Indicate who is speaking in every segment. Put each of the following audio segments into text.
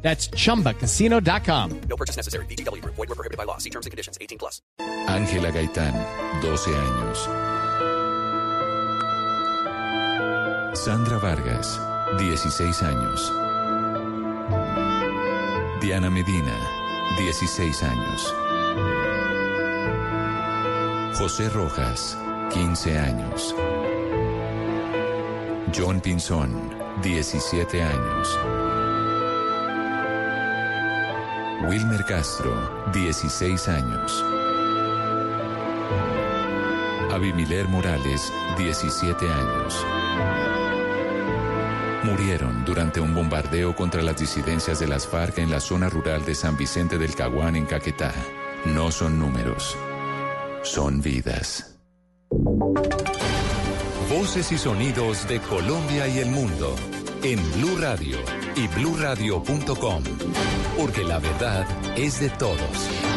Speaker 1: That's chumbacasino.com.
Speaker 2: No purchase necessary. BGW. Void were prohibited by law. See terms and conditions. 18 plus.
Speaker 3: Ángela Gaitán, 12 años. Sandra Vargas, 16 años. Diana Medina, 16 años. José Rojas, 15 años. John Pinzón, 17 años. Wilmer Castro, 16 años. Abimiler Morales, 17 años. Murieron durante un bombardeo contra las disidencias de las FARC en la zona rural de San Vicente del Caguán en Caquetá. No son números, son vidas.
Speaker 4: Voces y sonidos de Colombia y el mundo en Blue Radio y bluradio.com, porque la verdad es de todos.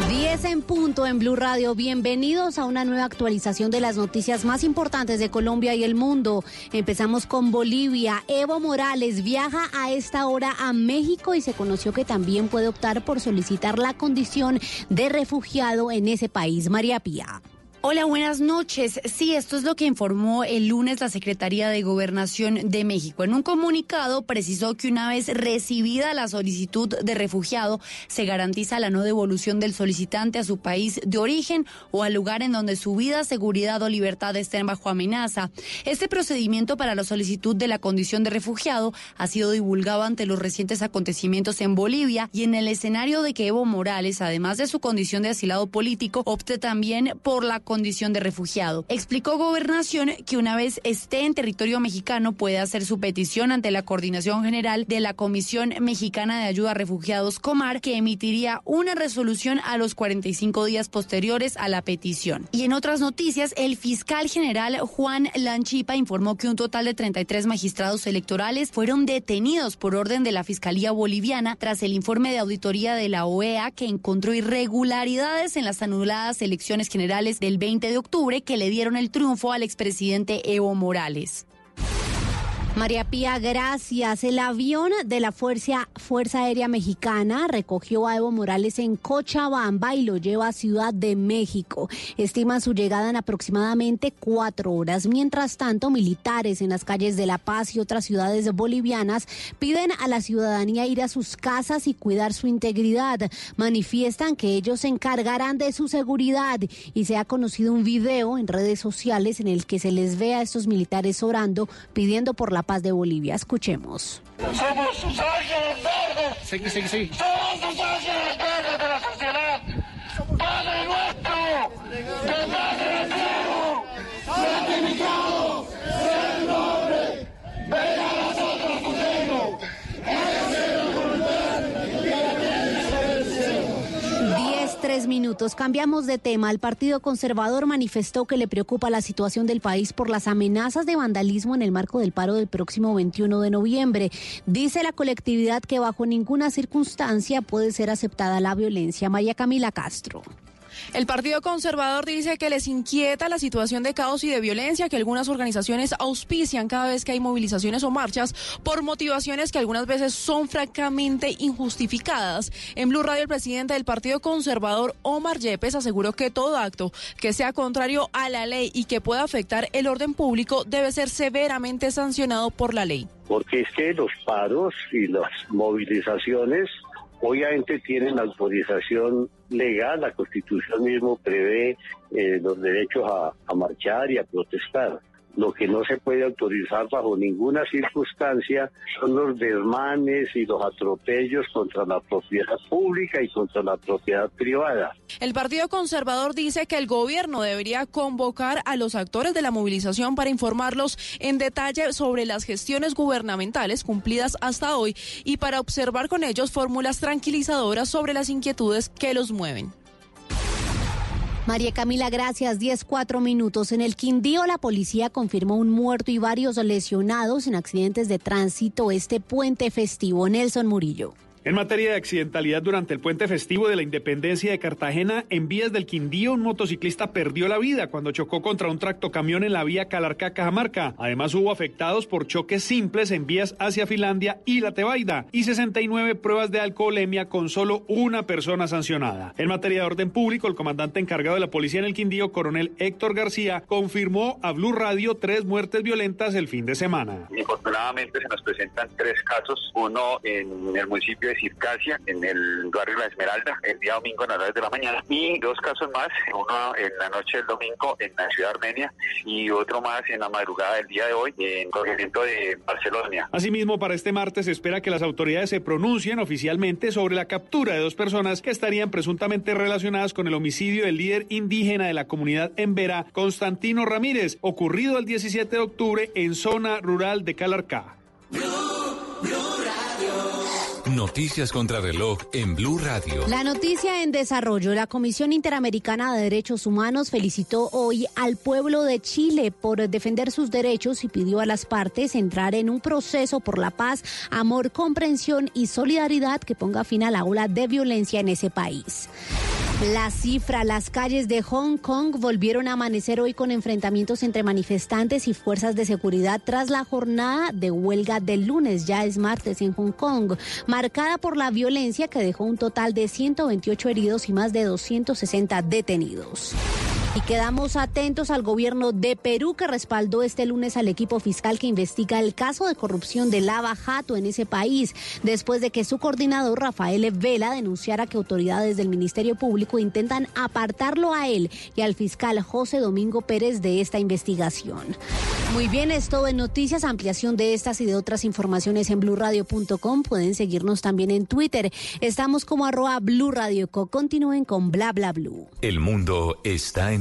Speaker 5: 10 en punto en Blue Radio. Bienvenidos a una nueva actualización de las noticias más importantes de Colombia y el mundo. Empezamos con Bolivia. Evo Morales viaja a esta hora a México y se conoció que también puede optar por solicitar la condición de refugiado en ese país. María Pía.
Speaker 6: Hola, buenas noches. Sí, esto es lo que informó el lunes la Secretaría de Gobernación de México. En un comunicado precisó que una vez recibida la solicitud de refugiado, se garantiza la no devolución del solicitante a su país de origen o al lugar en donde su vida, seguridad o libertad estén bajo amenaza. Este procedimiento para la solicitud de la condición de refugiado ha sido divulgado ante los recientes acontecimientos en Bolivia y en el escenario de que Evo Morales, además de su condición de asilado político, opte también por la condición de refugiado. Explicó Gobernación que una vez esté en territorio mexicano puede hacer su petición ante la Coordinación General de la Comisión Mexicana de Ayuda a Refugiados Comar, que emitiría una resolución a los 45 días posteriores a la petición. Y en otras noticias, el fiscal general Juan Lanchipa informó que un total de 33 magistrados electorales fueron detenidos por orden de la Fiscalía Boliviana tras el informe de auditoría de la OEA que encontró irregularidades en las anuladas elecciones generales del 20 de octubre que le dieron el triunfo al expresidente Evo Morales.
Speaker 5: María Pía, gracias. El avión de la Fuerza, Fuerza Aérea Mexicana recogió a Evo Morales en Cochabamba y lo lleva a Ciudad de México. Estima su llegada en aproximadamente cuatro horas. Mientras tanto, militares en las calles de La Paz y otras ciudades bolivianas piden a la ciudadanía ir a sus casas y cuidar su integridad. Manifiestan que ellos se encargarán de su seguridad y se ha conocido un video en redes sociales en el que se les ve a estos militares orando pidiendo por la paz de Bolivia. Escuchemos.
Speaker 7: Somos sus ángeles verdes.
Speaker 1: Sí, sí, sí.
Speaker 7: Somos sus ángeles verdes de la sociedad. Padre nuestro, que estás en el cielo, santificado sea tu nombre. Venga a nosotros tu reino. Hágase la voluntad de la tierra y del cielo.
Speaker 5: 10, 3 minutos. Cambiamos de tema. El Partido Conservador manifestó que le preocupa la situación del país por las amenazas de vandalismo en el marco del paro del próximo 21 de noviembre. Dice la colectividad que bajo ninguna circunstancia puede ser aceptada la violencia. María Camila Castro.
Speaker 8: El Partido Conservador dice que les inquieta la situación de caos y de violencia que algunas organizaciones auspician cada vez que hay movilizaciones o marchas por motivaciones que algunas veces son francamente injustificadas. En Blue Radio, el presidente del Partido Conservador, Omar Yepes, aseguró que todo acto que sea contrario a la ley y que pueda afectar el orden público debe ser severamente sancionado por la ley.
Speaker 9: Porque es que los paros y las movilizaciones obviamente tienen autorización legal, la constitución mismo prevé eh, los derechos a, a marchar y a protestar. Lo que no se puede autorizar bajo ninguna circunstancia son los desmanes y los atropellos contra la propiedad pública y contra la propiedad privada.
Speaker 8: El Partido Conservador dice que el gobierno debería convocar a los actores de la movilización para informarlos en detalle sobre las gestiones gubernamentales cumplidas hasta hoy y para observar con ellos fórmulas tranquilizadoras sobre las inquietudes que los mueven.
Speaker 5: María Camila, gracias. 10, 4 minutos. En el Quindío, la policía confirmó un muerto y varios lesionados en accidentes de tránsito este puente festivo. Nelson Murillo.
Speaker 10: En materia de accidentalidad durante el puente festivo de la Independencia de Cartagena, en vías del Quindío, un motociclista perdió la vida cuando chocó contra un tractocamión en la vía Calarcá-Cajamarca. Además, hubo afectados por choques simples en vías hacia Finlandia y La Tebaida y 69 pruebas de alcoholemia con solo una persona sancionada. En materia de orden público, el comandante encargado de la policía en el Quindío, coronel Héctor García, confirmó a Blue Radio tres muertes violentas el fin de semana.
Speaker 11: Infortunadamente se nos presentan tres casos, uno en el municipio de Circasia, en el barrio La Esmeralda, el día domingo a las 9 de la mañana, y dos casos más, uno en la noche del domingo en la ciudad armenia y otro más en la madrugada del día de hoy en el corregimiento de Barcelona.
Speaker 10: Asimismo, para este martes se espera que las autoridades se pronuncien oficialmente sobre la captura de dos personas que estarían presuntamente relacionadas con el homicidio del líder indígena de la comunidad en Vera, Constantino Ramírez, ocurrido el 17 de octubre en zona rural de Calarcá.
Speaker 4: Noticias contra reloj en Blue Radio.
Speaker 5: La noticia en desarrollo. La Comisión Interamericana de Derechos Humanos felicitó hoy al pueblo de Chile por defender sus derechos y pidió a las partes entrar en un proceso por la paz, amor, comprensión y solidaridad que ponga fin a la ola de violencia en ese país. La cifra, las calles de Hong Kong volvieron a amanecer hoy con enfrentamientos entre manifestantes y fuerzas de seguridad tras la jornada de huelga del lunes, ya es martes en Hong Kong, marcada por la violencia que dejó un total de 128 heridos y más de 260 detenidos. Y quedamos atentos al gobierno de Perú que respaldó este lunes al equipo fiscal que investiga el caso de corrupción de Lava Jato en ese país, después de que su coordinador Rafael Vela denunciara que autoridades del Ministerio Público intentan apartarlo a él y al fiscal José Domingo Pérez de esta investigación. Muy bien, es todo en noticias, ampliación de estas y de otras informaciones en blurradio.com. Pueden seguirnos también en Twitter. Estamos como arroba Blue. Continúen con bla bla blue.
Speaker 4: El mundo está en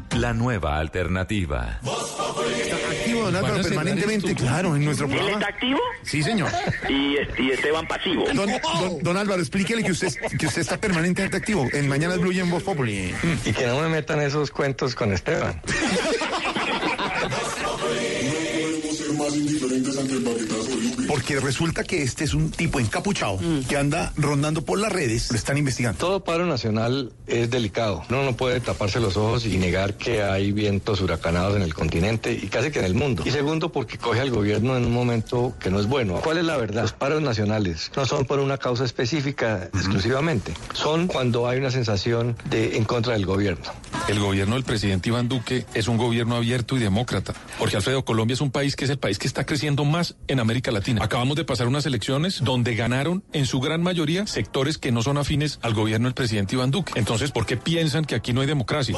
Speaker 4: la nueva alternativa.
Speaker 12: Activo, don Álvaro, permanentemente, claro, en nuestro
Speaker 13: ¿Él
Speaker 12: programa.
Speaker 13: está activo?
Speaker 12: Sí, señor.
Speaker 13: Y, y Esteban pasivo.
Speaker 12: Don, don- don Álvaro, explíquele que usted, que usted está permanentemente activo. En Mañana Blue y en Voz Populi.
Speaker 14: Y que no me metan esos cuentos con Esteban.
Speaker 12: Porque resulta que este es un tipo encapuchado que anda rondando por las redes. Lo están investigando.
Speaker 14: Todo paro nacional es delicado. Uno no puede taparse los ojos y negar que hay vientos huracanados en el continente y casi que en el mundo. Y segundo, porque coge al gobierno en un momento que no es bueno. ¿Cuál es la verdad? Los paros nacionales no son por una causa específica exclusivamente. Son cuando hay una sensación de en contra del gobierno.
Speaker 15: El gobierno del presidente Iván Duque es un gobierno abierto y demócrata. Porque Alfredo, Colombia es un país que es el país que está creciendo más en América Latina. Acabamos de pasar unas elecciones donde ganaron en su gran mayoría sectores que no son afines al gobierno del presidente Iván Duque. Entonces, ¿por qué piensan que aquí no hay democracia?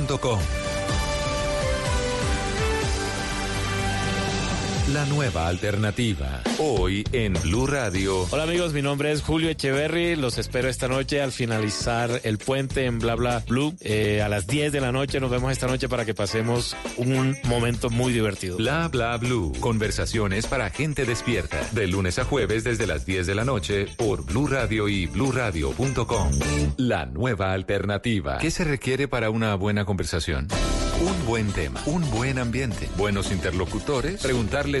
Speaker 4: bluradio.com. La nueva alternativa. Hoy en Blue Radio.
Speaker 16: Hola amigos, mi nombre es Julio Echeverry. Los espero esta noche al finalizar el puente en Bla Bla Blue. Eh, a las 10 de la noche nos vemos esta noche para que pasemos un momento muy divertido.
Speaker 4: Bla bla blue. Conversaciones para gente despierta. De lunes a jueves desde las 10 de la noche por Blue Radio y bluradio.com. La nueva alternativa. ¿Qué se requiere para una buena conversación? Un buen tema, un buen ambiente, buenos interlocutores, preguntarles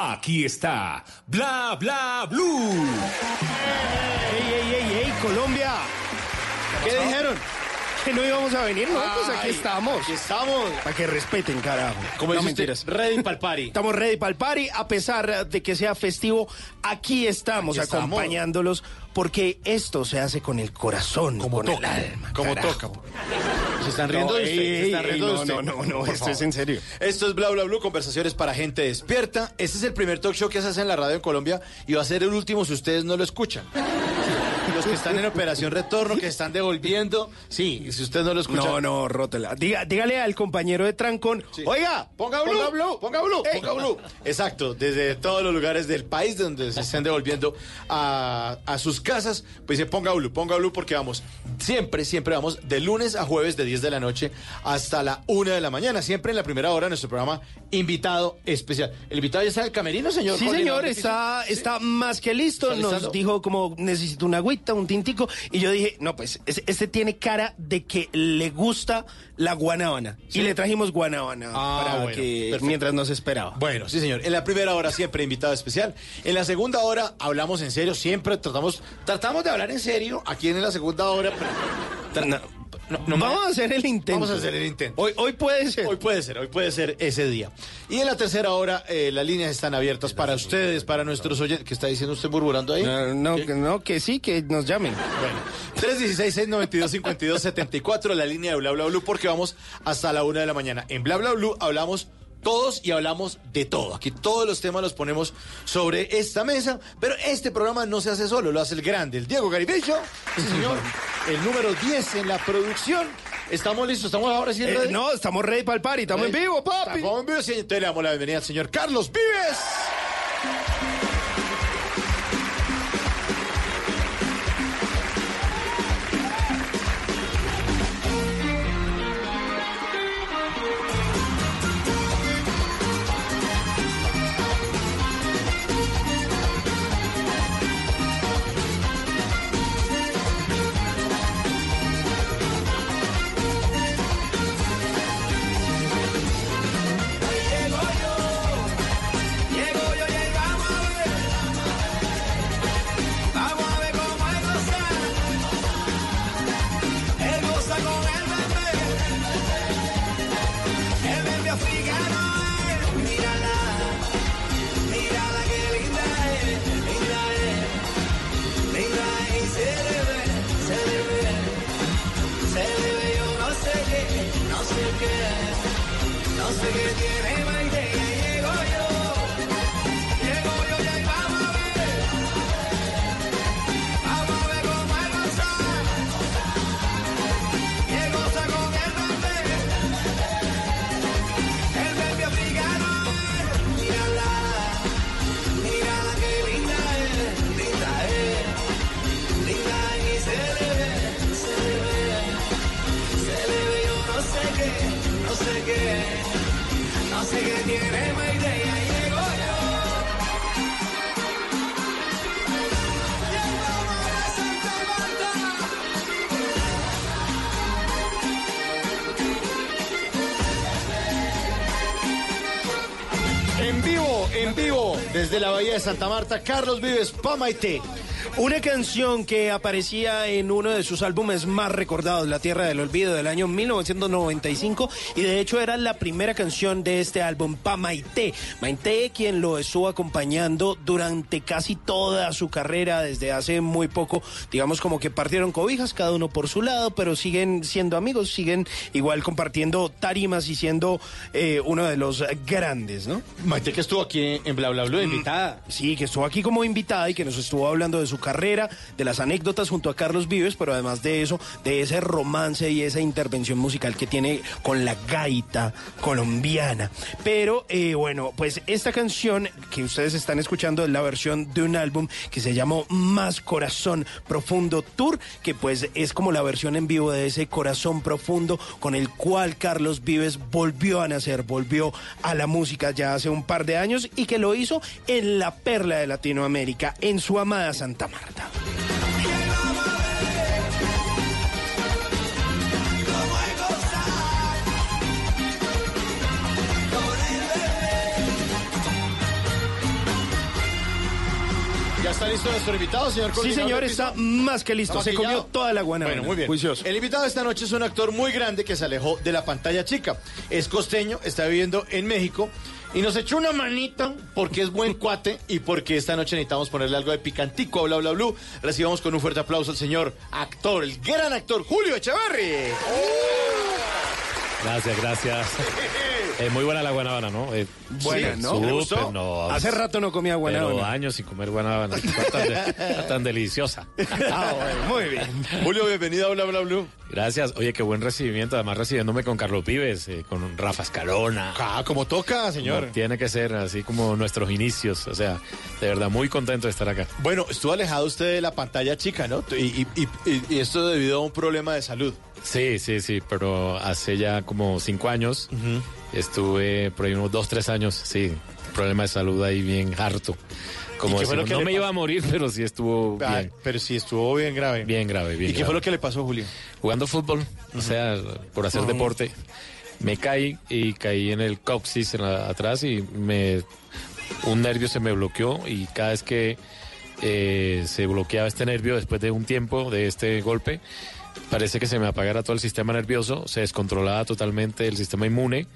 Speaker 17: Aquí está Bla Bla Blue.
Speaker 18: ¡Ey, ey, ey, ey, Colombia! ¿Qué dijeron? Que no íbamos a venir, ¿no? Pues aquí
Speaker 19: Ay,
Speaker 18: estamos.
Speaker 19: aquí estamos.
Speaker 18: Para que respeten, carajo.
Speaker 19: Como
Speaker 18: no mentiras.
Speaker 19: ready pa'l party.
Speaker 18: Estamos ready para el party, a pesar de que sea festivo. Aquí estamos
Speaker 19: Aquí estamos.
Speaker 18: Porque esto se hace con el corazón,
Speaker 19: Como
Speaker 18: con
Speaker 19: toca,
Speaker 18: el alma.
Speaker 19: como
Speaker 18: carajo.
Speaker 19: toca. Se están riendo
Speaker 18: No,
Speaker 19: de usted.
Speaker 18: ey,
Speaker 19: se están
Speaker 18: ey,
Speaker 19: riendo de
Speaker 18: no,
Speaker 19: usted.
Speaker 18: no, no, no, esto es en serio.
Speaker 19: Esto es Bla Bla Blue, conversaciones para gente despierta. Este es el primer talk show que se hace en la radio en Colombia y va a ser el último si ustedes no lo escuchan. Los que están en operación retorno, que están devolviendo, sí, si usted no lo escucha.
Speaker 18: No, no, rótela. Diga, dígale al compañero de Trancón, oiga,
Speaker 19: Ponga blue,
Speaker 18: ponga blue.
Speaker 19: ponga blue,
Speaker 18: Ey.
Speaker 19: ponga blue. Exacto, desde todos los lugares del país donde se estén devolviendo a, a sus casas, pues dice ponga blue, ponga blue porque vamos, siempre, siempre vamos de lunes a jueves de 10 de la noche hasta la 1 de la mañana, siempre en la primera hora de nuestro programa invitado especial. ¿El invitado ya está en el camerino, señor?
Speaker 18: Sí, señor, está, está más que listo.
Speaker 19: ¿Está
Speaker 18: Nos dijo como necesito una agüita, un tintico. Y yo dije, no, pues es- este tiene cara de que le gusta la guanábana.
Speaker 19: ¿Sí?
Speaker 18: Y le trajimos guanábana
Speaker 19: Ah,
Speaker 18: para
Speaker 19: bueno,
Speaker 18: que
Speaker 19: perfecto.
Speaker 18: mientras nos esperaba.
Speaker 19: Bueno, sí, señor. En la primera hora siempre invitado especial. En la segunda hora hablamos en serio. Siempre tratamos, tratamos de hablar en serio. Aquí en la segunda hora. pero-
Speaker 18: No,
Speaker 19: no, no
Speaker 18: vamos a hacer el intento.
Speaker 19: Vamos a hacer el intento.
Speaker 18: Hoy, hoy puede ser.
Speaker 19: Hoy puede ser, hoy puede ser ese día. Y en la tercera hora, eh, las líneas están abiertas para ustedes, para nuestros oyentes. ¿Qué está diciendo usted murmurando ahí?
Speaker 18: No, no, que, no, que sí, que nos llamen.
Speaker 19: Bueno, 316-692-5274, la línea de Bla Bla Blue, porque vamos hasta la una de la mañana. En Bla Bla Blue hablamos todos y hablamos de todo. Aquí todos los temas los ponemos sobre esta mesa, pero este programa no se hace solo, lo hace el grande, el Diego Garibello, sí, señor, el número 10 en la producción. Estamos listos, estamos ahora sí
Speaker 18: Eh, no, estamos ready para el party, estamos en vivo, papi.
Speaker 19: Estamos en vivo, entonces le damos la bienvenida al señor Carlos Vives. Desde la Bahía de Santa Marta, Carlos Vives, Pamaite.
Speaker 18: Una canción que aparecía en uno de sus álbumes más recordados, La Tierra del Olvido, del año 1995, y de hecho era la primera canción de este álbum, Pa Maite. Maite, quien lo estuvo acompañando durante casi toda su carrera, desde hace muy poco, digamos como que partieron cobijas, cada uno por su lado, pero siguen siendo amigos, siguen igual compartiendo tarimas y siendo eh, uno de los grandes, ¿no?
Speaker 19: Maite que estuvo aquí en Bla Bla Blue, invitada.
Speaker 18: Sí, que estuvo aquí como invitada y que nos estuvo hablando de su carrera, de las anécdotas junto a Carlos Vives, pero además de eso, de ese romance y esa intervención musical que tiene con la gaita colombiana. Pero eh, bueno, pues esta canción que ustedes están escuchando es la versión de un álbum que se llamó Más Corazón Profundo Tour, que pues es como la versión en vivo de ese corazón profundo con el cual Carlos Vives volvió a nacer, volvió a la música ya hace un par de años y que lo hizo en la perla de Latinoamérica, en su amada Santa Marta.
Speaker 19: ¿Ya está listo nuestro invitado, señor
Speaker 18: Sí, señor, está más que listo. Se comió toda la guanábana.
Speaker 19: Bueno, muy bien.
Speaker 18: Juicioso.
Speaker 19: El invitado de esta noche es un actor muy grande que se alejó de la pantalla chica. Es costeño, está viviendo en México y nos echó una manita porque es buen cuate y porque esta noche necesitamos ponerle algo de picantico Bla Bla Blue. Recibamos con un fuerte aplauso al señor actor, el gran actor Julio Echeverry.
Speaker 16: Gracias, gracias. Eh, muy buena la guanábana, ¿no? Eh,
Speaker 18: Buena,
Speaker 16: sí,
Speaker 18: ¿no? ¿Le
Speaker 16: súper,
Speaker 18: gustó?
Speaker 16: no.
Speaker 18: Hace rato no comía
Speaker 16: Pero
Speaker 18: guanábana.
Speaker 16: años sin comer guanábana. Está tan, de- está tan deliciosa.
Speaker 18: Ah, bueno, muy bien.
Speaker 19: Julio, bienvenido a Bla Bla Blue.
Speaker 16: Gracias. Oye, qué buen recibimiento. Además, recibiéndome con Carlos Vives, eh, con Rafa Escalona.
Speaker 19: Ah, como toca, señor.
Speaker 16: Como tiene que ser así como nuestros inicios. O sea, de verdad, muy contento de estar acá.
Speaker 19: Bueno, estuvo alejado usted de la pantalla chica, ¿no? Y, y- y- y- y esto debido a un problema de salud.
Speaker 16: Sí, sí, sí, pero hace ya como cinco años estuve por ahí unos dos, tres años, sí, problema de salud ahí bien harto. Como decimos,
Speaker 19: que
Speaker 16: no me iba a morir, pero sí estuvo
Speaker 19: Ah,
Speaker 16: bien.
Speaker 19: pero sí estuvo bien grave.
Speaker 16: Bien grave, bien
Speaker 19: ¿Y qué
Speaker 16: grave.
Speaker 19: fue lo que le pasó, Julio?
Speaker 16: Jugando fútbol, o sea, por hacer deporte, me caí y caí en el coxis en la- atrás y me un nervio se me bloqueó y cada vez que eh, se bloqueaba este nervio después de un tiempo de este golpe, parece que se me apagara todo el sistema nervioso, se descontrolaba totalmente el sistema inmune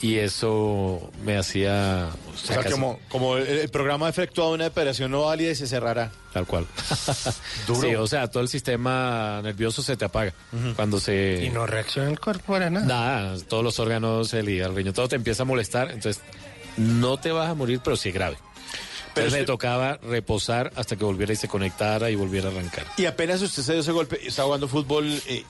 Speaker 16: y eso me hacía...
Speaker 19: O sea, como, como el, el programa ha efectuado una operación no válida y se cerrará.
Speaker 16: Tal cual.
Speaker 19: Duro.
Speaker 16: Sí, o sea, todo el sistema nervioso se te apaga cuando se...
Speaker 18: Y no reacciona el cuerpo para nada.
Speaker 16: Nada, todos los órganos, el hígado, el riñón, todo te empieza a molestar, entonces no te vas a morir, pero sí es grave.
Speaker 19: Pero
Speaker 16: Entonces
Speaker 19: usted-
Speaker 16: tocaba reposar hasta que volviera y se conectara y volviera a arrancar.
Speaker 19: Y apenas usted se dio ese golpe, estaba jugando fútbol eh,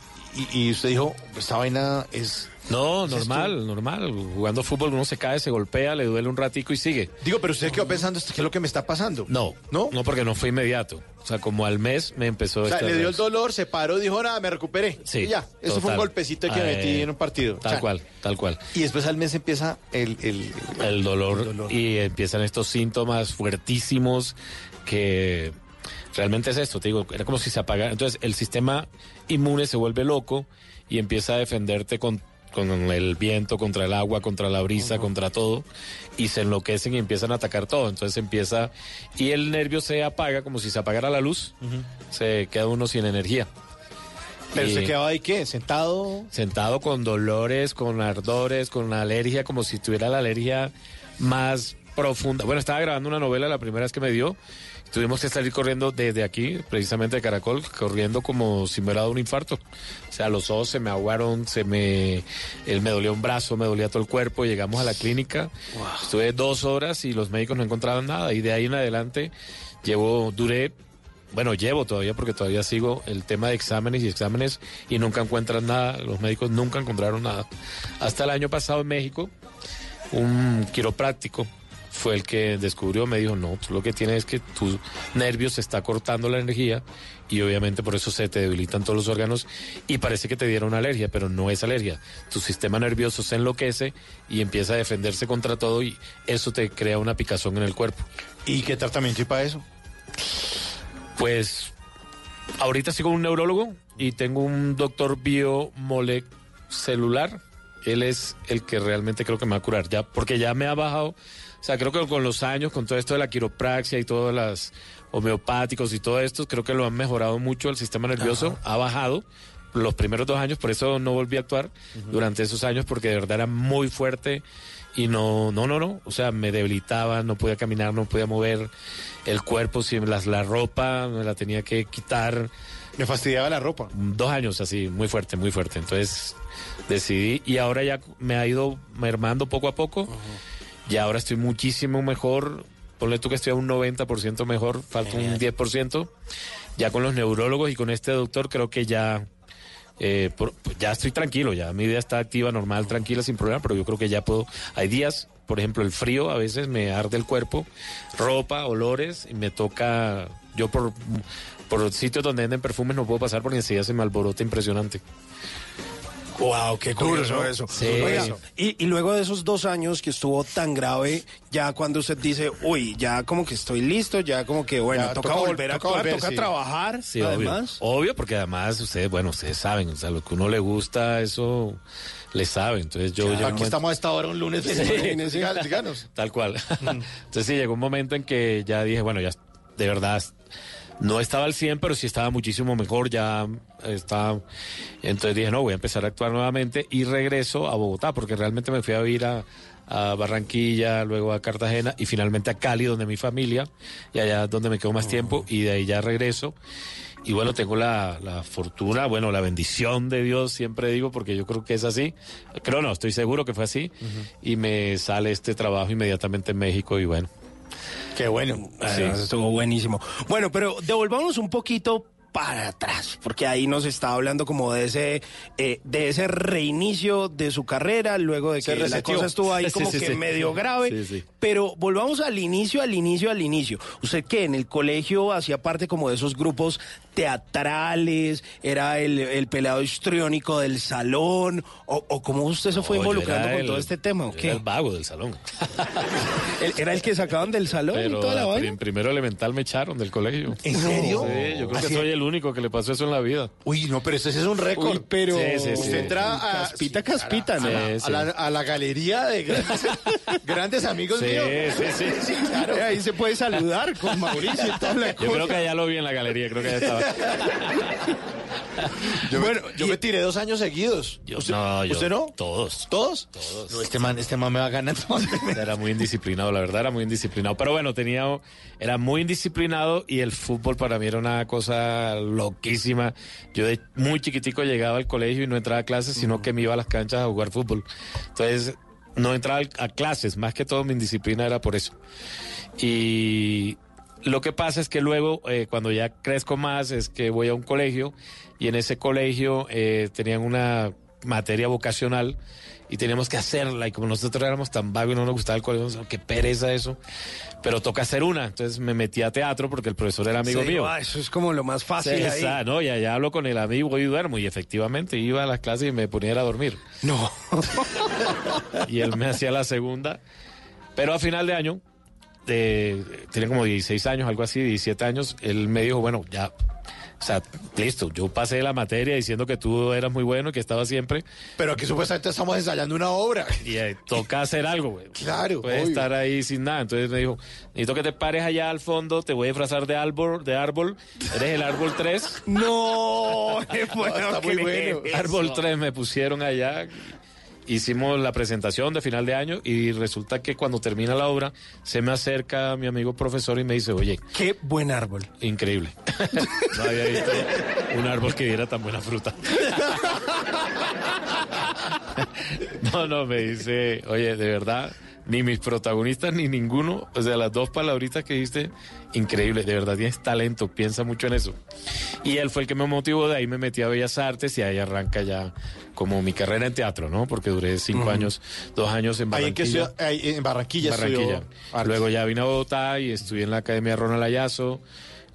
Speaker 19: y, y usted dijo, esta vaina es...
Speaker 16: No,
Speaker 19: ¿Es
Speaker 16: normal, normal. Jugando fútbol uno se cae, se golpea, le duele un ratico y sigue.
Speaker 19: Digo, pero usted quedó pensando, ¿qué es lo que me está pasando?
Speaker 16: No,
Speaker 19: ¿No?
Speaker 16: no porque no fue inmediato. O sea, como al mes me empezó
Speaker 19: O sea, le dio el dolor, se paró, dijo, nada, me recuperé.
Speaker 16: Sí,
Speaker 19: Y ya, eso fue un golpecito que me
Speaker 16: Eh,
Speaker 19: metí en un partido.
Speaker 16: Tal cual, tal cual.
Speaker 19: Y después al mes empieza el... el,
Speaker 16: el dolor, y empiezan estos síntomas fuertísimos que realmente es esto, te digo, era como si se apagara. Entonces el sistema inmune se vuelve loco y empieza a defenderte con, con el viento, contra el agua, contra la brisa, contra todo, y se enloquecen y empiezan a atacar todo. Entonces empieza, y el nervio se apaga como si se apagara la luz, se queda uno sin energía.
Speaker 19: Pero se quedaba ahí, ¿qué? Sentado...
Speaker 16: sentado con dolores, con ardores, con alergia, como si tuviera la alergia más profunda. Bueno, estaba grabando una novela la primera vez que me dio. Tuvimos que salir corriendo desde aquí, precisamente de Caracol, corriendo como si me hubiera dado un infarto. O sea, los ojos se me aguaron, se me, él me dolía un brazo, me dolía todo el cuerpo. Llegamos a la clínica, estuve dos horas y los médicos no encontraban nada. Y de ahí en adelante llevo, duré bueno, llevo todavía porque todavía sigo el tema de exámenes y exámenes y nunca encuentran nada, los médicos nunca encontraron nada. Hasta el año pasado en México, un quiropráctico fue el que descubrió, me dijo, no, tú lo que tienes es que tu nervio se está cortando la energía y obviamente por eso se te debilitan todos los órganos y parece que te diera una alergia, pero no es alergia. Tu sistema nervioso se enloquece y empieza a defenderse contra todo y eso te crea una picazón en el cuerpo.
Speaker 19: ¿Y qué tratamiento hay para eso?
Speaker 16: Pues ahorita sigo un neurólogo y tengo un doctor biomolecular. Él es el que realmente creo que me va a curar, ya, porque ya me ha bajado. O sea, creo que con los años, con todo esto de la quiropraxia y todas las homeopáticos y todo esto, creo que lo han mejorado mucho el sistema nervioso, ha bajado los primeros dos años, por eso no volví a actuar durante esos años, porque de verdad era muy fuerte y no, no, no, no, o sea, me debilitaba, no podía caminar, no podía mover el cuerpo, si las, la ropa me la tenía que quitar.
Speaker 19: Me fastidiaba la ropa.
Speaker 16: Dos años así, muy fuerte, muy fuerte. Entonces decidí y ahora ya me ha ido mermando poco a poco. Y ahora estoy muchísimo mejor. ponle tú que estoy a un 90% mejor, falta un 10%. Ya con los neurólogos y con este doctor creo que ya, eh, por- pues ya estoy tranquilo, ya mi vida está activa, normal, tranquila, sin problema, pero yo creo que ya puedo, hay días, por ejemplo, el frío a veces me arde el cuerpo, ropa, olores, y me toca, yo por, por sitios donde venden perfumes no puedo pasar porque enseguida se me alborota impresionante.
Speaker 18: Wow, qué curioso eso.
Speaker 16: Sí.
Speaker 18: Oiga, y, y luego de esos dos años que estuvo tan grave, ya cuando usted dice, uy, ya como que estoy listo, ya como que, bueno,
Speaker 16: Ya,
Speaker 18: toca,
Speaker 16: toca vol-
Speaker 18: volver a
Speaker 16: toca
Speaker 18: actuar,
Speaker 16: volver,
Speaker 18: toca
Speaker 16: sí.
Speaker 18: trabajar,
Speaker 16: Sí,
Speaker 18: además.
Speaker 16: obvio. Obvio, porque además ustedes, bueno, ustedes saben, o sea, lo que uno le gusta, eso le sabe. Entonces yo
Speaker 19: Claro,
Speaker 16: ya
Speaker 19: aquí estamos a esta hora un lunes.
Speaker 16: Sí.
Speaker 19: Díganos, díganos.
Speaker 16: Tal cual. Entonces sí, llegó un momento en que ya dije, bueno, ya de verdad no estaba al 100, pero sí estaba muchísimo mejor, ya estaba... Entonces dije, no, voy a empezar a actuar nuevamente y regreso a Bogotá, porque realmente me fui a vivir a, a Barranquilla, luego a Cartagena y finalmente a Cali, donde mi familia, y allá donde me quedo más tiempo, y de ahí ya regreso. Y bueno, tengo la, la fortuna, bueno, la bendición de Dios, siempre digo, porque yo creo que es así. Creo no, estoy seguro que fue así. Y me sale este trabajo inmediatamente en México y bueno.
Speaker 18: Qué bueno. Además, estuvo buenísimo. Bueno, pero devolvámonos un poquito para atrás, porque ahí nos está hablando como de ese eh, de ese reinicio de su carrera, luego de que la cosa estuvo ahí como
Speaker 19: sí,
Speaker 18: que
Speaker 19: sí.
Speaker 18: medio grave. Pero volvamos al inicio, al inicio, al inicio. ¿Usted qué? ¿En el colegio hacía parte como de esos grupos teatrales? ¿Era el, el pelado histriónico del salón? ¿O, o cómo usted se fue
Speaker 16: No,
Speaker 18: involucrando con
Speaker 16: el-
Speaker 18: todo este tema? ¿o
Speaker 16: yo
Speaker 18: qué?
Speaker 16: Era el vago del salón.
Speaker 18: ¿El- ¿Era el que sacaban del salón y
Speaker 16: Pero
Speaker 18: toda la vaina?
Speaker 16: primero elemental me echaron del colegio.
Speaker 19: ¿En serio?
Speaker 16: Sí, yo creo que soy el único que le pasó eso en la vida.
Speaker 19: Uy, no, pero ese es un récord.
Speaker 18: Uy, pero
Speaker 16: Sí, sí, sí.
Speaker 19: Usted entra a,
Speaker 18: Caspita, caspita, ¿no?
Speaker 19: a, la,
Speaker 16: Sí,
Speaker 19: a la- a la galería de grandes, grandes amigos
Speaker 16: Sí,
Speaker 19: míos.
Speaker 16: sí, sí.
Speaker 19: claro.
Speaker 18: Ahí se puede saludar con Mauricio y toda la
Speaker 16: Yo creo que allá lo vi en la galería, creo que allá estaba.
Speaker 19: Yo,
Speaker 18: Bueno,
Speaker 19: me, yo me tiré dos años seguidos.
Speaker 16: Yo-
Speaker 19: ¿Usted,
Speaker 16: no, yo-
Speaker 19: ¿Usted no?
Speaker 16: Todos.
Speaker 19: ¿Todos?
Speaker 16: Todos.
Speaker 19: No, este man, este man me va ganando.
Speaker 16: Era muy indisciplinado, la verdad era muy indisciplinado. Pero bueno, tenía, era muy indisciplinado y el fútbol para mí era una cosa loquísima. Yo de muy chiquitico llegaba al colegio y no entraba a clases, sino que me iba a las canchas a jugar fútbol. Entonces, no entraba a clases, más que todo mi indisciplina era por eso. Y lo que pasa es que luego, eh, cuando ya crezco más, es que voy a un colegio y en ese colegio eh, tenían una materia vocacional y teníamos que hacerla y como nosotros éramos tan vagos y no nos gustaba el colegio, qué pereza eso, pero toca hacer una. Entonces me metí a teatro porque el profesor era amigo
Speaker 18: Sí,
Speaker 16: mío.
Speaker 18: ah, eso es como lo más fácil
Speaker 16: Sí,
Speaker 18: ahí.
Speaker 16: esa- no, y allá hablo con el amigo y duermo y efectivamente iba a las clases y me ponía a dormir.
Speaker 18: No.
Speaker 16: y él me hacía la segunda. Pero a final de año, eh, tenía como 16 años, algo así, 17 años, él me dijo, bueno, ya, o sea, listo, yo pasé la materia diciendo que tú eras muy bueno y que estaba siempre,
Speaker 19: Pero aquí supuestamente estamos ensayando una obra.
Speaker 16: y eh, toca hacer algo, güey.
Speaker 19: Claro,
Speaker 16: Puedes
Speaker 19: obvio.
Speaker 16: estar ahí sin nada. Entonces me dijo, necesito que te pares allá al fondo, te voy a disfrazar de árbol, de árbol, eres el árbol 3.
Speaker 18: No, qué bueno
Speaker 19: está muy
Speaker 18: creer
Speaker 19: bueno.
Speaker 16: Árbol 3 me pusieron allá. Hicimos la presentación de final de año y resulta que cuando termina la obra se me acerca mi amigo profesor y me dice, oye,
Speaker 18: Qué buen árbol.
Speaker 16: increíble. no había visto un árbol que diera tan buena fruta. no, no, me dice, oye, de verdad, ni mis protagonistas ni ninguno, o sea, las dos palabritas que diste, increíble, de verdad tienes talento, piensa mucho en eso. Y él fue el que me motivó, de ahí me metí a Bellas Artes y ahí arranca ya como mi carrera en teatro, ¿no? Porque duré cinco años, dos años en
Speaker 19: Ahí en,
Speaker 16: Barranquilla.
Speaker 19: ciudad- ahí en Barranquilla,
Speaker 16: Barranquilla. Luego ya vine a Bogotá y estudié en la Academia Ronald Ayazo,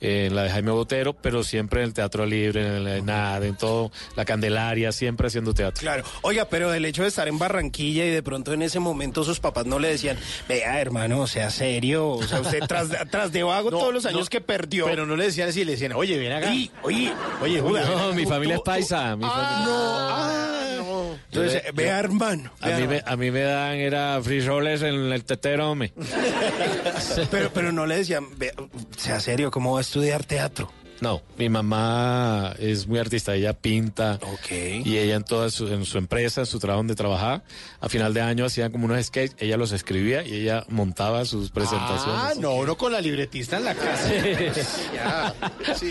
Speaker 16: en la de Jaime Botero, pero siempre en el Teatro Libre, en el nada, en todo, la Candelaria, siempre haciendo teatro.
Speaker 18: Claro. Oiga, pero el hecho de estar en Barranquilla y de pronto en ese momento sus papás no le decían, vea, hermano, sea serio. O sea, usted tras, tras de vago
Speaker 19: No,
Speaker 18: todos los
Speaker 19: no,
Speaker 18: años que perdió.
Speaker 19: Pero no le decían así, le decían, oye, ven acá.
Speaker 18: Oye, oye,
Speaker 19: Oye, Judas.
Speaker 16: No, mi
Speaker 19: tú-
Speaker 16: familia es
Speaker 19: tú-
Speaker 16: paisa. mi familia-
Speaker 18: Ah, no. Entonces,
Speaker 16: Yo
Speaker 18: vea, hermano.
Speaker 16: A mí, me, a mí me dan, era frijoles en el tetero, hombre.
Speaker 18: Pero, pero no le decían, "Vea, sea serio, ¿cómo va a estudiar teatro?
Speaker 16: No, mi mamá es muy artista, ella pinta. Y ella en toda su, en su empresa, en su trabajo donde trabajaba, a final de año hacían como unos sketches, ella los escribía y ella montaba sus presentaciones.
Speaker 19: Ah, no, uno con la libretista en la casa. Ya, sí.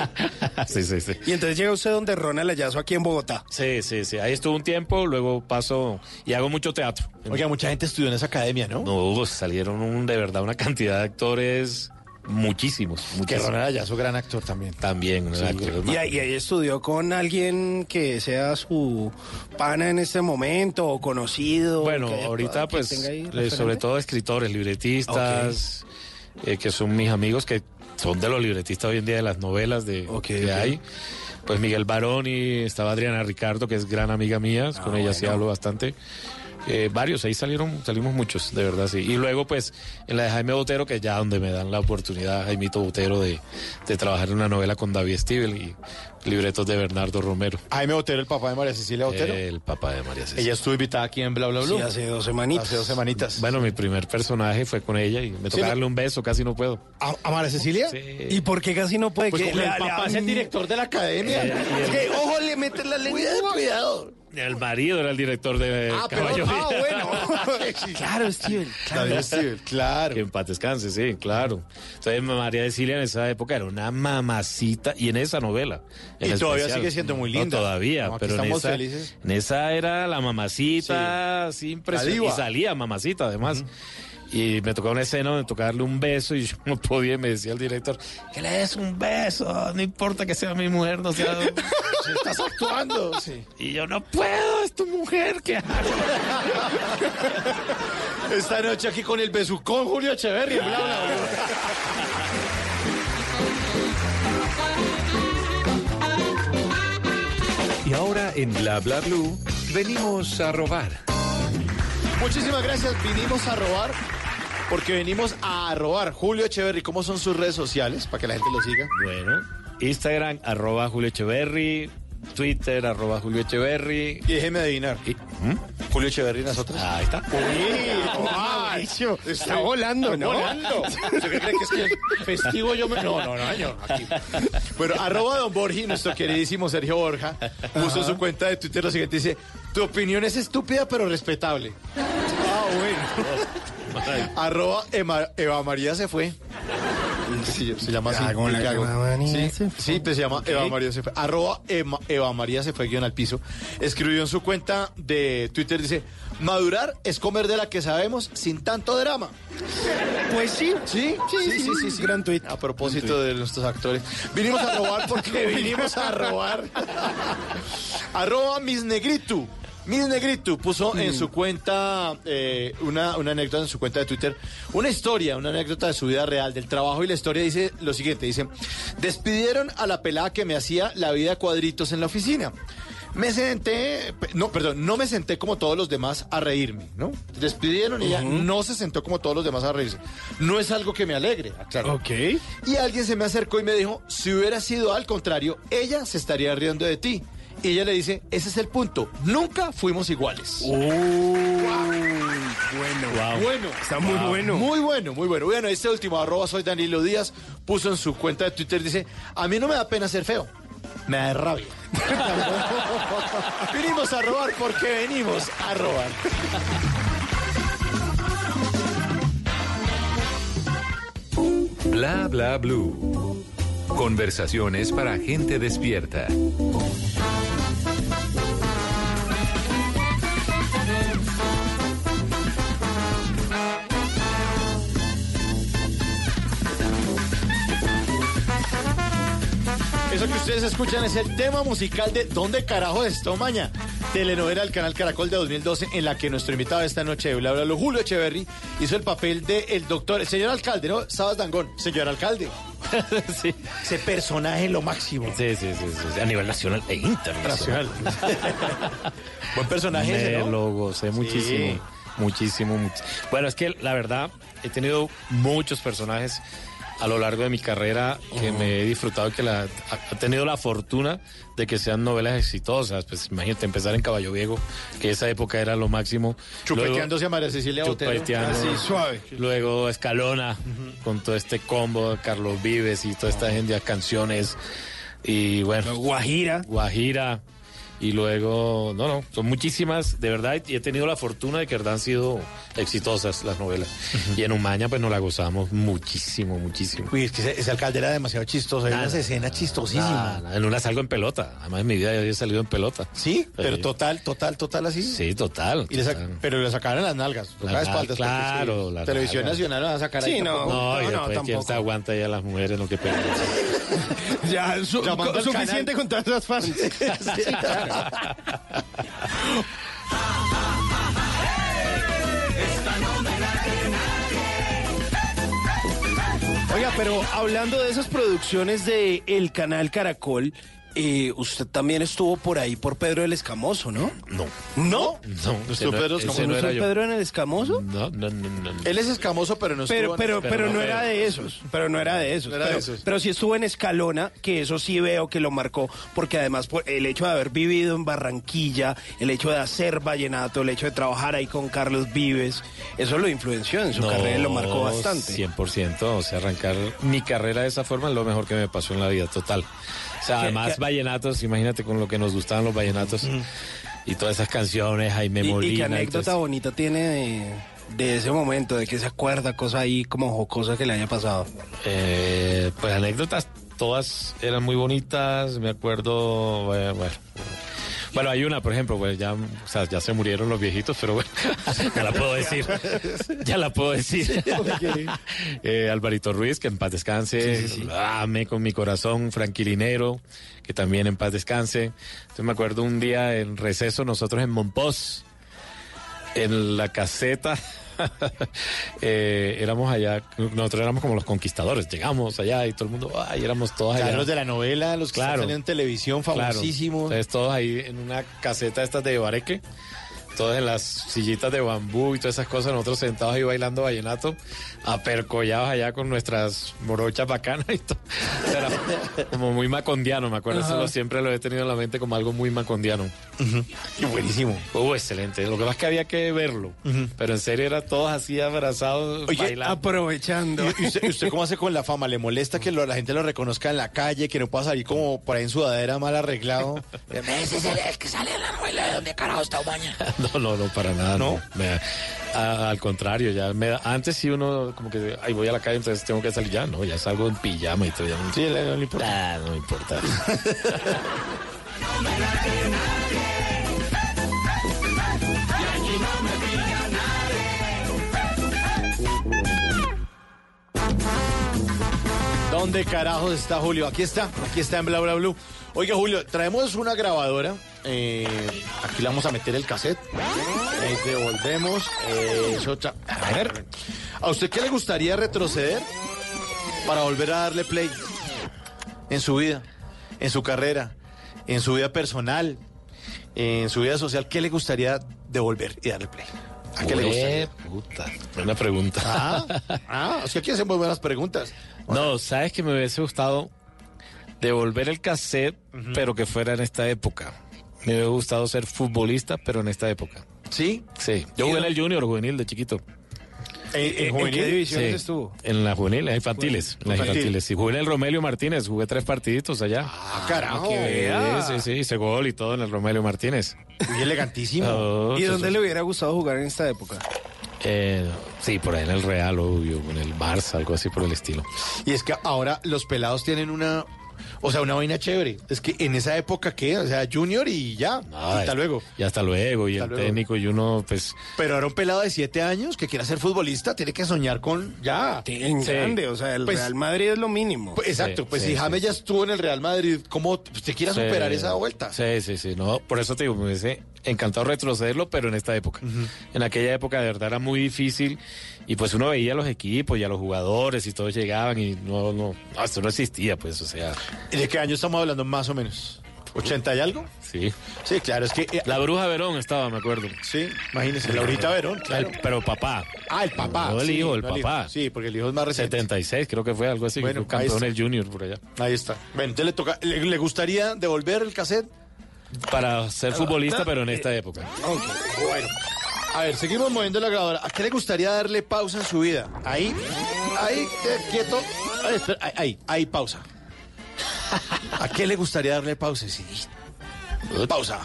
Speaker 16: sí, sí, sí.
Speaker 18: Y entonces llega usted donde Ronald Ayazo aquí en Bogotá.
Speaker 16: Sí, sí, sí. Ahí estuve un tiempo, luego paso y hago mucho teatro.
Speaker 19: Oiga, mucha gente estudió en esa academia, ¿no?
Speaker 16: No, salieron un- de verdad una cantidad de actores, muchísimos.
Speaker 19: Que
Speaker 16: muchísimos.
Speaker 19: Ronald Ayazo, gran actor también.
Speaker 16: También, un
Speaker 19: Sí.
Speaker 16: actor.
Speaker 18: Y ahí, y ahí estudió con alguien que sea su pana en este momento o conocido.
Speaker 16: Bueno,
Speaker 18: que-
Speaker 16: ahorita
Speaker 18: que
Speaker 16: pues eh, sobre todo escritores, libretistas, eh, que son mis amigos que son de los libretistas hoy en día de las novelas de que hay. Pues Miguel Baroni, estaba Adriana Ricardo, que es gran amiga mía,
Speaker 18: Ah,
Speaker 16: con ella sí hablo bastante. Eh, varios, ahí salieron, salimos muchos, de verdad, sí. Y luego, pues, en la de Jaime Botero, que es ya donde me dan la oportunidad, Jaimito Botero, de, de trabajar en una novela con David Stivel y libretos de Bernardo Romero.
Speaker 19: Jaime Botero, el papá de María Cecilia Botero.
Speaker 16: El papá de María Cecilia.
Speaker 19: Ella estuvo invitada aquí en Bla Bla Blue.
Speaker 18: Sí, hace dos semanitas.
Speaker 19: Hace dos semanitas.
Speaker 16: Bueno, mi primer personaje fue con ella y me
Speaker 19: Sí,
Speaker 16: toca
Speaker 19: no-
Speaker 16: darle un beso, casi no puedo.
Speaker 19: ¿A, a María Cecilia?
Speaker 18: ¿Y por qué casi no puede?
Speaker 19: Pues
Speaker 18: que
Speaker 19: el papá
Speaker 18: le-
Speaker 19: es el director de la academia.
Speaker 16: Eh,
Speaker 18: que, ojo, le mete la lengua.
Speaker 19: Cuidado.
Speaker 16: El marido era el director de
Speaker 19: Ah, pero-
Speaker 16: Caballo
Speaker 19: ah, bueno.
Speaker 18: Claro, Steven.
Speaker 19: David Stivel, claro.
Speaker 16: Que en paz descanse, sí, claro. Entonces María Cecilia en esa época era una mamacita y en esa novela. en
Speaker 19: Y todavía
Speaker 16: especial.
Speaker 19: sigue siendo muy
Speaker 16: No,
Speaker 19: linda.
Speaker 16: todavía,
Speaker 19: No,
Speaker 16: pero en esa, en esa era la mamacita, así impresionante. Y salía mamacita además. Y me tocaba una escena donde tocaba darle un beso y yo no podía y me decía el director, que le des un beso, no importa que sea mi mujer, no sea...
Speaker 19: Estás actuando. Sí.
Speaker 16: y yo no puedo, es tu mujer, ¿qué hago?
Speaker 19: Esta noche aquí con el besucón Julio Echeverri. Bla Bla Blue.
Speaker 4: Y ahora en Bla Bla Blue venimos a robar.
Speaker 19: Muchísimas gracias. Vinimos a robar. Porque venimos a robar. Julio Echeverri, ¿cómo son sus redes sociales? Para que la gente lo siga.
Speaker 16: Bueno, Instagram, arroba Julio Echeverry, Twitter, arroba Julio Echeverry.
Speaker 19: Y déjeme adivinar. Julio Echeverri y nosotros.
Speaker 16: Ahí está.
Speaker 18: Está volando,
Speaker 19: Está
Speaker 18: ¿no?
Speaker 19: volando. ¿Usted qué cree que es que festivo yo me.? No, no, no, yo aquí. Bueno, arroba don Borgi, nuestro queridísimo Sergio Borja, puso en su cuenta de Twitter lo siguiente: dice, tu opinión es estúpida pero respetable. Ah, bueno. arroba Ema- Eva María se fue. Sí, se llama así. Sí,
Speaker 18: se
Speaker 19: sí, pues se llama Eva María se fue. Arroba Ema- Eva María se fue guion al piso. Escribió en su cuenta de Twitter, dice, madurar es comer de la que sabemos sin tanto drama.
Speaker 18: Pues sí.
Speaker 19: Sí, sí, sí, sí, sí.
Speaker 18: Gran tuit.
Speaker 19: A propósito de nuestros actores. Vinimos a robar porque vinimos a robar. Arroba Miss Negritu. Miss Negritu puso en su cuenta eh, una, una anécdota en su cuenta de Twitter, una historia, una anécdota de su vida real, del trabajo y la historia dice lo siguiente, dice, despidieron a la pelada que me hacía la vida cuadritos en la oficina. Me senté, no, perdón, no me senté como todos los demás a reírme, ¿no? Despidieron y ella no se sentó como todos los demás a reírse. No es algo que me alegre, claro.
Speaker 18: Ok.
Speaker 19: Y alguien se me acercó y me dijo, si hubiera sido al contrario, ella se estaría riendo de ti. Y ella le dice, ese es el punto, nunca fuimos iguales.
Speaker 18: bueno.
Speaker 19: Bueno.
Speaker 18: Está muy bueno.
Speaker 19: Muy bueno, muy bueno. Bueno, este último, arroba soy Danilo Díaz, puso en su cuenta de Twitter, dice, a mí no me da pena ser feo, me da rabia. venimos a robar porque venimos a robar.
Speaker 3: Bla Bla Blue. Conversaciones para gente despierta.
Speaker 19: Eso que ustedes escuchan es el tema musical de ¿Dónde carajo esto, maña? Telenovela del canal Caracol de 2012 en la que nuestro invitado esta noche de Bla Bla Bla, Julio Echeverry, hizo el papel de el doctor, el señor alcalde, ¿no? Sabas Dangón, señor alcalde.
Speaker 16: sí.
Speaker 19: Ese personaje lo máximo.
Speaker 16: Sí, sí, sí, a nivel nacional e internacional.
Speaker 19: Buen personaje ese,
Speaker 16: Me
Speaker 19: ¿no?
Speaker 16: lo gocé muchísimo,
Speaker 19: Sí.
Speaker 16: muchísimo, much- Bueno, es que la verdad he tenido muchos personajes a lo largo de mi carrera que me he disfrutado y que la, ha, ha tenido la fortuna de que sean novelas exitosas. Pues imagínate empezar en Caballo Viejo, que esa época era lo máximo.
Speaker 19: Chupeteándose a María Cecilia Botero.
Speaker 16: Chupeteando.
Speaker 19: Así, suave.
Speaker 16: Luego Escalona, con todo este combo de Carlos Vives y toda esta gente, canciones. Y bueno.
Speaker 18: Guajira.
Speaker 16: Guajira. Y luego, no, no, son muchísimas, de verdad, y he tenido la fortuna de que han sido exitosas las novelas. Y en Umaña, pues nos la gozamos muchísimo, muchísimo.
Speaker 19: Uy, es que ese, ese alcalde era demasiado chistoso. Hay unas escenas chistosísimas.
Speaker 16: En una salgo en pelota. Además, en mi vida yo había salido en pelota.
Speaker 19: ¿Sí? Pero total, total, total así.
Speaker 16: Sí, total.
Speaker 19: Y le sac-
Speaker 16: total.
Speaker 19: pero le sacaron las nalgas.
Speaker 16: Las nal-
Speaker 19: espaldas,
Speaker 16: claro,
Speaker 19: sí,
Speaker 16: las
Speaker 19: Televisión
Speaker 16: nalgas.
Speaker 19: Nacional van a sacar ahí.
Speaker 18: Sí, no.
Speaker 19: tampoco.
Speaker 16: No, y
Speaker 18: no,
Speaker 16: después quién
Speaker 18: tampoco.
Speaker 16: se aguanta ya las mujeres, lo que pega.
Speaker 18: Ya, su- suficiente
Speaker 19: canal.
Speaker 18: con todas las fans. Oiga, pero hablando de esas producciones de El Canal Caracol, eh, usted también estuvo por ahí por Pedro el Escamoso, ¿no?
Speaker 16: No.
Speaker 18: ¿No?
Speaker 16: No,
Speaker 19: ¿Estuvo
Speaker 16: ese no-
Speaker 19: Pedro
Speaker 16: ese
Speaker 19: Escamoso?
Speaker 16: no
Speaker 18: ¿No
Speaker 16: era yo.
Speaker 18: Pedro en el Escamoso?
Speaker 16: No, no, no, no. no.
Speaker 19: Él es escamoso, pero no estuvo
Speaker 18: Pero,
Speaker 19: en-
Speaker 18: pero,
Speaker 16: pero
Speaker 18: pero
Speaker 16: no
Speaker 18: era de
Speaker 16: eso.
Speaker 18: esos, pero no era de esos.
Speaker 19: No era de
Speaker 18: pero,
Speaker 19: esos.
Speaker 18: pero sí estuvo en Escalona, que eso sí veo que lo marcó, porque además por el hecho de haber vivido en Barranquilla, el hecho de hacer vallenato, el hecho de trabajar ahí con Carlos Vives, eso lo influenció en su
Speaker 16: No,
Speaker 18: carrera y lo marcó bastante.
Speaker 16: 100%, o sea, arrancar mi carrera de esa forma es lo mejor que me pasó en la vida, total. O sea,
Speaker 18: ¿Qué-
Speaker 16: además
Speaker 18: qué-
Speaker 16: vallenatos, imagínate con lo que nos gustaban los vallenatos y todas esas canciones, Jaime
Speaker 18: ¿Y, y
Speaker 16: Molina.
Speaker 18: qué anécdota bonita tiene de, de ese momento, de que se acuerda, cosa ahí como jocosa que le haya pasado?
Speaker 16: Eh, pues anécdotas, todas eran muy bonitas, me acuerdo, bueno, bueno. Bueno, hay una, por ejemplo, pues ya, o sea, ya se murieron los viejitos, pero bueno, ya la puedo decir. Ya la puedo decir. Eh, Alvarito Ruiz, que en paz descanse. Amé con mi corazón. Franquilinero, que también en paz descanse. Entonces me acuerdo un día en receso, nosotros en Monpós, en la caseta. eh, éramos allá, nosotros éramos como los conquistadores, llegamos allá y todo el mundo, ay, éramos todos allá.
Speaker 19: Claro, los de la novela, los que
Speaker 16: Claro.
Speaker 19: están en televisión,
Speaker 16: Claro.
Speaker 19: famosísimos.
Speaker 16: Entonces todos ahí en una caseta estas de bareque, todos en las sillitas de bambú y todas esas cosas, nosotros sentados ahí bailando vallenato, apercollados allá con nuestras morochas bacanas y todo. Era como muy macondiano, me acuerdo, eso lo- siempre lo he tenido en la mente como algo muy macondiano.
Speaker 19: Y buenísimo.
Speaker 16: Uh, excelente. Lo que pasa es que había que verlo, pero en serio era todos así abrazados,
Speaker 19: Oye,
Speaker 16: bailando.
Speaker 18: Aprovechando.
Speaker 19: ¿Y, usted, cómo hace con la fama? ¿Le molesta que lo- la gente lo reconozca en la calle, que no pueda salir como por ahí en sudadera mal arreglado?
Speaker 7: Ese es el, el que sale en la novela de donde carajo está Umaña.
Speaker 16: No, no, no, para nada. No. Me- a- al contrario, ya me antes sí uno como que, ay, voy a la calle, entonces tengo que salir ya. No, ya salgo en pijama y todo. Ya no,
Speaker 19: Sí, no le importa.
Speaker 16: Ah, no me importa.
Speaker 19: ¿Dónde carajos está Julio? Aquí está, aquí está en Bla Bla Blue. Oiga, Julio, traemos una grabadora. eh, aquí le vamos a meter el cassette. Eh, devolvemos. eh, a ver, ¿a usted qué le gustaría retroceder para volver a darle play en su vida, en su carrera, en su vida personal, en su vida social? ¿Qué le gustaría devolver y darle play? ¿A qué le gustaría?
Speaker 16: Puta, buena pregunta.
Speaker 19: Ah, ah, o sea, aquí hacemos buenas preguntas.
Speaker 16: No, sabes que me hubiese gustado devolver el cassette, pero que fuera en esta época. Me hubiese gustado ser futbolista, pero en esta época.
Speaker 19: ¿Sí?
Speaker 16: Sí. Yo jugué en el junior juvenil de chiquito.
Speaker 19: ¿En,
Speaker 18: ¿En qué divisiones
Speaker 16: Sí,
Speaker 18: estuvo?
Speaker 16: En la juvenil, en las infantiles. En las
Speaker 19: Infantil.
Speaker 16: infantiles. Sí, jugué en el Romelio Martínez, jugué tres partiditos allá.
Speaker 19: Ah, carajo.
Speaker 16: Sí, sí, sí, hice gol y todo en el Romelio Martínez.
Speaker 19: Muy elegantísimo.
Speaker 16: Oh,
Speaker 18: ¿Y dónde le hubiera gustado jugar en esta época?
Speaker 16: Eh, sí, por ahí en el Real, obvio, en el Barça, algo así por el estilo.
Speaker 19: Y es que ahora los pelados tienen una, o sea, una vaina chévere. Es que en esa época, ¿qué? O sea, junior y ya. hasta
Speaker 16: Ay,
Speaker 19: luego.
Speaker 16: Y hasta luego, y
Speaker 19: Hasta
Speaker 16: el
Speaker 19: luego.
Speaker 16: técnico, y uno, pues.
Speaker 19: Pero ahora un pelado de siete años que quiera ser futbolista tiene que soñar con ya.
Speaker 18: En
Speaker 16: Sí.
Speaker 18: grande, o sea, el
Speaker 19: Pues-
Speaker 18: Real Madrid es lo mínimo.
Speaker 19: Pues, exacto,
Speaker 16: Sí,
Speaker 19: pues
Speaker 16: sí,
Speaker 19: si
Speaker 16: sí,
Speaker 19: James ya estuvo en el Real Madrid, ¿cómo usted quiera
Speaker 16: Sí.
Speaker 19: superar esa vuelta?
Speaker 16: Sí, sí, sí. No, por eso te digo, me hubiese encantado retrocederlo, pero en esta época. En aquella época de verdad era muy difícil y pues uno veía a los equipos y a los jugadores y todos llegaban y no, no, no, esto no existía, pues, o sea,
Speaker 19: ¿Y ¿De qué año estamos hablando más o menos? ¿80 y algo?
Speaker 16: sí.
Speaker 19: Sí, claro, es que... eh,
Speaker 16: La bruja Verón estaba, me acuerdo.
Speaker 19: sí, imagínese, Laurita Verón, claro.
Speaker 16: El- pero papá,
Speaker 19: Ah, el papá.
Speaker 16: No el
Speaker 19: sí,
Speaker 16: hijo, el
Speaker 19: no
Speaker 16: papá.
Speaker 19: Sí, porque el hijo es más reciente.
Speaker 16: 76 creo que fue algo así,
Speaker 19: Bueno,
Speaker 16: fue campeón el junior por allá.
Speaker 19: Ahí está. Bueno, entonces le toca, ¿le, le gustaría devolver el cassette?
Speaker 16: Para ser futbolista, pero en esta época.
Speaker 19: Ok, bueno. A ver, seguimos moviendo la grabadora. ¿A qué le gustaría darle pausa en su vida? Ahí, ahí, eh, quieto. Ahí, espera, ahí, ahí, ahí, pausa. ¿A qué le gustaría darle pausa? Sí. Pausa.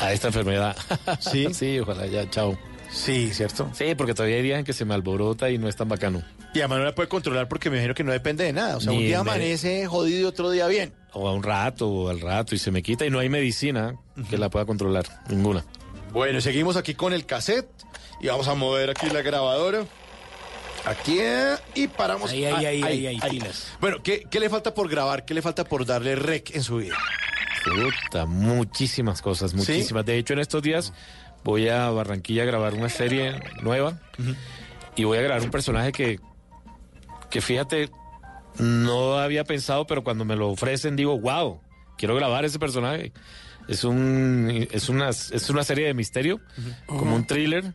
Speaker 16: A esta enfermedad.
Speaker 19: Sí.
Speaker 16: sí, ojalá ya, chao.
Speaker 19: Sí, ¿cierto?
Speaker 16: Sí, porque todavía hay días en que se me alborota y no es tan bacano.
Speaker 19: Y además no la puede controlar porque me imagino que no depende de nada. O sea,
Speaker 16: Ni
Speaker 19: un día amanece jodido y otro día bien.
Speaker 16: O a un rato, o al rato, y se me quita y no hay medicina que la pueda controlar. Ninguna.
Speaker 19: Bueno, seguimos aquí con el cassette y vamos a mover aquí la grabadora. Aquí eh, y paramos.
Speaker 18: Ahí, ahí,
Speaker 19: Ah,
Speaker 18: ahí, ahí, ahí.
Speaker 19: Bueno, ¿qué, ¿qué le falta por grabar? ¿Qué le falta por darle rec en su vida?
Speaker 16: Puta, muchísimas cosas, muchísimas. De hecho, en estos días voy a Barranquilla a grabar una serie nueva y voy a grabar un personaje que, que fíjate, no había pensado, pero cuando me lo ofrecen digo, wow, quiero grabar ese personaje. Es un es una es una serie de misterio, como un thriller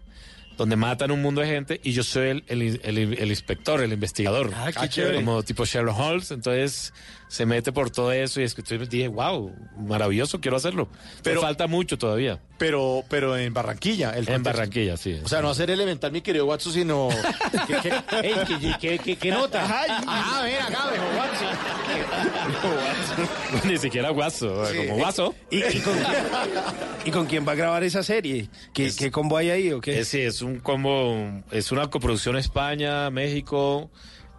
Speaker 16: donde matan un mundo de gente y yo soy el, el- el- el inspector, el investigador.
Speaker 19: Ah, qué chévere.
Speaker 16: Como tipo Sherlock Holmes, entonces se mete por todo eso y es que estoy- dije, wow, maravilloso, quiero hacerlo. Pero falta mucho todavía.
Speaker 19: Pero, pero en Barranquilla. El
Speaker 16: En
Speaker 19: contexto.
Speaker 16: Barranquilla, sí.
Speaker 19: O sea, no hacer elemental, mi querido Watson, sino. ¿Qué, qué,
Speaker 18: Ey, ¿qué, qué, qué, qué nota?
Speaker 19: ah, ven acá, viejo Watson.
Speaker 16: Ni siquiera guaso,
Speaker 19: Sí.
Speaker 16: como guaso.
Speaker 18: ¿Y, y con, y con quién va a grabar esa serie? ¿Qué, qué combo hay ahí o qué?
Speaker 16: Sí, es un combo, es una coproducción España, México,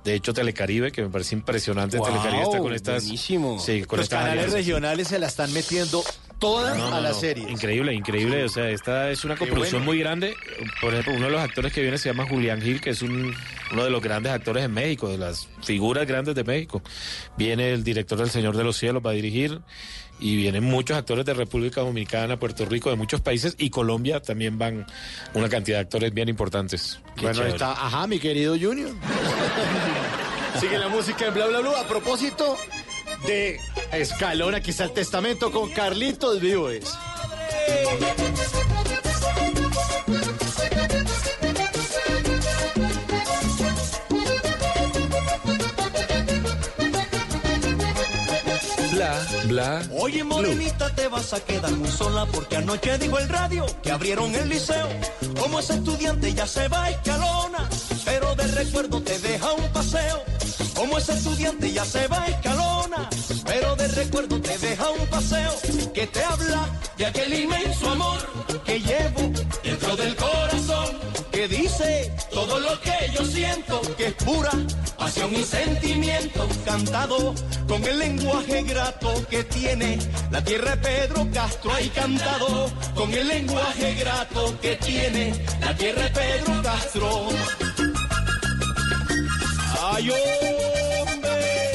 Speaker 16: de hecho Telecaribe, que me parece impresionante.
Speaker 18: Wow,
Speaker 16: Telecaribe está con estas...
Speaker 18: buenísimo.
Speaker 16: Sí, con
Speaker 19: Los
Speaker 16: estas
Speaker 19: canales
Speaker 16: alianzas.
Speaker 19: regionales se la están metiendo todas
Speaker 16: No, no,
Speaker 19: a la
Speaker 16: no.
Speaker 19: serie.
Speaker 16: Increíble, increíble. O sea, esta es una coproducción
Speaker 19: bueno.
Speaker 16: muy grande. Por ejemplo, uno de los actores que viene se llama Julián Gil, que es un, uno de los grandes actores en México, de las figuras grandes de México. Viene el director del Señor de los Cielos, va a dirigir. Y vienen muchos actores de República Dominicana, Puerto Rico, de muchos países. Y Colombia también van una cantidad de actores bien importantes. Qué
Speaker 19: Bueno,
Speaker 16: chévere.
Speaker 19: está, ajá, mi querido Junior. Sigue la música en bla bla bla. A propósito de Escalón, aquí está el testamento con Carlitos Vives.
Speaker 20: Oye, morenita, te vas a quedar muy sola porque anoche dijo el radio que abrieron el liceo. Como ese estudiante ya se va a escalona, pero de recuerdo te deja un paseo. Como ese estudiante ya se va a escalona, pero de recuerdo te deja un paseo. Que te habla de aquel inmenso amor que llevo dentro del corazón. Que dice todo lo que yo siento, que es pura pasión y sentimiento. Cantado con el lenguaje grato que tiene la tierra de Pedro Castro. Hay cantado con el lenguaje grato que tiene la tierra de Pedro Castro. ¡Ay, hombre!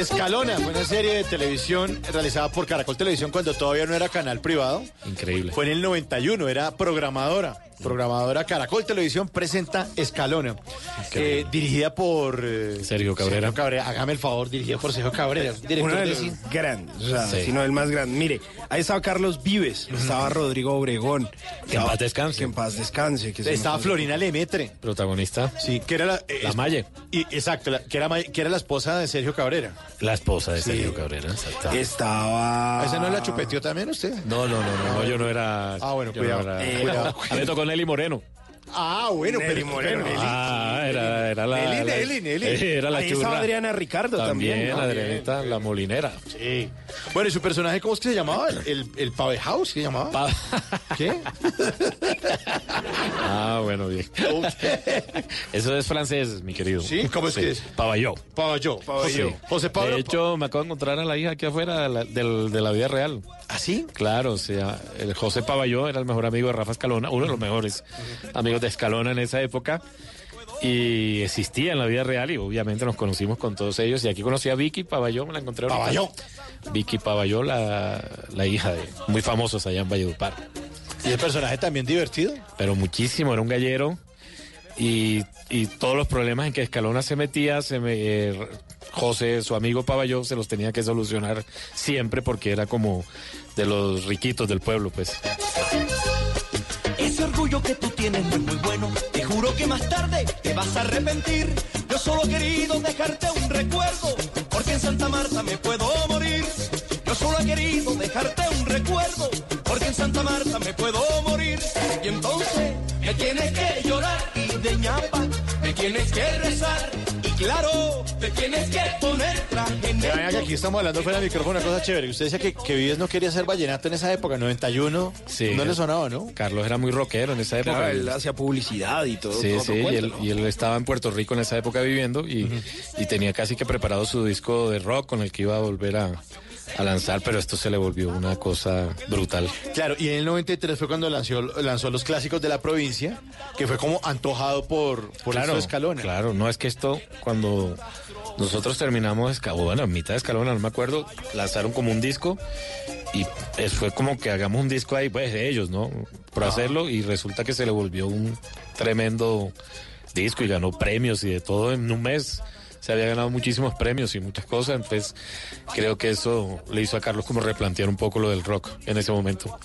Speaker 19: Escalona fue una serie de televisión realizada por Caracol Televisión cuando todavía no era canal privado.
Speaker 16: Increíble.
Speaker 19: Fue en el 91, era programadora. Programadora Caracol Televisión presenta Escalona, eh, dirigida por eh,
Speaker 16: Sergio Cabrera.
Speaker 19: Sergio Cabrera. Hágame el favor, dirigida por Sergio Cabrera, director
Speaker 18: Uno de los grandes, o sea,
Speaker 16: Sí.
Speaker 18: si no el más grande. Mire, ahí estaba Carlos Vives, estaba Rodrigo Obregón.
Speaker 16: Que en paz descanse.
Speaker 18: Que en paz descanse. Que
Speaker 19: Estaba
Speaker 18: me-
Speaker 19: Florina Lemetre.
Speaker 16: Protagonista.
Speaker 19: Sí, que era la, eh,
Speaker 16: La Maye.
Speaker 19: Y, exacto, la- que, era, que era la esposa de Sergio Cabrera.
Speaker 16: La esposa de
Speaker 19: Sí.
Speaker 16: Sergio Cabrera. exacto.
Speaker 18: Estaba...
Speaker 19: ¿Esa no la chupeteó también usted?
Speaker 16: No, no, no, no, no, yo no era.
Speaker 19: Ah, bueno,
Speaker 16: no
Speaker 19: cuidado,
Speaker 16: era-
Speaker 19: eh, cuidado.
Speaker 16: A tocó Nelly Moreno.
Speaker 19: Ah, bueno,
Speaker 18: Nelly
Speaker 19: pero,
Speaker 18: Moreno.
Speaker 19: Nelly-
Speaker 16: Ah, era, era la.
Speaker 19: Nelly, Nelly, Nelly.
Speaker 16: Era la
Speaker 18: Ahí estaba. Adriana Ricardo también.
Speaker 16: También. Adrianita, la molinera.
Speaker 19: Sí. Bueno, ¿y su personaje cómo es que se llamaba? ¿El, el, el Pave House? ¿Qué llamaba?
Speaker 16: Pa-
Speaker 19: ¿Qué?
Speaker 16: Ah, bueno, bien. Eso es francés, mi querido.
Speaker 19: ¿Sí? ¿Cómo es que es?
Speaker 16: Paballó.
Speaker 19: Paballó.
Speaker 16: Sí.
Speaker 19: José Pablo.
Speaker 16: De hecho, me acabo de encontrar a la hija aquí afuera de la, del- de la vida real.
Speaker 19: ¿Ah, sí?
Speaker 16: Claro, o sea, el José Paballó era el mejor amigo de Rafa Escalona, uno de los mejores amigos de Escalona en esa época. Y existía en la vida real y obviamente nos conocimos con todos ellos. Y aquí conocí a Vicky Paballó, me la encontré ahorita. Vicky Paballó, la, la hija de muy famosos allá en Valledupar.
Speaker 19: ¿Y el personaje también divertido?
Speaker 16: Pero muchísimo, era un gallero. Y, y todos los problemas en que Escalona se metía, se me, eh, José, su amigo Paballó, se los tenía que solucionar siempre porque era como de los riquitos del pueblo, pues.
Speaker 20: Orgullo que tú tienes no es muy bueno. Te juro que más tarde te vas a arrepentir. Yo solo he querido dejarte un recuerdo, porque en Santa Marta me puedo morir. Yo solo he querido dejarte un recuerdo, porque en Santa Marta me puedo morir. Y entonces me tienes que llorar y de ñapa me tienes que rezar. Claro, te tienes que poner traje
Speaker 19: venga, que aquí estamos hablando fuera del micrófono una cosa chévere. Usted decía que, que Vives no quería ser vallenato en esa época, 91.
Speaker 16: Sí.
Speaker 19: No le sonaba, ¿no?
Speaker 16: Carlos era muy rockero en esa época.
Speaker 18: Claro, él hacía publicidad y todo.
Speaker 16: Sí,
Speaker 18: todo
Speaker 16: sí, y él,
Speaker 18: ¿no?
Speaker 16: y él estaba en Puerto Rico en esa época viviendo y, y tenía casi que preparado su disco de rock con el que iba a volver a, a lanzar, pero esto se le volvió una cosa brutal.
Speaker 19: Claro, y en el 93 fue cuando lanzó, lanzó los clásicos de la provincia, que fue como antojado por, por
Speaker 16: claro,
Speaker 19: Escalona.
Speaker 16: Claro, no es que esto cuando nosotros terminamos, bueno, en mitad de Escalona, no me acuerdo, lanzaron como un disco y fue como que hagamos un disco ahí, pues de ellos, ¿no? Por hacerlo y resulta que se le volvió un tremendo disco y ganó premios y de todo en un mes. Se había ganado muchísimos premios y muchas cosas, entonces creo que eso le hizo a Carlos como replantear un poco lo del rock en ese momento.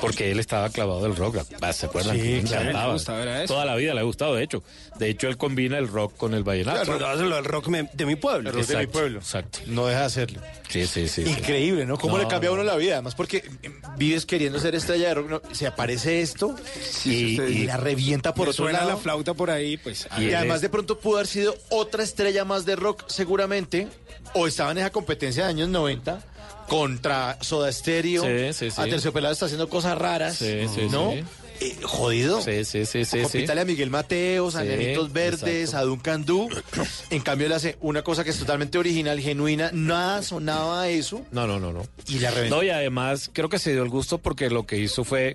Speaker 16: Porque él estaba clavado del rock, ¿se acuerdan?
Speaker 18: Sí,
Speaker 16: Le
Speaker 18: claro,
Speaker 16: encantaba.
Speaker 18: le eso.
Speaker 16: Toda la vida le ha gustado, de hecho. De hecho, él combina el rock con el vallenato.
Speaker 18: Claro, rock de mi pueblo.
Speaker 19: El rock de mi pueblo.
Speaker 16: Exacto.
Speaker 19: No deja de hacerlo.
Speaker 16: Sí, sí, sí.
Speaker 19: Increíble, ¿no? ¿Cómo
Speaker 16: No,
Speaker 19: le cambia a
Speaker 16: no.
Speaker 19: uno la vida? Además, porque vives queriendo ser estrella de rock, ¿no? se aparece esto y,
Speaker 18: sí, sí.
Speaker 19: y la revienta por otro
Speaker 18: suena
Speaker 19: lado.
Speaker 18: la flauta por ahí, pues.
Speaker 19: Y, además
Speaker 16: es-
Speaker 19: de pronto pudo haber sido otra estrella más de rock seguramente, o estaba en esa competencia de años 90 contra Soda Stereo,
Speaker 16: Sí, sí, sí.
Speaker 19: Aterciopelado está haciendo cosas raras, ¿no? Eh, jodido.
Speaker 16: Sí, sí, sí, sí. sí.
Speaker 19: Compítale a Miguel Mateos, a
Speaker 16: Sí,
Speaker 19: Nenitos Verdes,
Speaker 16: exacto.
Speaker 19: a Duncan Du. En cambio, él hace una cosa que es totalmente original, genuina. Nada sonaba a eso.
Speaker 16: No, no, no, no.
Speaker 19: Y la reventó.
Speaker 16: No, y además creo que se dio el gusto porque lo que hizo fue,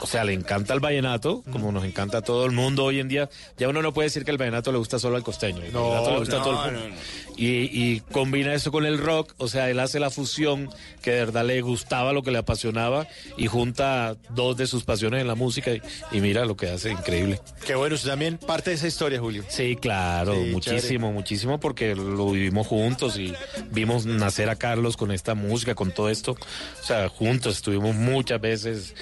Speaker 16: o sea, le encanta el vallenato, como nos encanta a todo el mundo hoy en día. Ya uno no puede decir que el vallenato le gusta solo al costeño. El
Speaker 19: No,
Speaker 16: vallenato le gusta a
Speaker 19: no,
Speaker 16: todo el mundo. Y, y combina eso con el rock, o sea, él hace la fusión que de verdad le gustaba, lo que le apasionaba, y junta dos de sus pasiones en la música y, y mira lo que hace, increíble.
Speaker 19: Qué bueno, usted también parte de esa historia, Julio.
Speaker 16: Sí, claro,
Speaker 19: Sí,
Speaker 16: muchísimo, muchísimo, porque lo vivimos juntos y vimos nacer a Carlos con esta música, con todo esto. O sea, juntos estuvimos muchas veces.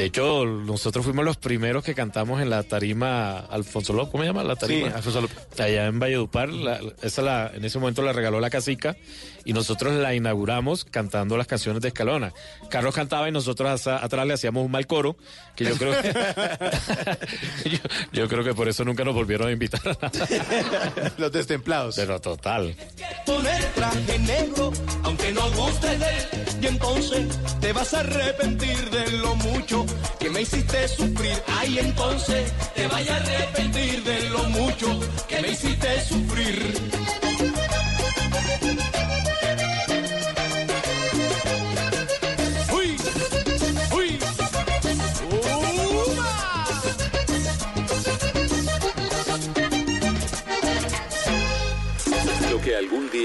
Speaker 16: De hecho, nosotros fuimos los primeros que cantamos en la tarima Alfonso López, ¿cómo se llama la tarima?
Speaker 19: Sí, Alfonso López.
Speaker 16: Allá en Valledupar, la- esa la, en ese momento la regaló la casica y nosotros la inauguramos cantando las canciones de Escalona. Carlos cantaba y nosotros asa- atrás le hacíamos un mal coro, que yo creo yo, yo creo que por eso nunca nos volvieron a invitar.
Speaker 19: Los destemplados.
Speaker 16: Pero total.
Speaker 20: poner traje negro, aunque no guste de él. Y entonces te vas a arrepentir de lo mucho que me hiciste sufrir. Ay, entonces te vaya a arrepentir de lo mucho que me hiciste sufrir.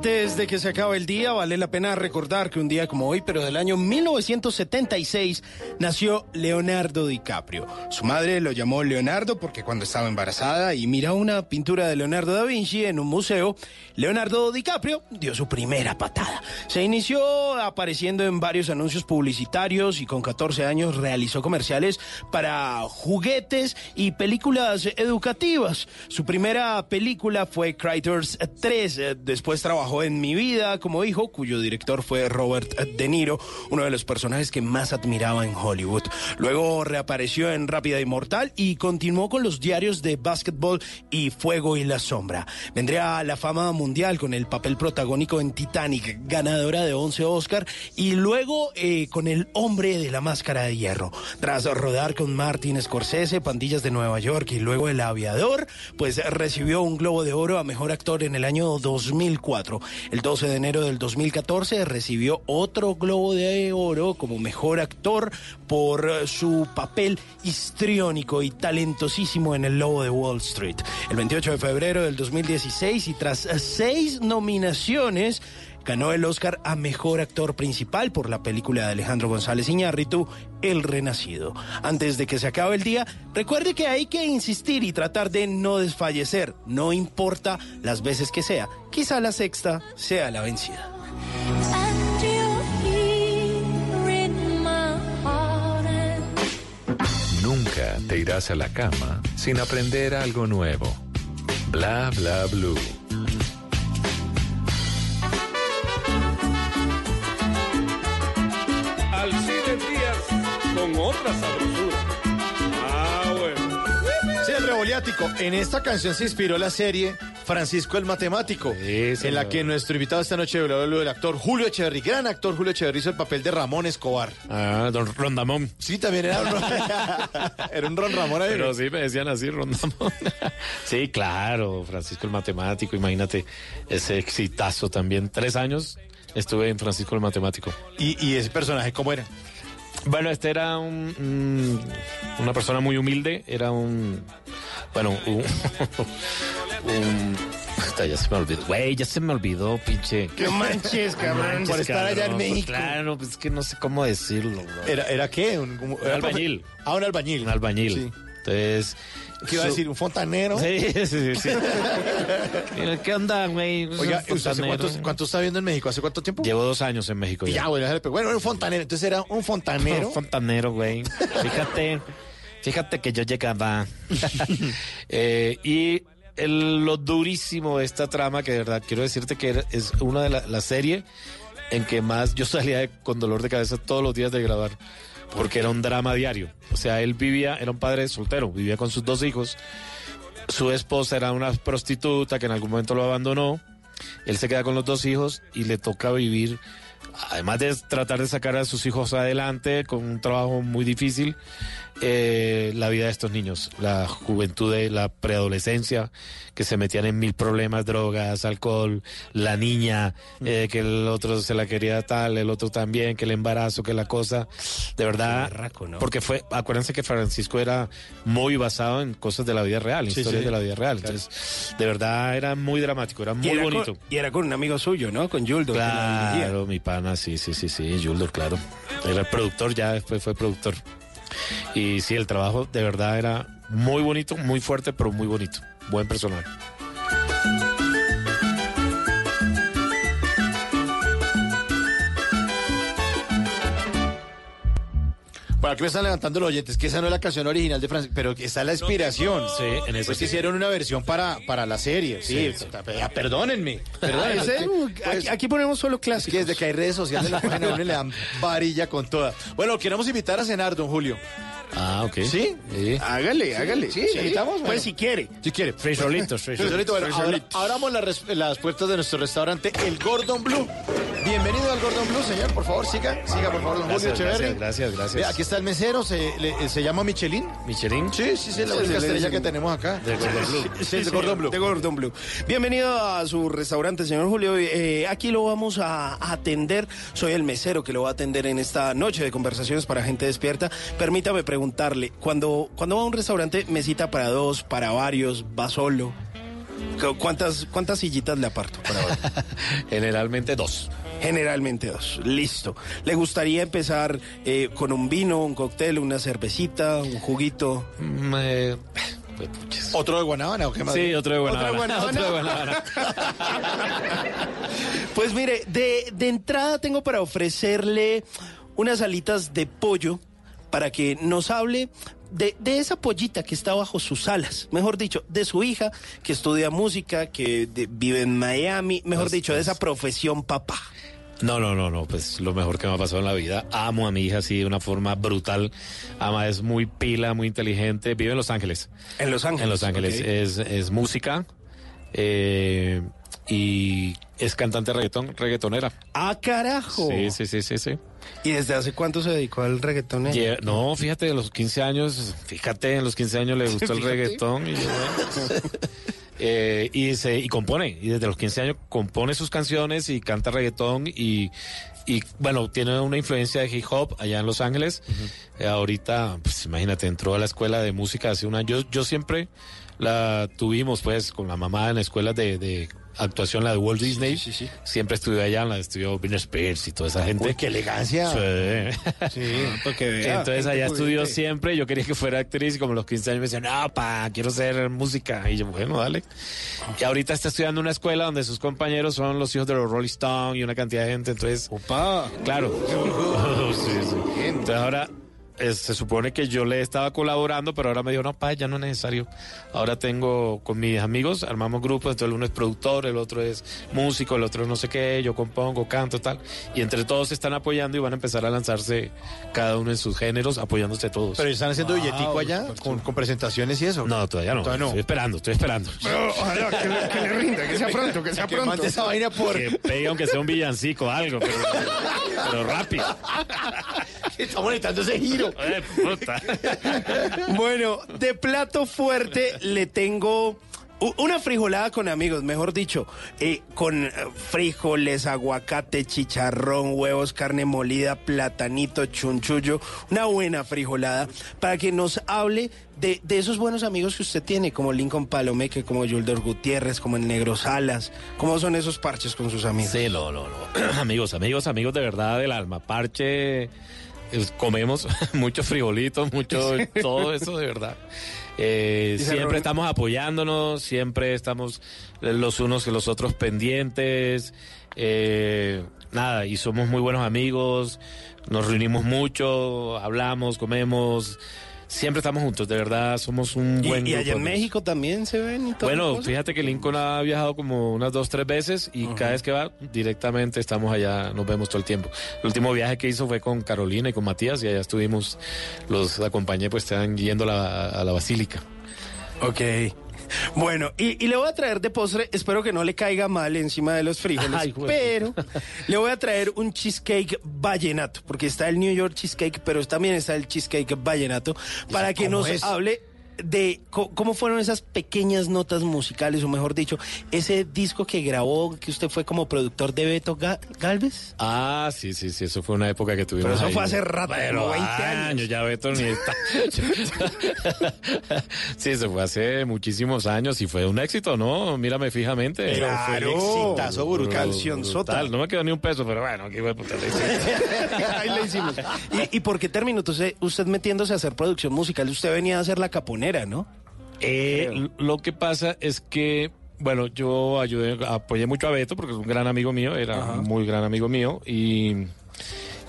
Speaker 18: Antes de que se acabe el día, vale la pena recordar que un día como hoy, pero del año 1976, nació Leonardo DiCaprio. Su madre lo llamó Leonardo porque cuando estaba embarazada y mira una pintura de Leonardo da Vinci en un museo, Leonardo DiCaprio dio su primera patada. Se inició apareciendo en varios anuncios publicitarios y con 14 años realizó comerciales para juguetes y películas educativas. Su primera película fue Critters 3. eh, Después trabajó en Mi Vida como hijo, cuyo director fue Robert De Niro, uno de los personajes que más admiraba en Hollywood. Luego reapareció en Rápida y Mortal y continuó con los diarios de básquetbol y Fuego y la Sombra. Vendría a la fama mundial con el papel protagónico en Titanic, ganadora de 11 Oscar, y luego eh, con El Hombre de la Máscara de Hierro. Tras rodar con Martin Scorsese, Pandillas de Nueva York y luego El Aviador, pues recibió un Globo de Oro a Mejor Actor en el año 2004. El 12 de enero del 2014 recibió otro Globo de Oro como Mejor Actor por su papel histriónico y talentosísimo en El Lobo de Wall Street. El 28 de febrero del 2016 y tras seis nominaciones, ganó el Oscar a Mejor Actor Principal por la película de Alejandro González Iñárritu, El Renacido. Antes de que se acabe el día, recuerde que hay que insistir y tratar de no desfallecer, no importa las veces que sea. Quizá la sexta sea la vencida.
Speaker 3: Nunca te irás a la cama sin aprender algo nuevo.
Speaker 4: Bla bla blue.
Speaker 21: Con otra sabrosura. Ah, bueno.
Speaker 19: Sí, el reboliático. En esta canción se inspiró la serie Francisco el Matemático, en la que nuestro invitado esta noche de el actor Julio Echeverry, gran actor Julio Echeverry, hizo el papel de Ramón Escobar.
Speaker 16: Ah, don Rondamón.
Speaker 19: Sí, también era un, era un Ron Ramón ahí.
Speaker 16: Pero sí me decían así, Rondamón. sí, claro, Francisco el Matemático, imagínate ese exitazo también. Tres años estuve en Francisco el Matemático.
Speaker 19: ¿Y, y ese personaje cómo era?
Speaker 16: Bueno, este era un, un- una persona muy humilde, era un, bueno, un, un- ya se me olvidó, güey, ya se me olvidó, pinche.
Speaker 18: No manches, cabrón.
Speaker 19: Por estar allá en
Speaker 16: cabrón,
Speaker 19: México.
Speaker 16: Claro, pues es que no sé cómo decirlo. bro.
Speaker 19: ¿Era, era qué? Un, un-
Speaker 16: albañil.
Speaker 19: Ah, un albañil.
Speaker 16: Un albañil.
Speaker 19: Sí.
Speaker 16: Entonces.
Speaker 19: ¿Qué iba a decir? ¿Un fontanero?
Speaker 16: Sí, sí, sí. ¿Qué onda, güey?
Speaker 19: Oiga, ¿usted hace
Speaker 16: Fontanero.
Speaker 19: cuánto, cuánto está viviendo en México? ¿Hace cuánto tiempo?
Speaker 16: Llevo dos años en México.
Speaker 19: Y ya, pegó. bueno, era un fontanero. Entonces era un fontanero.
Speaker 16: Un fontanero, güey. Fíjate, fíjate que yo llegaba. Eh, y el- lo durísimo de esta trama, que de verdad quiero decirte que es una de la, la serie en que más yo salía con dolor de cabeza todos los días de grabar. Porque era un drama diario. O sea, él vivía, era un padre soltero, vivía con sus dos hijos. Su esposa era una prostituta que en algún momento lo abandonó. Él se queda con los dos hijos y le toca vivir, además de tratar de sacar a sus hijos adelante con un trabajo muy difícil, eh, la vida de estos niños, la juventud de la preadolescencia, que se metían en mil problemas, drogas, alcohol, la niña, eh, que el otro se la quería tal, el otro también, que el embarazo, que la cosa, de verdad, porque fue, acuérdense que Francisco era muy basado en cosas de la vida real, en
Speaker 18: Sí,
Speaker 16: historias
Speaker 18: sí.
Speaker 16: de la vida real, entonces, de verdad era muy dramático, era
Speaker 18: Y
Speaker 16: muy
Speaker 18: era con-
Speaker 16: bonito.
Speaker 18: y era con un amigo suyo, ¿no? Con Yuldo.
Speaker 16: Claro, mi pana, sí, sí, sí, sí, Yuldor, claro. Era el productor, ya después fue productor. Y sí, el trabajo de verdad era muy bonito, muy fuerte, pero muy bonito. Buen personaje.
Speaker 19: Bueno, aquí me están levantando los oyentes, que esa no es la canción original de Francisco, pero que está la inspiración.
Speaker 16: Sí, en eso
Speaker 19: Pues
Speaker 16: sí.
Speaker 19: hicieron una versión para, para la serie. Sí,
Speaker 16: Sí, sí.
Speaker 19: ya, perdónenme. perdónenme.
Speaker 18: Ese,
Speaker 19: Pues,
Speaker 18: aquí, aquí ponemos solo clásicos.
Speaker 19: que desde que hay redes sociales la página uno le dan varilla con toda. Bueno, queremos invitar a cenar, don Julio.
Speaker 16: Ah, ok.
Speaker 19: ¿Sí?
Speaker 18: Hágale, hágale.
Speaker 19: Sí, invitamos.
Speaker 18: Pues
Speaker 19: bueno.
Speaker 18: si quiere.
Speaker 19: Si quiere.
Speaker 16: Frijolitos,
Speaker 19: Frisolito, bueno, ahora- abramos las, las puertas de nuestro restaurante, el Gordon Blue. Bienvenido al Gordon Blue, señor. Por favor, siga. Siga, por favor, don Julio
Speaker 16: Gracias,
Speaker 19: Echeverry.
Speaker 16: gracias, gracias, gracias.
Speaker 19: Vea, aquí está el mesero, se, le- se llama Michelin.
Speaker 16: Michelin.
Speaker 19: Sí, sí, sí, la
Speaker 18: Sí,
Speaker 19: única
Speaker 18: sí,
Speaker 19: estrella
Speaker 18: sí.
Speaker 19: que tenemos acá.
Speaker 16: De Gordon Blue.
Speaker 19: Sí,
Speaker 18: Sí,
Speaker 19: de Gordon Blue.
Speaker 18: De Gordon Blue. Bienvenido a su restaurante, señor Julio. Eh, aquí lo vamos a atender. Soy el mesero que lo va a atender en esta noche de conversaciones para gente despierta. Permítame preguntarle, cuando, cuando va a un restaurante, mesita para dos, para varios, va solo. ¿Cu- ¿Cuántas, cuántas sillitas le aparto para?
Speaker 16: Generalmente dos.
Speaker 18: Generalmente dos. Listo. ¿Le gustaría empezar eh, con un vino, un cóctel, una cervecita, un juguito?
Speaker 16: Mm, eh, pues.
Speaker 19: ¿Otro de Guanábana o qué más?
Speaker 16: Sí, otro de
Speaker 18: ¿Otra de
Speaker 16: Guanabana. Otro de Guanábana.
Speaker 18: Pues mire, de, de entrada tengo para ofrecerle unas alitas de pollo para que nos hable de, de esa pollita que está bajo sus alas, mejor dicho, de su hija que estudia música, que de- vive en Miami, mejor
Speaker 16: Pues,
Speaker 18: dicho, de esa profesión papá.
Speaker 16: No, no, no, no, pues lo mejor que me ha pasado en la vida. Amo a mi hija así de una forma brutal. Ama es muy pila, muy inteligente. Vive en Los Ángeles.
Speaker 18: En Los Ángeles.
Speaker 16: En Los Ángeles. Es, es música eh, y es cantante reggaetón, reggaetonera.
Speaker 18: Ah, carajo.
Speaker 16: Sí, sí, sí, sí, sí.
Speaker 18: ¿Y desde hace cuánto se dedicó al reggaetón? eh?
Speaker 16: No, fíjate, de los 15 años, fíjate, en los 15 años le gustó el reggaetón. Y. Eh, y, se, y compone, y desde los 15 años compone sus canciones y canta reggaetón y, y bueno, tiene una influencia de hip hop allá en Los Ángeles. Eh, ahorita, pues imagínate, entró a la escuela de música hace un año. Yo, yo siempre la tuvimos pues con la mamá en la escuela de, de actuación, la de Walt Disney. Siempre estudió allá, la estudió Britney Spears y toda esa gente.
Speaker 19: Uy, qué elegancia.
Speaker 16: Sí.
Speaker 19: Sí.
Speaker 18: Porque vea,
Speaker 16: Entonces allá estudió siempre, yo quería que fuera actriz y como a los 15 años me decían, no, pa, quiero ser música. Y yo, bueno, dale. Y ahorita está estudiando en una escuela donde sus compañeros son los hijos de los Rolling Stones y una cantidad de gente, entonces...
Speaker 18: Opa.
Speaker 16: Claro. Sí, sí. Entonces ahora eh, se supone que yo le estaba colaborando, pero ahora me dijo, no, pa, ya no es necesario. Ahora tengo con mis amigos, armamos grupos, entonces uno es productor, el otro es músico, el otro no sé qué, yo compongo, canto, tal. Y entre todos se están apoyando y van a empezar a lanzarse cada uno en sus géneros, apoyándose todos.
Speaker 19: Pero están haciendo billetico allá con, con presentaciones y eso.
Speaker 16: No, todavía no.
Speaker 19: Todavía no.
Speaker 16: Estoy esperando, estoy esperando.
Speaker 19: Pero ojalá que le, que le rinda, que sea pronto, que sea
Speaker 16: Que
Speaker 19: pronto.
Speaker 16: mande
Speaker 19: esa vaina por.
Speaker 16: Que pegue aunque sea un villancico, algo, pero, pero rápido.
Speaker 19: Estamos necesitando ese giro.
Speaker 18: Bueno, de plato fuerte le tengo una frijolada con amigos, mejor dicho, eh, con frijoles, aguacate, chicharrón, huevos, carne molida, platanito, chunchullo, una buena frijolada, para que nos hable de, de esos buenos amigos que usted tiene, como Lincoln Palomeque, como Yulder Gutiérrez, como el Negro Salas. ¿Cómo son esos parches con sus amigos?
Speaker 16: Sí, no, no, no. amigos, amigos, amigos de verdad del alma. Parche, comemos muchos frijolitos, mucho, todo eso de verdad. Eh, siempre estamos apoyándonos, siempre estamos los unos que los otros pendientes. eh, nada, y somos muy buenos amigos, nos reunimos mucho, hablamos, comemos. Siempre estamos juntos, de verdad, somos un
Speaker 18: Y,
Speaker 16: buen
Speaker 18: y
Speaker 16: grupo
Speaker 18: allá en. México también se ven y todo.
Speaker 16: Bueno, fíjate que Lincoln ha viajado como unas dos, tres veces y cada vez que va, directamente estamos allá, nos vemos todo el tiempo. El último viaje que hizo fue con Carolina y con Matías y allá estuvimos, los acompañé, pues están yendo a la, a la basílica.
Speaker 18: Ok. Bueno, y, y le voy a traer de postre, espero que no le caiga mal encima de los frijoles,
Speaker 16: Ay,
Speaker 18: pero le voy a traer un cheesecake vallenato, porque está el New York cheesecake, pero también está el cheesecake vallenato, para que nos
Speaker 19: es?
Speaker 18: hable de cómo fueron esas pequeñas notas musicales, o mejor dicho, ese disco que grabó, que usted fue como productor de Beto Ga- Galvez.
Speaker 16: Ah, sí, sí, sí, eso fue una época que tuvimos.
Speaker 18: Pero eso
Speaker 16: ahí.
Speaker 18: fue hace rato,
Speaker 16: Pero
Speaker 18: como 20 años.
Speaker 16: ya Beto ni está. sí, eso fue hace muchísimos años y fue un éxito, ¿no? Mírame fijamente.
Speaker 18: Pero fue el exitazo brutal. Cancionzota.
Speaker 16: brutal. No me quedó ni un peso, pero bueno, aquí fue puta le hice.
Speaker 18: Ahí le hicimos. ¿Y, y por qué terminó entonces usted metiéndose a hacer producción musical? Usted venía a hacer la caponera, ¿no?
Speaker 16: Eh, lo que pasa es que, bueno, yo ayudé, apoyé mucho a Beto porque es un gran amigo mío, era un muy gran amigo mío y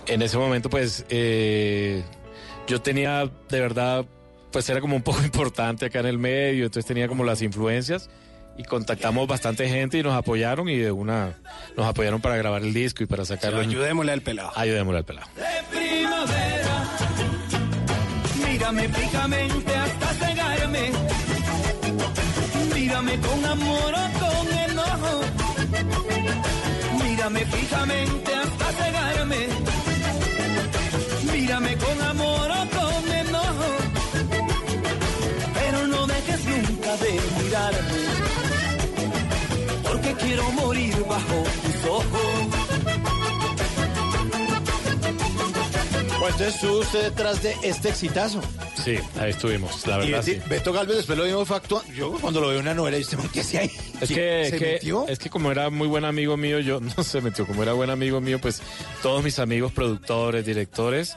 Speaker 16: en ese momento pues eh, yo tenía de verdad, pues era como un poco importante acá en el medio, entonces tenía como las influencias y contactamos bastante gente y nos apoyaron y de una nos apoyaron para grabar el disco y para sacarlo.
Speaker 18: Ayudémosle al pelado.
Speaker 16: Ayudémosle al pelado.
Speaker 20: de primavera. Mírame fijamente hasta. Mírame con amor o con enojo. Mírame fijamente hasta cegarme. Mírame con amor o con enojo. Pero no dejes nunca de mirarme. Porque quiero morir bajo
Speaker 19: Entonces estuvo usted detrás de este exitazo.
Speaker 16: Sí, ahí estuvimos, la
Speaker 19: Y
Speaker 16: verdad. Sí.
Speaker 19: Beto Galvez después lo vimos factua. Yo cuando lo veo en una novela, y ¿qué hacía ahí?
Speaker 16: Es
Speaker 19: ¿Qué-
Speaker 16: que,
Speaker 19: ¿Se
Speaker 16: que-
Speaker 19: metió?
Speaker 16: es que como era muy buen amigo mío, yo no se metió, como era buen amigo mío, pues todos mis amigos, productores, directores,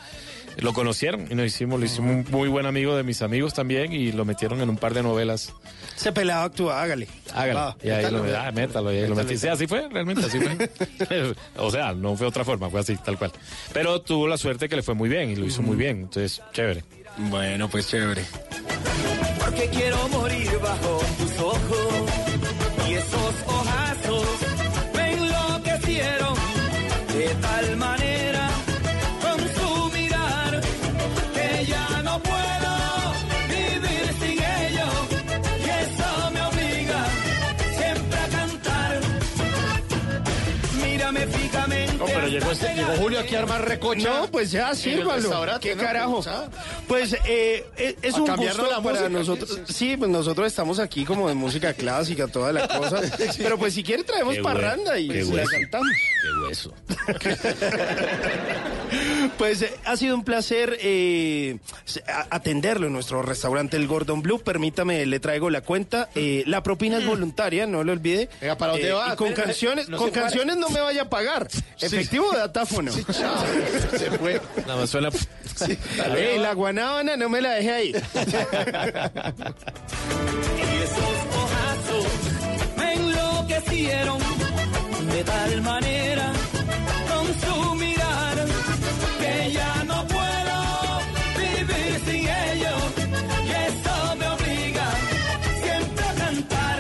Speaker 16: lo conocieron y nos hicimos, lo hicimos un muy buen amigo de mis amigos también y lo metieron en un par de novelas.
Speaker 18: Ese pelado actúa, hágale.
Speaker 16: Hágalo.
Speaker 18: Va,
Speaker 16: y ahí
Speaker 18: métalo,
Speaker 16: lo, ah, métalo, y ahí lo metí. Sí, así fue, realmente así fue. o sea, no fue otra forma, fue así, tal cual. Pero tuvo la suerte que le fue muy bien y lo hizo muy bien, entonces, chévere.
Speaker 18: Bueno, pues chévere.
Speaker 20: porque quiero morir bajo tus ojos y esos ojazos me enloquecieron de tal manera
Speaker 19: llegó, este, llegó Julio aquí a armar recocha.
Speaker 18: No, pues ya, sírvalo. ¿Qué carajo? Pues eh, es, es
Speaker 19: A
Speaker 18: un gusto
Speaker 19: la
Speaker 18: para
Speaker 19: música,
Speaker 18: nosotros.
Speaker 19: sí,
Speaker 18: Sí, pues nosotros estamos aquí como de música clásica, toda la cosa. Pero pues si quiere traemos
Speaker 16: Qué
Speaker 18: parranda y la cantamos.
Speaker 16: Qué hueso.
Speaker 18: Pues eh, ha sido un placer eh, atenderlo en nuestro restaurante El Gordon Blue. Permítame, le traigo la cuenta. Eh, la propina es voluntaria, no lo olvide.
Speaker 19: Venga, ¿para dónde
Speaker 18: Eh,
Speaker 19: va?
Speaker 18: y con canciones,
Speaker 19: no
Speaker 18: con canciones no me vaya a pagar. Efectivo de datáfono.
Speaker 19: se fue.
Speaker 16: Nada más suena.
Speaker 18: Ey, una no me la deje ahí.
Speaker 20: y esos ojazos me enloquecieron de tal manera con su mirar que ya no puedo vivir sin ellos y eso me obliga siempre a cantar.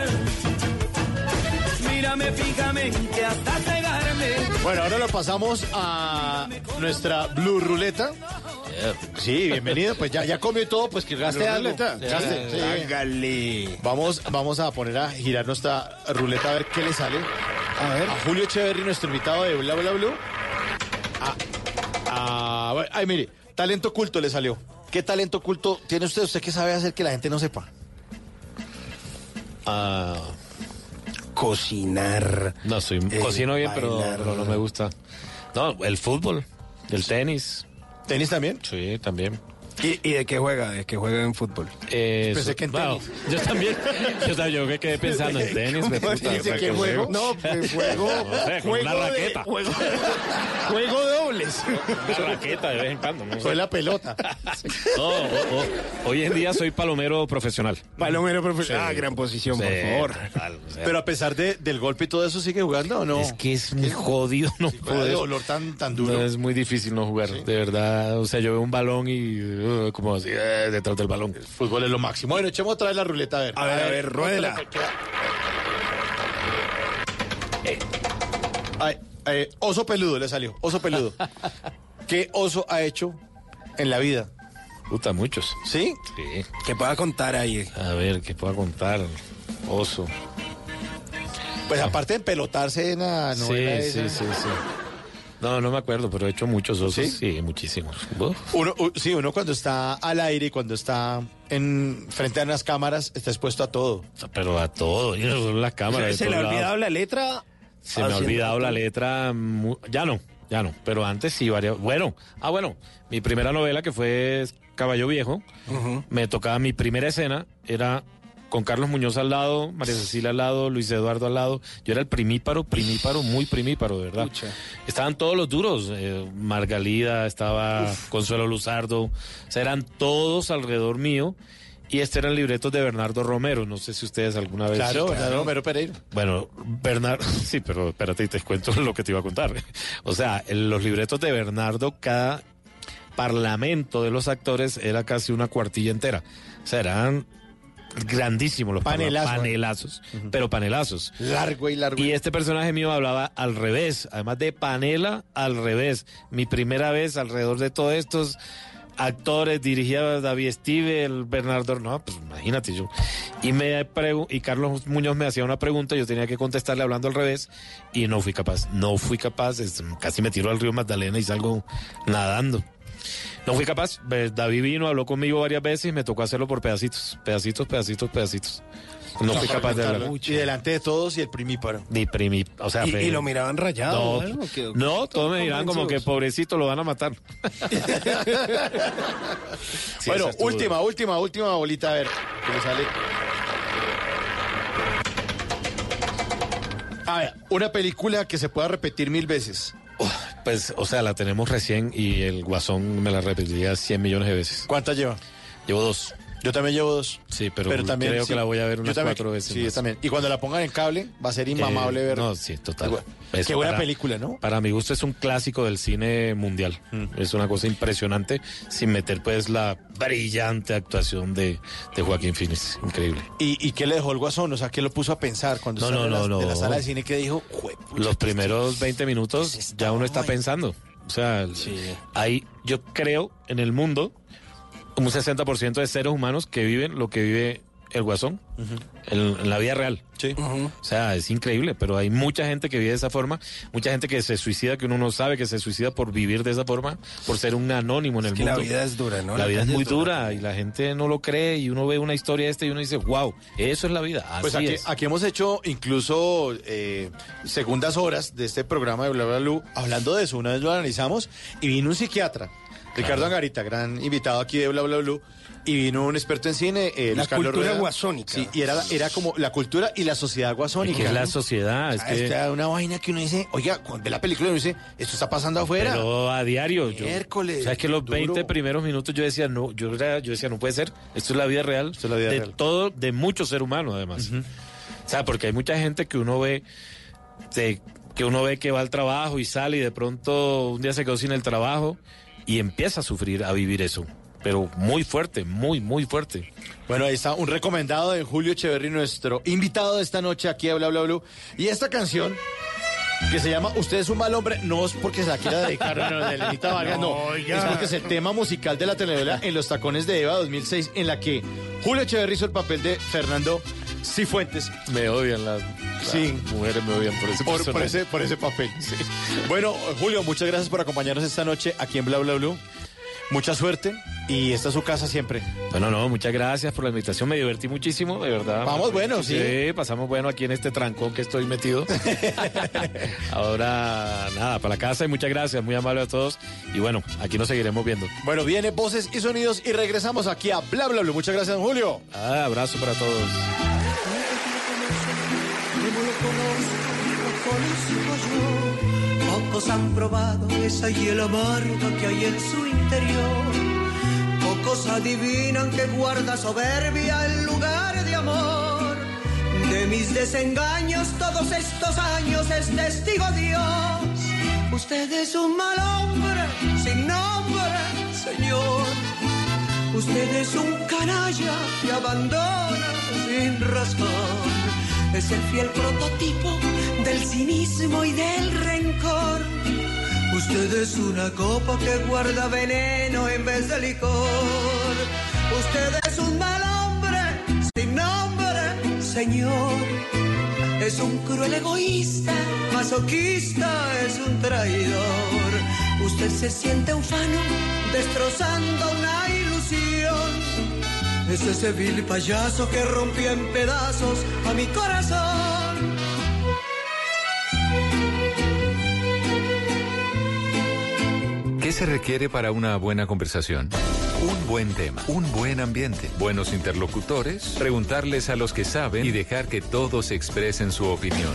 Speaker 20: Mírame fijamente hasta cegarme.
Speaker 19: Bueno, ahora lo pasamos a nuestra Blue Ruleta Sí, bienvenido. Pues ya, ya comió todo, pues que gaste algo.
Speaker 18: Ruleta.
Speaker 19: Gaste, sí.
Speaker 18: Hágale.
Speaker 19: Vamos, vamos a poner a girar nuestra ruleta a ver qué le sale.
Speaker 18: A ver.
Speaker 19: A Julio Echeverry, nuestro invitado de Bla Bla Blue. Ah, ah, bueno, ay, mire, talento oculto le salió. ¿Qué talento oculto tiene usted? ¿Usted qué sabe hacer que la gente no sepa?
Speaker 16: Ah,
Speaker 18: Cocinar.
Speaker 16: no, soy,
Speaker 18: Eh,
Speaker 16: cocino bien, pero no me gusta. No, el fútbol, el tenis.
Speaker 19: ¿Tenis también?
Speaker 16: Sí, también.
Speaker 18: ¿Y, y de qué juega? ¿De qué juega en fútbol?
Speaker 16: Eh,
Speaker 19: Pensé que en tenis.
Speaker 16: Yo también. Yo, también, yo me quedé pensando en tenis. Me
Speaker 18: ¿Cómo
Speaker 16: gusta,
Speaker 18: dice
Speaker 16: ¿para
Speaker 18: que juego? No, pues juego.
Speaker 16: No sé,
Speaker 18: juego
Speaker 16: una
Speaker 18: de-
Speaker 16: raqueta.
Speaker 18: juego, juego de dobles.
Speaker 16: Una raqueta de vez en cuando. ¿no?
Speaker 19: Soy la pelota.
Speaker 16: No, hoy en día soy palomero profesional.
Speaker 18: Palomero profesional. Ah, gran posición, por
Speaker 16: Sí,
Speaker 18: favor.
Speaker 16: total, o sea,
Speaker 19: Pero a pesar de- del golpe y todo eso, ¿sigue jugando o no?
Speaker 16: es que es muy jodido no
Speaker 19: de
Speaker 16: poder.
Speaker 19: dolor tan, tan
Speaker 16: No,
Speaker 19: duro.
Speaker 16: es muy difícil no jugar, de verdad. O sea, yo veo un balón y uh, como así, eh, detrás del balón.
Speaker 19: Fútbol es lo máximo. Bueno, echemos otra vez la ruleta a ver.
Speaker 18: A ver, a ver, ruédela.
Speaker 19: Eh, ay, eh, oso peludo le salió. Oso peludo. ¿Qué oso ha hecho en la vida?
Speaker 16: Puta, muchos.
Speaker 19: ¿Sí?
Speaker 16: Sí.
Speaker 18: Que pueda contar ahí.
Speaker 16: A ver, ¿qué puedo contar? Oso.
Speaker 19: Pues aparte de pelotarse en la
Speaker 16: Sí,
Speaker 19: novela
Speaker 16: sí,
Speaker 19: esa.
Speaker 16: sí, sí. No, no me acuerdo, pero he hecho muchos osos.
Speaker 19: ¿Sí?
Speaker 16: Sí, muchísimos. Uf.
Speaker 19: Uno, u- sí, uno cuando está al aire y cuando está en frente a unas cámaras está expuesto a todo.
Speaker 16: Pero a todo, y no solo la cámara. de
Speaker 18: ¿Se le ha olvidado la letra?
Speaker 16: Se me ha olvidado la letra. Ya no, ya no. Pero antes sí, varias. Bueno, ah, bueno. Mi primera novela, que fue Caballo Viejo, me tocaba mi primera escena, era con Carlos Muñoz al lado, María Cecilia al lado, Luis Eduardo al lado. Yo era el primíparo, primíparo, muy primíparo, de verdad. Estaban todos los duros. eh, Margalida, estaba Consuelo Luzardo. O sea, eran todos alrededor mío. Y este eran libretos de Bernardo Romero. No sé si ustedes alguna vez.
Speaker 19: Claro, claro, Romero Pereira.
Speaker 16: Bueno, Bernardo, sí, pero espérate y te cuento lo que te iba a contar. O sea, los libretos de Bernardo, cada parlamento de los actores era casi una cuartilla entera. O sea, eran grandísimos los parla-
Speaker 19: Panelazo.
Speaker 16: panelazos, pero panelazos.
Speaker 19: Largo y largo.
Speaker 16: Y este personaje mío hablaba al revés, además de panela, al revés. Mi primera vez alrededor de todos estos actores, dirigía David Steve, el Bernardo, no, pues imagínate yo. Y me y Carlos Muñoz me hacía una pregunta, yo tenía que contestarle hablando al revés y no fui capaz, no fui capaz, es- casi me tiro al río Magdalena y salgo nadando. No fui capaz, eh, David vino, habló conmigo varias veces y me tocó hacerlo por pedacitos, pedacitos, pedacitos, pedacitos. No fui capaz de hablar.
Speaker 19: Y delante de todos y el primíparo.
Speaker 16: Ni primi, o sea,
Speaker 18: ¿Y, y lo miraban rayado?
Speaker 16: no, todos me dirán como que pobrecito lo van a matar. Sí,
Speaker 19: bueno, última, última, última bolita, a ver, ¿qué le sale? A ver, una película que se pueda repetir mil veces.
Speaker 16: Pues, o sea, la tenemos recién y el guasón me la repetiría 100 millones de veces.
Speaker 19: ¿Cuántas lleva?
Speaker 16: Llevo dos.
Speaker 19: Yo también llevo dos.
Speaker 16: Sí, pero,
Speaker 19: también
Speaker 16: creo
Speaker 19: sí.
Speaker 16: que la voy a ver unas
Speaker 19: también,
Speaker 16: cuatro veces.
Speaker 19: Sí,
Speaker 16: más.
Speaker 19: también. Y cuando la pongan en cable, va a ser inmamable
Speaker 16: Eh,
Speaker 19: ver.
Speaker 16: No, sí, total.
Speaker 19: Qué buena
Speaker 16: para-
Speaker 19: película, ¿no?
Speaker 16: Para mi gusto es un clásico del cine mundial.
Speaker 19: Mm.
Speaker 16: Es una cosa impresionante, sin meter pues la brillante actuación de, de Joaquín Phoenix. Increíble.
Speaker 19: ¿Y, ¿Y qué le dejó el guasón? O sea, ¿qué lo puso a pensar cuando
Speaker 16: No,
Speaker 19: salió
Speaker 16: no,
Speaker 19: de, la,
Speaker 16: no,
Speaker 19: de la
Speaker 16: no.
Speaker 19: sala de cine que dijo, "Jue-
Speaker 16: Los primeros 20 minutos ya uno está pensando. O sea, hay, yo creo, en el mundo, un 60% de seres humanos que viven lo que vive el guasón en, en la vida real.
Speaker 19: Sí.
Speaker 16: O sea, es increíble, pero hay mucha gente que vive de esa forma, mucha gente que se suicida, que uno no sabe que se suicida por vivir de esa forma, por ser un anónimo en el
Speaker 18: que
Speaker 16: mundo.
Speaker 18: la vida es dura, ¿no?
Speaker 16: La
Speaker 18: La
Speaker 16: vida es muy
Speaker 18: es dura
Speaker 16: dura y la gente no lo cree y uno ve una historia esta y uno dice, wow, eso es la vida. Así
Speaker 19: Pues aquí,
Speaker 16: es.
Speaker 19: aquí hemos hecho incluso eh, segundas horas de este programa de Bla Bla Blue hablando de eso. Una vez lo analizamos y vino un psiquiatra, Ricardo Angarita, gran invitado aquí de Bla Bla Blue. Y vino un experto en cine, eh,
Speaker 18: La
Speaker 19: Carlos
Speaker 18: cultura
Speaker 19: Rueda.
Speaker 18: guasónica.
Speaker 19: Sí, y era, era como la cultura y la sociedad guasónica.
Speaker 16: Es que es la sociedad, es
Speaker 19: Ah,
Speaker 16: que-
Speaker 19: esta una vaina que uno dice, oiga, cuando ve la película uno dice, esto está pasando afuera.
Speaker 16: Pero a diario. Yo,
Speaker 19: Miércoles,
Speaker 16: O sea, es que los
Speaker 19: duro.
Speaker 16: 20 primeros minutos yo decía, no, yo, era- yo decía, no puede ser. Esto es la vida real.
Speaker 19: Esto es la vida
Speaker 16: de
Speaker 19: real.
Speaker 16: todo, de mucho ser humano, además. O sea, porque hay mucha gente que uno ve, de- que uno ve que va al trabajo y sale y de pronto un día se quedó sin el trabajo y empieza a sufrir, a vivir eso. pero muy fuerte, muy, muy fuerte.
Speaker 19: Bueno, ahí está un recomendado de Julio Echeverry, nuestro invitado de esta noche aquí a Bla Bla Blue. Y esta canción que se llama Usted es un mal hombre, no es porque se la quiera dedicar no, no, de Lenita Vargas, no.
Speaker 18: Oiga.
Speaker 19: Es porque es el tema musical de la telenovela En los tacones de Eva 2006, en la que Julio Echeverry hizo el papel de Fernando Cifuentes.
Speaker 16: Me odian las,
Speaker 19: Sí.
Speaker 16: mujeres, me odian por ese
Speaker 19: Por, por ese, por ese papel. Bueno, Julio, muchas gracias por acompañarnos esta noche aquí en Bla Bla Blue. Mucha suerte y esta es su casa siempre.
Speaker 16: Bueno, no, muchas gracias por la invitación, me divertí muchísimo, de verdad.
Speaker 19: Vamos bueno, sí.
Speaker 16: Sí, pasamos bueno aquí en este trancón que estoy metido. Ahora, nada, para la casa y muchas gracias, muy amable a todos. Y bueno, aquí nos seguiremos viendo.
Speaker 19: Bueno, viene voces y sonidos y regresamos aquí a Bla Bla Blue. Muchas gracias, don Julio.
Speaker 16: Ah, abrazo para todos.
Speaker 20: como lo conozco, lo conozco yo. Pocos han probado esa hiel amarga que hay en su interior. Pocos adivinan que guarda soberbia en lugar de amor. De mis desengaños todos estos años es testigo Dios. Usted es un mal hombre, sin nombre, señor. Usted es un canalla que abandona sin razón. Es el fiel prototipo del cinismo y del rencor. Usted es una copa que guarda veneno en vez de licor. Usted es un mal hombre sin nombre, señor. Es un cruel egoísta, masoquista, es un traidor. Usted se siente ufano, destrozando una ilusión. Es ese vil payaso que rompió en pedazos a mi corazón.
Speaker 4: ¿Qué se requiere para una buena conversación? Un buen tema, un buen ambiente, buenos interlocutores, preguntarles a los que saben y dejar que todos expresen su opinión.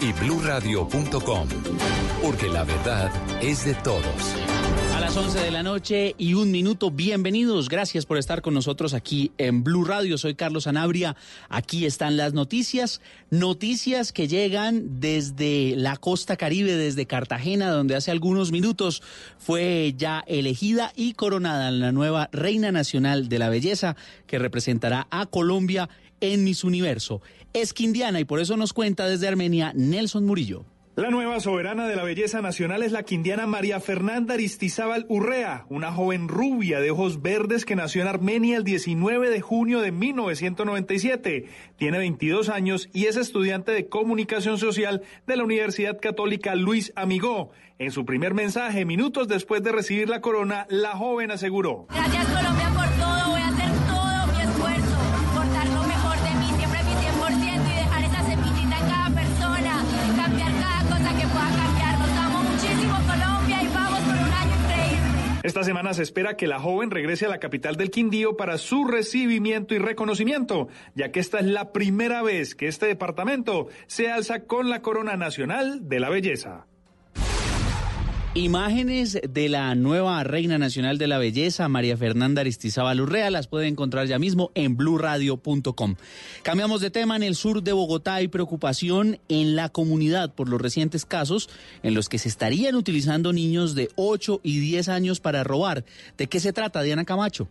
Speaker 4: y bluradio.com, porque la verdad es de todos.
Speaker 22: A las 11 de la noche y un minuto, bienvenidos. Gracias por estar con nosotros aquí en Blue Radio. Soy Carlos Anabria. Aquí están las noticias. Noticias que llegan desde la costa caribe, desde Cartagena, donde hace algunos minutos fue ya elegida y coronada la nueva Reina Nacional de la Belleza que representará a Colombia en Miss Universo. Es quindiana y por eso nos cuenta desde Armenia Nelson Murillo.
Speaker 10: La nueva soberana de la belleza nacional es la quindiana María Fernanda Aristizábal Urrea, una joven rubia de ojos verdes que nació en Armenia el 19 de junio de 1997. Tiene 22 años y es estudiante de comunicación social de la Universidad Católica Luis Amigó. En su primer mensaje, minutos después de recibir la corona, la joven aseguró.
Speaker 3: Gracias Colombia por
Speaker 10: Esta semana se espera que la joven regrese a la capital del Quindío para su recibimiento y reconocimiento, ya que esta es la primera vez que este departamento se alza con la corona nacional de la belleza.
Speaker 22: Imágenes de la nueva Reina Nacional de la Belleza, María Fernanda Aristizábal Urrea, las puede encontrar ya mismo en blurradio.com. Cambiamos de tema. En el sur de Bogotá hay preocupación en la comunidad por los recientes casos en los que se estarían utilizando niños de 8 y 10 años para robar. ¿De qué se trata, Diana Camacho?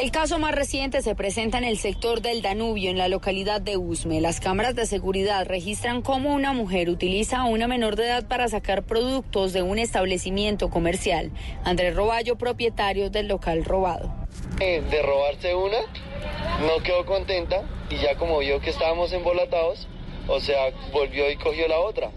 Speaker 6: El caso más reciente se presenta en el sector del Danubio, en la localidad de Usme. Las cámaras de seguridad registran cómo una mujer utiliza a una menor de edad para sacar productos de un establecimiento comercial. Andrés Roballo, propietario del local robado.
Speaker 23: Eh, De robarse una, no quedó contenta y ya como vio que estábamos embolatados, o sea, volvió y cogió la otra.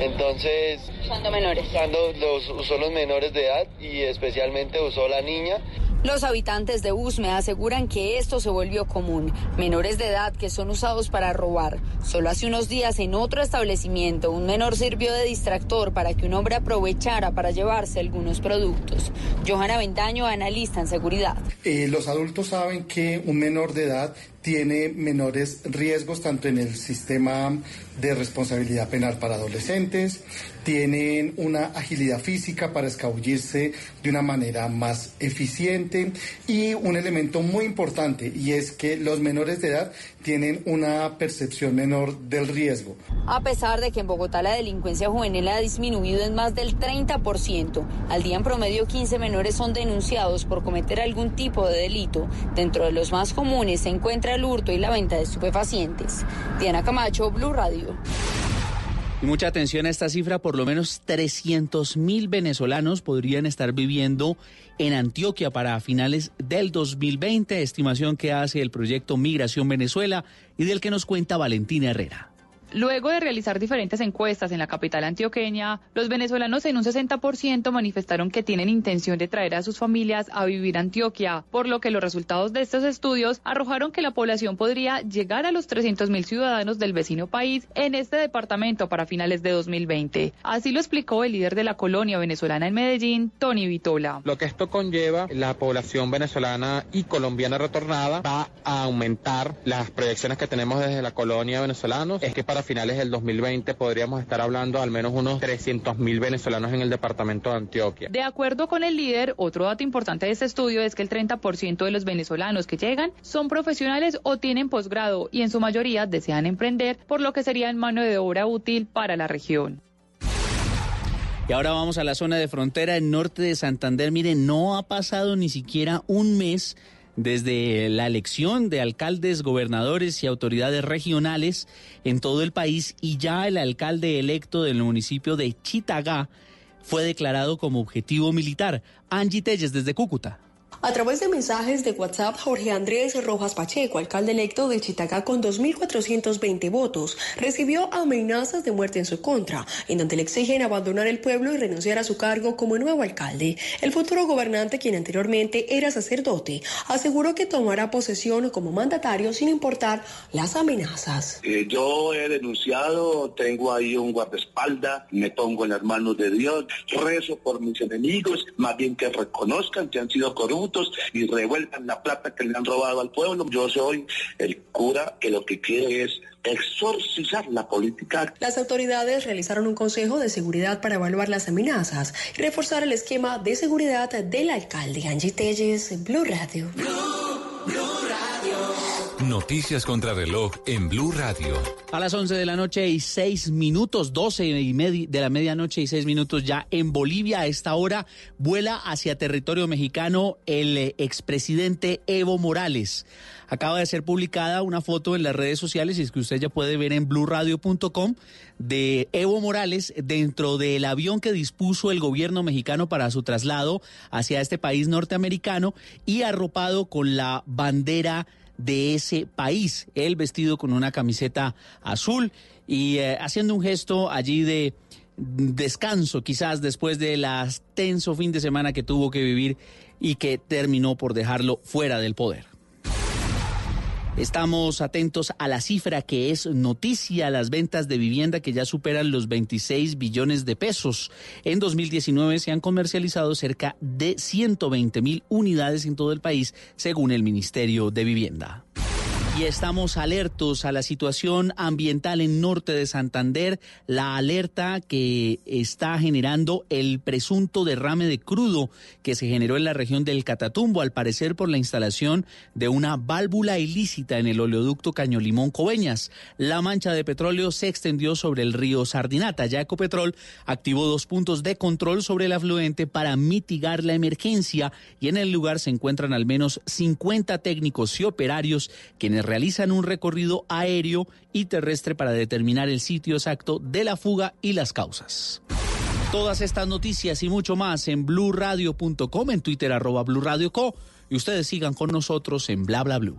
Speaker 23: Entonces,
Speaker 6: Usando menores.
Speaker 23: usando los, usó los menores de edad y especialmente usó la niña.
Speaker 24: Los habitantes de Usme aseguran que esto se volvió común. Menores de edad que son usados para robar. Solo hace unos días en otro establecimiento un menor sirvió de distractor para que un hombre aprovechara para llevarse algunos productos. Johanna Ventaño, analista en seguridad.
Speaker 25: Eh, los adultos saben que un menor de edad tiene menores riesgos tanto en el sistema de responsabilidad penal para adolescentes, tienen una agilidad física para escabullirse de una manera más eficiente y un elemento muy importante y es que los menores de edad tienen una percepción menor del riesgo.
Speaker 24: A pesar de que en Bogotá la delincuencia juvenil ha disminuido en más del 30%, al día en promedio 15 menores son denunciados por cometer algún tipo de delito. Dentro de los más comunes se encuentra el hurto y la venta de estupefacientes. Diana Camacho, Blue Radio.
Speaker 22: Y mucha atención a esta cifra, por lo menos 300 mil venezolanos podrían estar viviendo en Antioquia para finales del 2020, estimación que hace el proyecto Migración Venezuela y del que nos cuenta Valentina Herrera.
Speaker 26: Luego de realizar diferentes encuestas en la capital antioqueña, los venezolanos en un 60% manifestaron que tienen intención de traer a sus familias a vivir a Antioquia, por lo que los resultados de estos estudios arrojaron que la población podría llegar a los 300 mil ciudadanos del vecino país en este departamento para finales de 2020. Así lo explicó el líder de la colonia venezolana en Medellín, Tony Vitola.
Speaker 27: Lo que esto conlleva, la población venezolana y colombiana retornada va a aumentar. Las proyecciones que tenemos desde la colonia venezolana es que para a finales del 2020 podríamos estar hablando de al menos unos 300 mil venezolanos en el departamento de Antioquia.
Speaker 26: De acuerdo con el líder, otro dato importante de este estudio es que el 30% de los venezolanos que llegan son profesionales o tienen posgrado y en su mayoría desean emprender, por lo que serían mano de obra útil para la región.
Speaker 22: Y ahora vamos a la zona de frontera en norte de Santander. Miren, no ha pasado ni siquiera un mes desde la elección de alcaldes, gobernadores y autoridades regionales en todo el país y ya el alcalde electo del municipio de Chitagá fue declarado como objetivo militar. Angie Telles desde Cúcuta.
Speaker 28: A través de mensajes de WhatsApp, Jorge Andrés Rojas Pacheco, alcalde electo de Chitagá con 2.420 votos, recibió amenazas de muerte en su contra, en donde le exigen abandonar el pueblo y renunciar a su cargo como nuevo alcalde. El futuro gobernante, quien anteriormente era sacerdote, aseguró que tomará posesión como mandatario sin importar las amenazas.
Speaker 29: Eh, yo he denunciado, tengo ahí un guardaespaldas, me pongo en las manos de Dios, rezo por mis enemigos, más bien que reconozcan que han sido corruptos y revuelvan la plata que le han robado al pueblo. Yo soy el cura que lo que quiere es exorcizar la política.
Speaker 28: Las autoridades realizaron un consejo de seguridad para evaluar las amenazas y reforzar el esquema de seguridad del alcalde Angie Telles, Blue Radio.
Speaker 4: Noticias contra reloj en Blue Radio.
Speaker 22: A las 11 de la noche y 6 minutos, 12 y media de la medianoche y 6 minutos ya en Bolivia a esta hora vuela hacia territorio mexicano el eh, expresidente Evo Morales. Acaba de ser publicada una foto en las redes sociales y es que usted ya puede ver en blurradio.com de Evo Morales dentro del avión que dispuso el gobierno mexicano para su traslado hacia este país norteamericano y arropado con la bandera de ese país. Él vestido con una camiseta azul y eh, haciendo un gesto allí de descanso, quizás después del tenso fin de semana que tuvo que vivir y que terminó por dejarlo fuera del poder. Estamos atentos a la cifra que es noticia, las ventas de vivienda que ya superan los 26 billones de pesos. En 2019 se han comercializado cerca de 120 mil unidades en todo el país, según el Ministerio de Vivienda. Y estamos alertos a la situación ambiental en norte de Santander, la alerta que está generando el presunto derrame de crudo que se generó en la región del Catatumbo, al parecer por la instalación de una válvula ilícita en el oleoducto Caño Limón Coveñas. La mancha de petróleo se extendió sobre el río Sardinata. Ya Ecopetrol activó dos puntos de control sobre el afluente para mitigar la emergencia y en el lugar se encuentran al menos 50 técnicos y operarios quienes realizan un recorrido aéreo y terrestre para determinar el sitio exacto de la fuga y las causas. Todas estas noticias y mucho más en blurradio.com, en Twitter arroba blurradioco y ustedes sigan con nosotros en bla bla blue.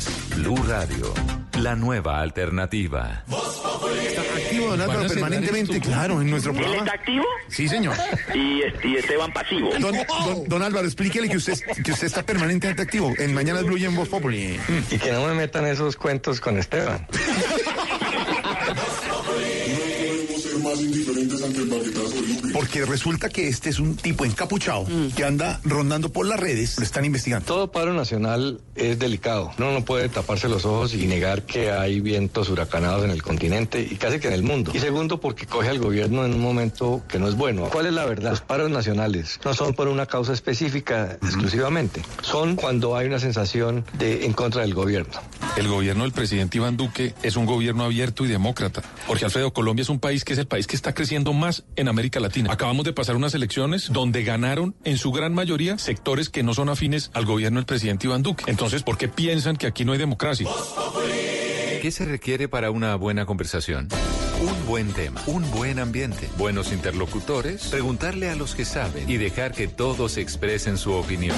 Speaker 4: Blue Radio, la nueva alternativa.
Speaker 12: Está activo, don Álvaro, permanentemente, claro, en nuestro
Speaker 9: ¿Él
Speaker 12: programa.
Speaker 9: está activo?
Speaker 12: Sí, señor.
Speaker 9: Y, y Esteban pasivo.
Speaker 12: Don, don- don Álvaro, explíquele que usted, que usted está permanentemente activo. En Mañana Blue y en Voz Populi.
Speaker 30: Y que no me metan esos cuentos con Esteban.
Speaker 12: Porque resulta que este es un tipo encapuchado que anda rondando por las redes. Lo están investigando.
Speaker 30: Todo paro nacional es delicado. Uno no puede taparse los ojos y negar que hay vientos huracanados en el continente y casi que en el mundo. Y segundo, porque coge al gobierno en un momento que no es bueno. ¿Cuál es la verdad? Los paros nacionales no son por una causa específica exclusivamente. Son cuando hay una sensación de en contra del gobierno.
Speaker 15: El gobierno del presidente Iván Duque es un gobierno abierto y demócrata. Jorge Alfredo, Colombia es un país que es el país que está creciendo más en América Latina. Acabamos de pasar unas elecciones donde ganaron en su gran mayoría sectores que no son afines al gobierno del presidente Iván Duque. Entonces, ¿por qué piensan que aquí no hay democracia?
Speaker 4: ¿Qué se requiere para una buena conversación? Un buen tema, un buen ambiente, buenos interlocutores, preguntarle a los que saben y dejar que todos expresen su opinión.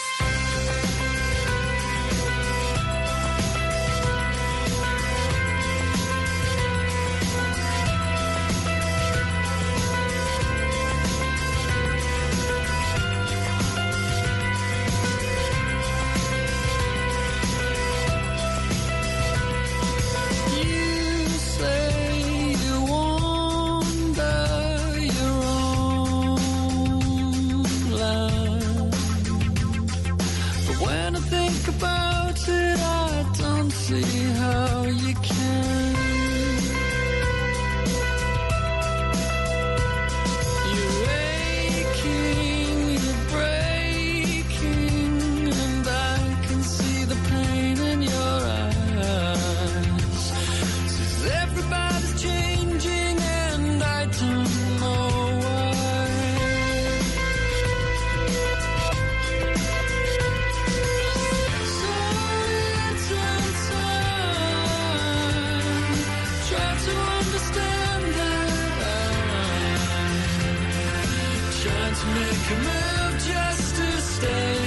Speaker 31: Make a move just to stay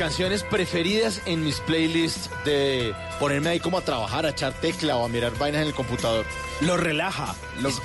Speaker 19: canciones preferidas en mis playlists de ponerme ahí como a trabajar, a echar tecla o a mirar vainas en el computador.
Speaker 18: Lo relaja.
Speaker 19: Es-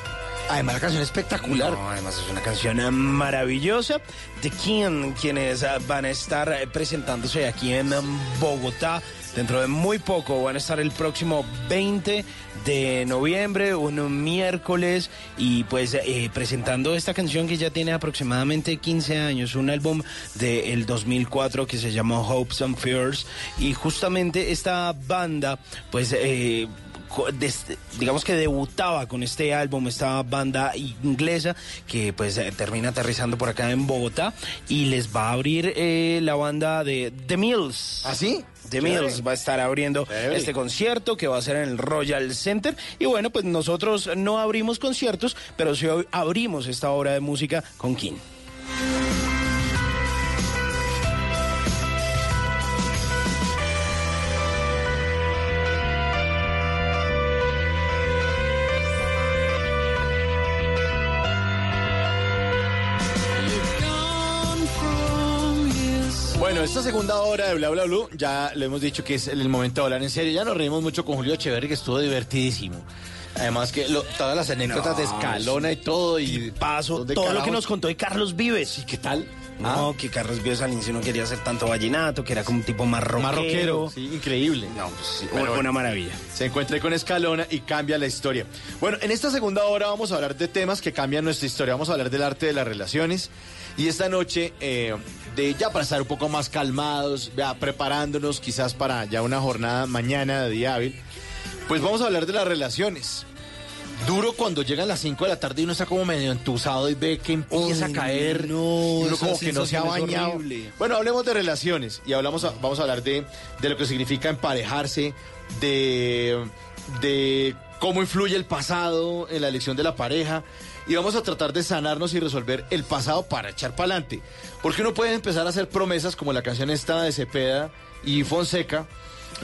Speaker 19: además la canción es espectacular.
Speaker 18: Además es una canción maravillosa de quien quienes ah, van a estar eh, presentándose aquí en Bogotá dentro de muy poco. Van a estar el próximo 20 de noviembre, un miércoles, y pues eh, presentando esta canción que ya tiene aproximadamente 15 años, un álbum del 2004 que se llamó Hopes and Fears, y justamente esta banda, pues... Eh, digamos que debutaba con este álbum esta banda inglesa que pues eh, termina aterrizando por acá en Bogotá y les va a abrir eh, la banda de The Mills.
Speaker 19: ¿Ah, sí?
Speaker 18: The. Mills va a estar abriendo
Speaker 19: Chévere.
Speaker 18: este concierto que va a ser en el Royal Center y bueno pues nosotros no abrimos conciertos pero sí abrimos esta obra de música con King.
Speaker 19: Segunda hora de Bla Bla Blue, ya le hemos dicho que es el momento de hablar en serio. Ya nos reímos mucho con Julio Echeverri, que estuvo divertidísimo. Además que lo- todas las anécdotas de escalona y todo y
Speaker 18: paso
Speaker 19: ¿dónde
Speaker 18: todo lo que nos contó de Carlos Vives.
Speaker 19: ¿Y qué tal?
Speaker 18: No, que Carlos Vives al inicio no quería hacer tanto vallenato, que era como un tipo más rockero.
Speaker 19: Más rockero, sí, increíble.
Speaker 18: No, pues sí,
Speaker 19: Pero
Speaker 18: una, maravilla.
Speaker 19: Se encuentra con Escalona y cambia la historia. Bueno, en esta segunda hora vamos a hablar de temas que cambian nuestra historia. Vamos a hablar del arte de las relaciones. Y esta noche, eh, de ya para estar un poco más calmados, ya preparándonos quizás para ya una jornada mañana de día hábil, pues vamos a hablar de las relaciones. Duro cuando llegan las 5 de la tarde y uno está como medio entusado y ve que empieza
Speaker 18: Uy,
Speaker 19: a caer.
Speaker 18: no,
Speaker 19: uno como que no se ha bañado.
Speaker 18: horrible.
Speaker 19: Bueno, hablemos de relaciones y hablamos a- vamos a hablar de, de lo que significa emparejarse, de, de cómo influye el pasado en la elección de la pareja y vamos a tratar de sanarnos y resolver el pasado para echar para adelante. Porque uno puede empezar a hacer promesas como la canción esta de Cepeda y Fonseca.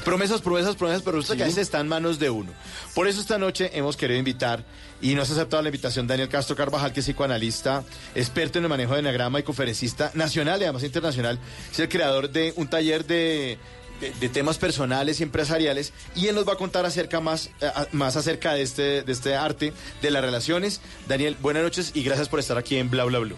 Speaker 19: Promesas, promesas, promesas, pero resulta que a veces está en manos de uno. Por eso esta noche hemos querido invitar, y nos ha aceptado la invitación Daniel Castro Carvajal, que es psicoanalista, experto en el manejo de enagrama y conferencista nacional y además internacional. Es el creador de un taller de, de- de temas personales y empresariales, y él nos va a contar acerca más, eh, más acerca de este, de este arte, de las relaciones. Daniel, buenas noches y gracias por estar aquí en Bla Bla Blue.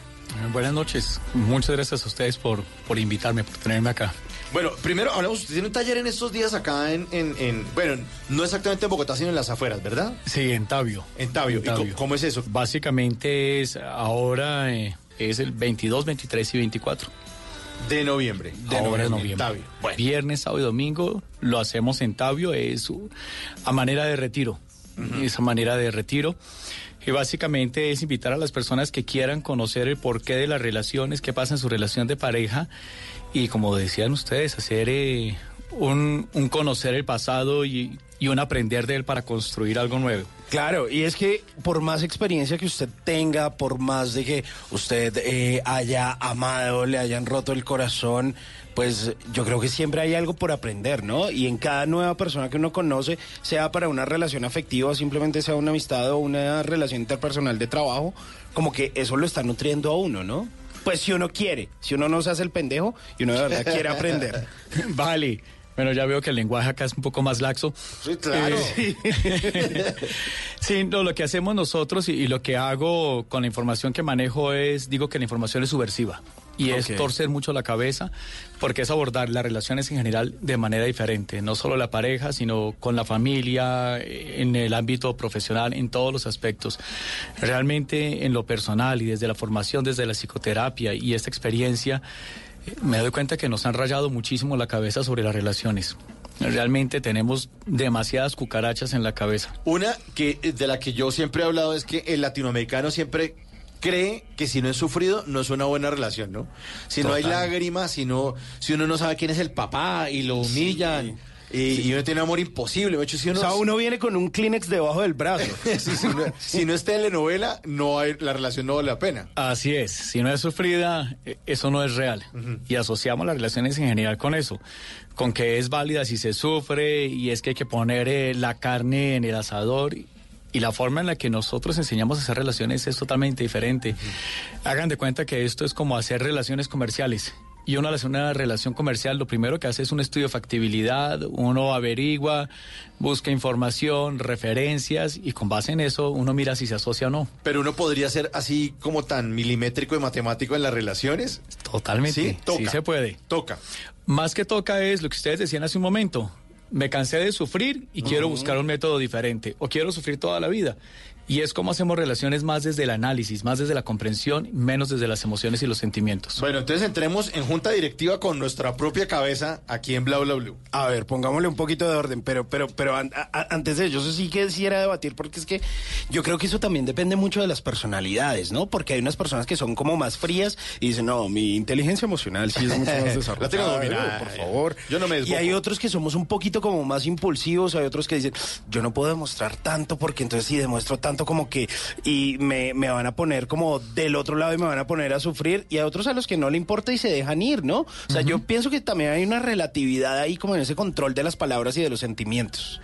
Speaker 32: Buenas noches. Muchas gracias a ustedes por, por invitarme, por tenerme acá.
Speaker 19: Bueno, primero hablamos, usted tiene un taller en estos días acá en, en, en- bueno, no exactamente en Bogotá, sino en las afueras, ¿verdad?
Speaker 32: Sí, en Tabio.
Speaker 19: En Tabio. ¿Y cómo, cómo es eso?
Speaker 32: Básicamente es ahora eh, es el 22, 23 y 24.
Speaker 19: De noviembre. De
Speaker 32: ahora
Speaker 19: noviembre,
Speaker 32: noviembre.
Speaker 19: Tabio.
Speaker 32: Viernes, sábado y domingo lo hacemos en Tabio, es uh, a manera de retiro. Esa manera de retiro. Y básicamente es invitar a las personas que quieran conocer el porqué de las relaciones, qué pasa en su relación de pareja. Y como decían ustedes, hacer eh, un, un conocer el pasado y, y un aprender de él para construir algo nuevo.
Speaker 18: Claro, y es que por más experiencia que usted tenga, por más de que usted eh, haya amado, le hayan roto el corazón, pues yo creo que siempre hay algo por aprender, ¿no? Y en cada nueva persona que uno conoce, sea para una relación afectiva, o simplemente sea una amistad o una relación interpersonal de trabajo, como que eso lo está nutriendo a uno, ¿no? Pues si uno quiere, si uno no se hace el pendejo y uno de verdad quiere aprender.
Speaker 32: vale. Bueno, ya veo que el lenguaje acá es un poco más laxo.
Speaker 19: Sí, claro.
Speaker 32: Eh, sí, no, lo que hacemos nosotros y, y lo que hago con la información que manejo es, digo que la información es subversiva. Y es torcer mucho la cabeza, porque es abordar las relaciones en general de manera diferente, no solo la pareja, sino con la familia, eh, en el ámbito profesional, en todos los aspectos. Realmente en lo personal y desde la formación, desde la psicoterapia y esta experiencia, me doy cuenta que nos han rayado muchísimo la cabeza sobre las relaciones. Realmente tenemos demasiadas cucarachas en la cabeza.
Speaker 19: Una que de la que yo siempre he hablado es que el latinoamericano siempre cree que si no es sufrido no es una buena relación, ¿no? Si no hay lágrimas, si no, si uno no sabe quién es el papá y lo humillan y, y uno tiene amor imposible, de hecho si uno,
Speaker 18: O sea, uno viene con un Kleenex debajo del brazo.
Speaker 19: si, si no, si no es telenovela, no hay, la relación no vale la pena.
Speaker 32: Así es, si no es sufrida, eh, eso no es real. Y asociamos las relaciones en general con eso, con que es válida si se sufre y es que hay que poner eh, la carne en el asador. Y la forma en la que nosotros enseñamos a hacer relaciones es totalmente diferente. Hagan de cuenta que esto es como hacer relaciones comerciales. Y uno al hacer una relación comercial, lo primero que hace es un estudio de factibilidad, uno averigua, busca información, referencias, y con base en eso uno mira si se asocia o no.
Speaker 19: Pero uno podría ser así como tan milimétrico y matemático en las relaciones.
Speaker 32: Totalmente.
Speaker 19: Sí, toca.
Speaker 32: Sí se puede.
Speaker 19: Toca.
Speaker 32: Más que toca es lo que ustedes decían hace un momento. Me cansé de sufrir y quiero buscar un método diferente o quiero sufrir toda la vida. Y es como hacemos relaciones más desde el análisis, más desde la comprensión, menos desde las emociones y los sentimientos.
Speaker 19: Bueno, entonces entremos en junta directiva con nuestra propia cabeza aquí en Bla Bla Blue.
Speaker 18: A ver, pongámosle un poquito de orden, pero, pero, pero an- a- antes de ello, eso sí que quisiera debatir, porque es que yo creo que eso también depende mucho de las personalidades, ¿no? Porque hay unas personas que son como más frías y dicen, no, mi inteligencia emocional sí es mucho más desarrollada.
Speaker 19: La tengo dominada.
Speaker 18: por favor.
Speaker 19: Yo no me
Speaker 18: Y hay otros que somos un poquito como más impulsivos, hay otros que dicen, yo no puedo demostrar tanto porque entonces si demuestro tanto como que y me, me van a poner como del otro lado y me van a poner a sufrir y hay otros a los que no le importa y se dejan ir, ¿no? O sea, yo pienso que también hay una relatividad ahí como en ese control de las palabras y de los sentimientos.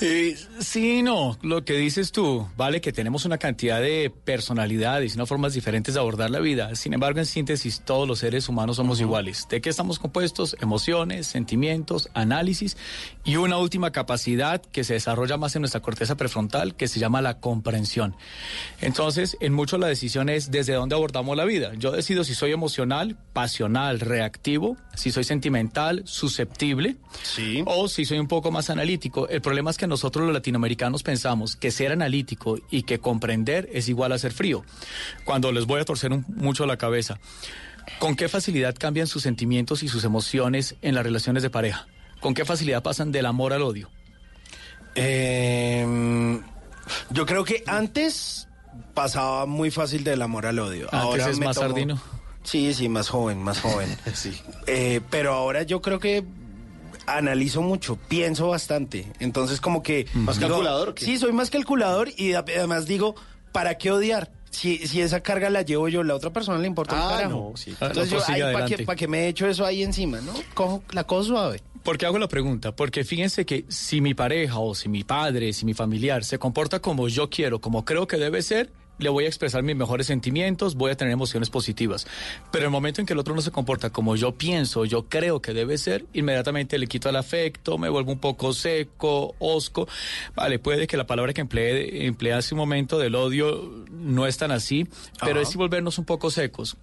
Speaker 32: Eh, sí, no, lo que dices tú, vale que tenemos una cantidad de personalidades y unas formas diferentes de abordar la vida. Sin embargo, en síntesis, todos los seres humanos somos iguales. ¿De qué estamos compuestos? Emociones, sentimientos, análisis y una última capacidad que se desarrolla más en nuestra corteza prefrontal que se llama la comprensión. Entonces, en mucho la decisión es desde dónde abordamos la vida. Yo decido si soy emocional, pasional, reactivo, si soy sentimental, susceptible, o si soy un poco más analítico. El problema es que nosotros los latinoamericanos pensamos que ser analítico y que comprender es igual a ser frío. Cuando les voy a torcer un- mucho la cabeza, ¿con qué facilidad cambian sus sentimientos y sus emociones en las relaciones de pareja? ¿Con qué facilidad pasan del amor al odio?
Speaker 18: Eh, yo creo que antes pasaba muy fácil del amor al odio.
Speaker 32: Antes es
Speaker 18: me
Speaker 32: más sardino.
Speaker 18: Sí, sí, más joven, más joven. Eh, pero ahora yo creo que analizo mucho, pienso bastante. Entonces como que...
Speaker 19: ¿Más calculador?
Speaker 18: Sí, soy más calculador y además digo, ¿para qué odiar? Si, si esa carga la llevo yo, la otra persona le importa
Speaker 19: Ah,
Speaker 18: un carajo.
Speaker 19: no, sí.
Speaker 18: Entonces yo,
Speaker 32: pues
Speaker 18: ¿para qué,
Speaker 32: adelante.
Speaker 18: pa' qué me he hecho eso ahí encima, no? Cojo la cosa suave.
Speaker 32: ¿Por qué hago la pregunta? Porque fíjense que si mi pareja o si mi padre, si mi familiar se comporta como yo quiero, como creo que debe ser, le voy a expresar mis mejores sentimientos, voy a tener emociones positivas. Pero el momento en que el otro no se comporta como yo pienso, yo creo que debe ser, inmediatamente le quito el afecto, me vuelvo un poco seco, osco. Vale, puede que la palabra que empleé, empleé hace un momento del odio no es tan así, pero es sí volvernos un poco secos.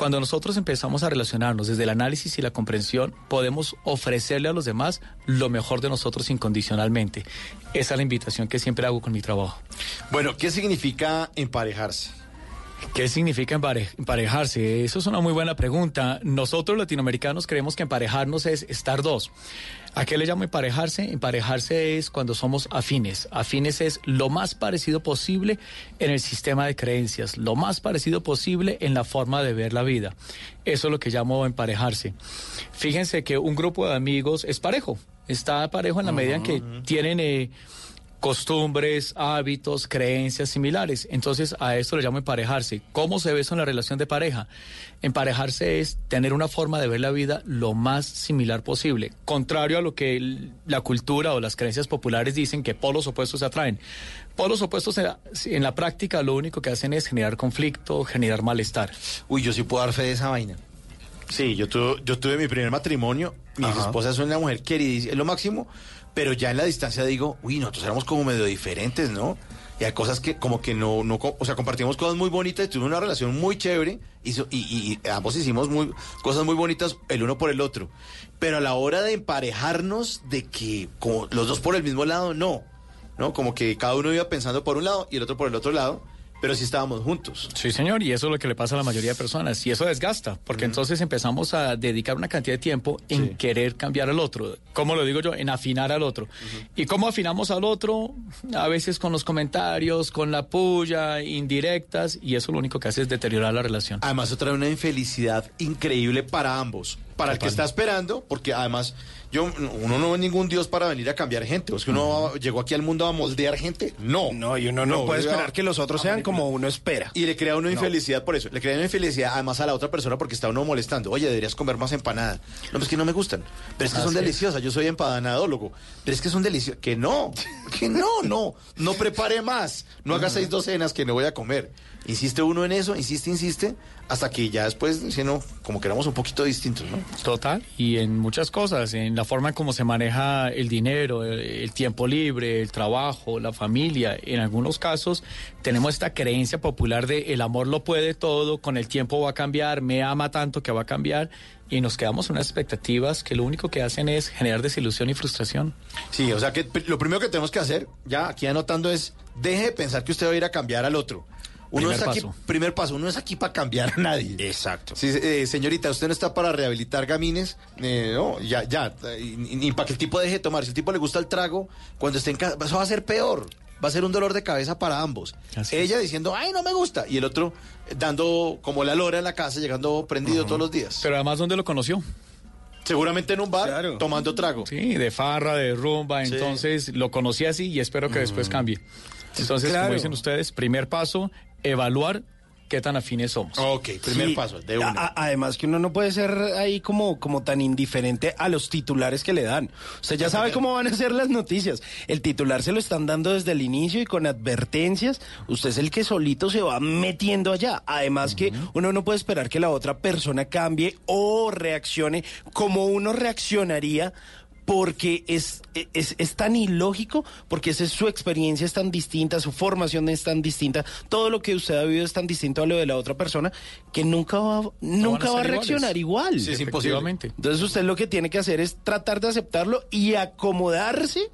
Speaker 32: Cuando nosotros empezamos a relacionarnos desde el análisis y la comprensión, podemos ofrecerle a los demás lo mejor de nosotros incondicionalmente. Esa es la invitación que siempre hago con mi trabajo.
Speaker 19: Bueno, ¿qué significa emparejarse?
Speaker 32: ¿Qué significa empare- emparejarse? Eso es una muy buena pregunta. Nosotros latinoamericanos creemos que emparejarnos es estar dos. ¿A qué le llamo emparejarse? Emparejarse es cuando somos afines. Afines es lo más parecido posible en el sistema de creencias, lo más parecido posible en la forma de ver la vida. Eso es lo que llamo emparejarse. Fíjense que un grupo de amigos es parejo. Está parejo en la medida en que tienen... eh, costumbres, hábitos, creencias similares. Entonces a esto le llamo emparejarse. ¿Cómo se ve eso en la relación de pareja? Emparejarse es tener una forma de ver la vida lo más similar posible, contrario a lo que el- la cultura o las creencias populares dicen que polos opuestos se atraen. Polos opuestos en la, en la práctica lo único que hacen es generar conflicto, generar malestar.
Speaker 19: Uy, yo sí puedo dar fe de esa vaina. Sí, yo tuve, yo tuve mi primer matrimonio, mi
Speaker 18: Ajá.
Speaker 19: esposa es una mujer querida, es lo máximo, pero ya en la distancia digo, uy, nosotros éramos como medio diferentes, ¿no? Y hay cosas que como que no, no, o sea, compartimos cosas muy bonitas, tuvimos una relación muy chévere y, y- y ambos hicimos muy, cosas muy bonitas el uno por el otro. Pero a la hora de emparejarnos, de que como los dos por el mismo lado, no, ¿no? Como que cada uno iba pensando por un lado y el otro por el otro lado, pero sí estábamos juntos.
Speaker 32: Sí, señor, y eso es lo que le pasa a la mayoría de personas. Y eso desgasta, porque entonces empezamos a dedicar una cantidad de tiempo en querer cambiar al otro. ¿Cómo lo digo yo? En afinar al otro. ¿Y cómo afinamos al otro? A veces con los comentarios, con la puya, indirectas, y eso lo único que hace es deteriorar la relación.
Speaker 19: Además, eso trae una infelicidad increíble para ambos. Para el que está esperando, porque además, yo uno no es ningún dios para venir a cambiar gente. O es que uno llegó aquí al mundo a moldear gente. No.
Speaker 18: No, y uno no, puede
Speaker 19: llega
Speaker 18: esperar que los otros sean
Speaker 19: manipular.
Speaker 18: como uno espera.
Speaker 19: Y le crea una infelicidad por eso. Le crea una infelicidad además a la otra persona porque está uno molestando. Oye, deberías comer más empanada. No, pues que no me gustan. Pero es que son
Speaker 32: Así es.
Speaker 19: deliciosas. Yo soy empanadólogo. Pero es que son deliciosas. Que no. Que no, no. No prepare más. No haga seis docenas que no voy a comer. Insiste uno en eso, insiste, insiste, hasta que ya después, si no, como que éramos un poquito distintos, ¿no?
Speaker 32: Total, y en muchas cosas, en la forma en cómo se maneja el dinero, el, el tiempo libre, el trabajo, la familia. En algunos casos tenemos esta creencia popular de el amor lo puede todo, con el tiempo va a cambiar, me ama tanto que va a cambiar. y nos quedamos unas expectativas que lo único que hacen es generar desilusión y frustración.
Speaker 19: Sí, o sea que lo primero que tenemos que hacer, ya aquí anotando, es deje de pensar que usted va a ir a cambiar al otro. Uno
Speaker 32: Primer
Speaker 19: es aquí,
Speaker 32: paso.
Speaker 19: primer paso, uno es aquí para cambiar a nadie.
Speaker 18: Exacto.
Speaker 19: Sí, eh, señorita, usted no está para rehabilitar gamines, eh, no, ya, ya, ni para que el tipo deje de tomar. Si el tipo le gusta el trago, cuando esté en casa, eso va a ser peor. Va a ser un dolor de cabeza para ambos. Ella diciendo, ay, no me gusta. Y el otro dando como la lora en la casa, llegando prendido todos los días.
Speaker 32: Pero además, ¿dónde lo conoció?
Speaker 19: Seguramente en un bar, tomando trago.
Speaker 32: Sí, de farra, de rumba,
Speaker 19: Sí.
Speaker 32: entonces lo conocí así y espero que después cambie. Entonces,
Speaker 18: Claro.
Speaker 32: como dicen ustedes, primer paso, evaluar qué tan afines somos.
Speaker 19: Ok, primer
Speaker 18: Sí.
Speaker 19: paso, de
Speaker 18: A-
Speaker 19: una.
Speaker 18: a- además que uno no puede ser ahí como, como tan indiferente a los titulares que le dan. Usted ya sabe cómo van a ser las noticias. El titular se lo están dando desde el inicio y con advertencias. Usted es el que solito se va metiendo allá. Además que uno no puede esperar que la otra persona cambie o reaccione como uno reaccionaría porque es, es, es tan ilógico, porque esa es su experiencia es tan distinta, su formación es tan distinta, todo lo que usted ha vivido es tan distinto a lo de la otra persona, que nunca va, nunca va a reaccionar igual.
Speaker 32: Sí, es imposible. Efectivamente.
Speaker 18: Entonces usted lo que tiene que hacer es tratar de aceptarlo y acomodarse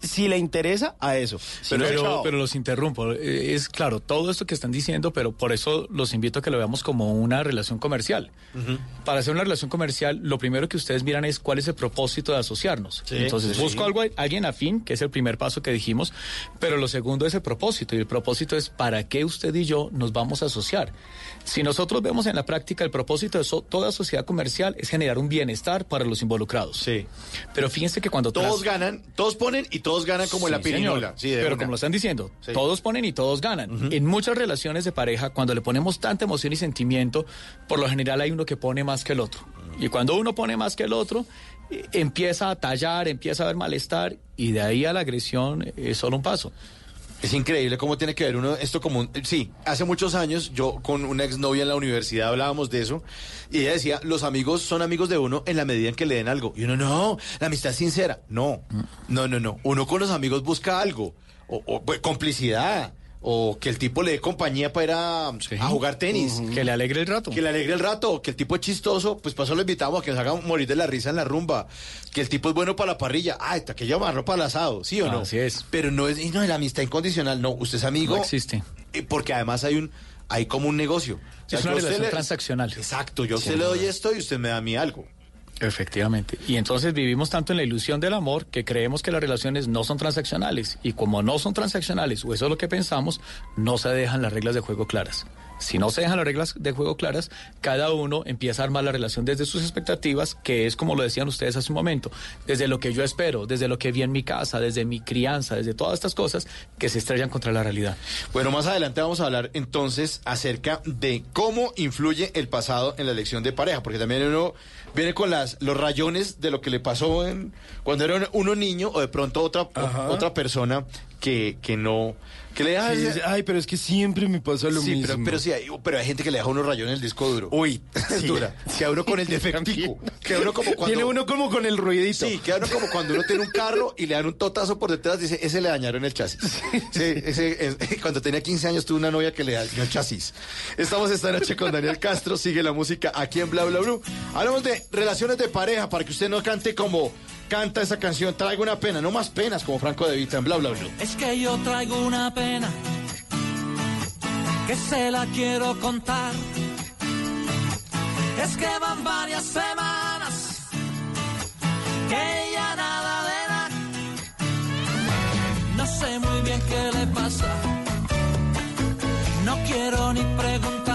Speaker 18: si le interesa a eso. Si
Speaker 32: Pero,
Speaker 18: no,
Speaker 32: pero, los interrumpo. Eh, Es claro, todo esto que están diciendo, pero por eso los invito a que lo veamos como una relación comercial. Para hacer una relación comercial, lo primero que ustedes miran es cuál es el propósito de asociarnos.
Speaker 19: Sí,
Speaker 32: Entonces,
Speaker 19: sí.
Speaker 32: busco algo, alguien afín, que es el primer paso que dijimos, pero lo segundo es el propósito. Y el propósito es para qué usted y yo nos vamos a asociar. Si nosotros vemos en la práctica el propósito de so- toda sociedad comercial es generar un bienestar para los involucrados.
Speaker 19: Sí.
Speaker 32: Pero fíjense que cuando
Speaker 19: Todos ganan, todos ponen y todos ganan como en la pirinola. Sí,
Speaker 32: Pero
Speaker 19: una.
Speaker 32: como lo están diciendo,
Speaker 19: Sí.
Speaker 32: todos ponen y todos ganan. En muchas relaciones de pareja, cuando le ponemos tanta emoción y sentimiento, por lo general hay uno que pone más que el otro. Y cuando uno pone más que el otro, eh, empieza a tallar, empieza a haber malestar y de ahí a la agresión es solo un paso.
Speaker 19: Es increíble cómo tiene que ver uno esto como un... Sí, hace muchos años yo con una exnovia en la universidad hablábamos de eso y ella decía, los amigos son amigos de uno en la medida en que le den algo. Y uno, no, la amistad sincera. No, no, no, no. Uno con los amigos busca algo. O, o, pues, complicidad. O que el tipo le dé compañía para ir a, a jugar tenis.
Speaker 32: Que le alegre el rato.
Speaker 19: Que le alegre el rato, que el tipo es chistoso, pues paso lo invitamos a que nos haga morir de la risa en la rumba, que el tipo es bueno para la parrilla, ah, está que llamarlo para el asado, ¿sí o no?
Speaker 32: Así es.
Speaker 19: Pero no es, y no es la amistad incondicional, no, usted es amigo.
Speaker 32: No existe.
Speaker 19: Porque además hay un, hay como un negocio. O sea,
Speaker 32: es una relación
Speaker 19: le-
Speaker 32: transaccional.
Speaker 19: Exacto, yo a usted le doy esto y usted me da a mí algo.
Speaker 32: Efectivamente. Y entonces vivimos tanto en la ilusión del amor que creemos que las relaciones no son transaccionales. Y como no son transaccionales, o eso es lo que pensamos, no se dejan las reglas de juego claras. Si no se dejan las reglas de juego claras, cada uno empieza a armar la relación desde sus expectativas, que es como lo decían ustedes hace un momento, desde lo que yo espero, desde lo que vi en mi casa, desde mi crianza, desde todas estas cosas que se estrellan contra la realidad.
Speaker 19: Bueno, más adelante vamos a hablar entonces acerca de cómo influye el pasado en la elección de pareja, porque también uno viene con las los rayones de lo que le pasó en, cuando era uno niño o de pronto otra o- otra persona que, que no que le deja
Speaker 18: Sí, sí, ay, pero es que siempre me pasa lo
Speaker 19: Sí,
Speaker 18: mismo.
Speaker 19: pero, pero sí hay, pero hay gente que le deja unos rayones en el disco duro.
Speaker 18: Uy,
Speaker 19: es dura. Queda uno con el defectico. Queda uno como cuando
Speaker 18: Tiene uno como con el ruidito.
Speaker 19: Sí, queda uno como cuando uno tiene un carro y le dan un totazo por detrás, dice, ese le dañaron el chasis. Sí, ese, es- cuando tenía 15 años tuve una novia que le dañó el chasis. Estamos esta noche con Daniel Castro, sigue la música aquí en Bla Bla Blue. Hablamos de relaciones de pareja para que usted no cante como canta esa canción. Traigo una pena, no más penas como Franco de Vita en Bla Bla Blue.
Speaker 31: Es que yo traigo una pena que se la quiero contar. Es que van varias semanas que ya nada de nada. No sé muy bien qué le pasa. No quiero ni preguntar.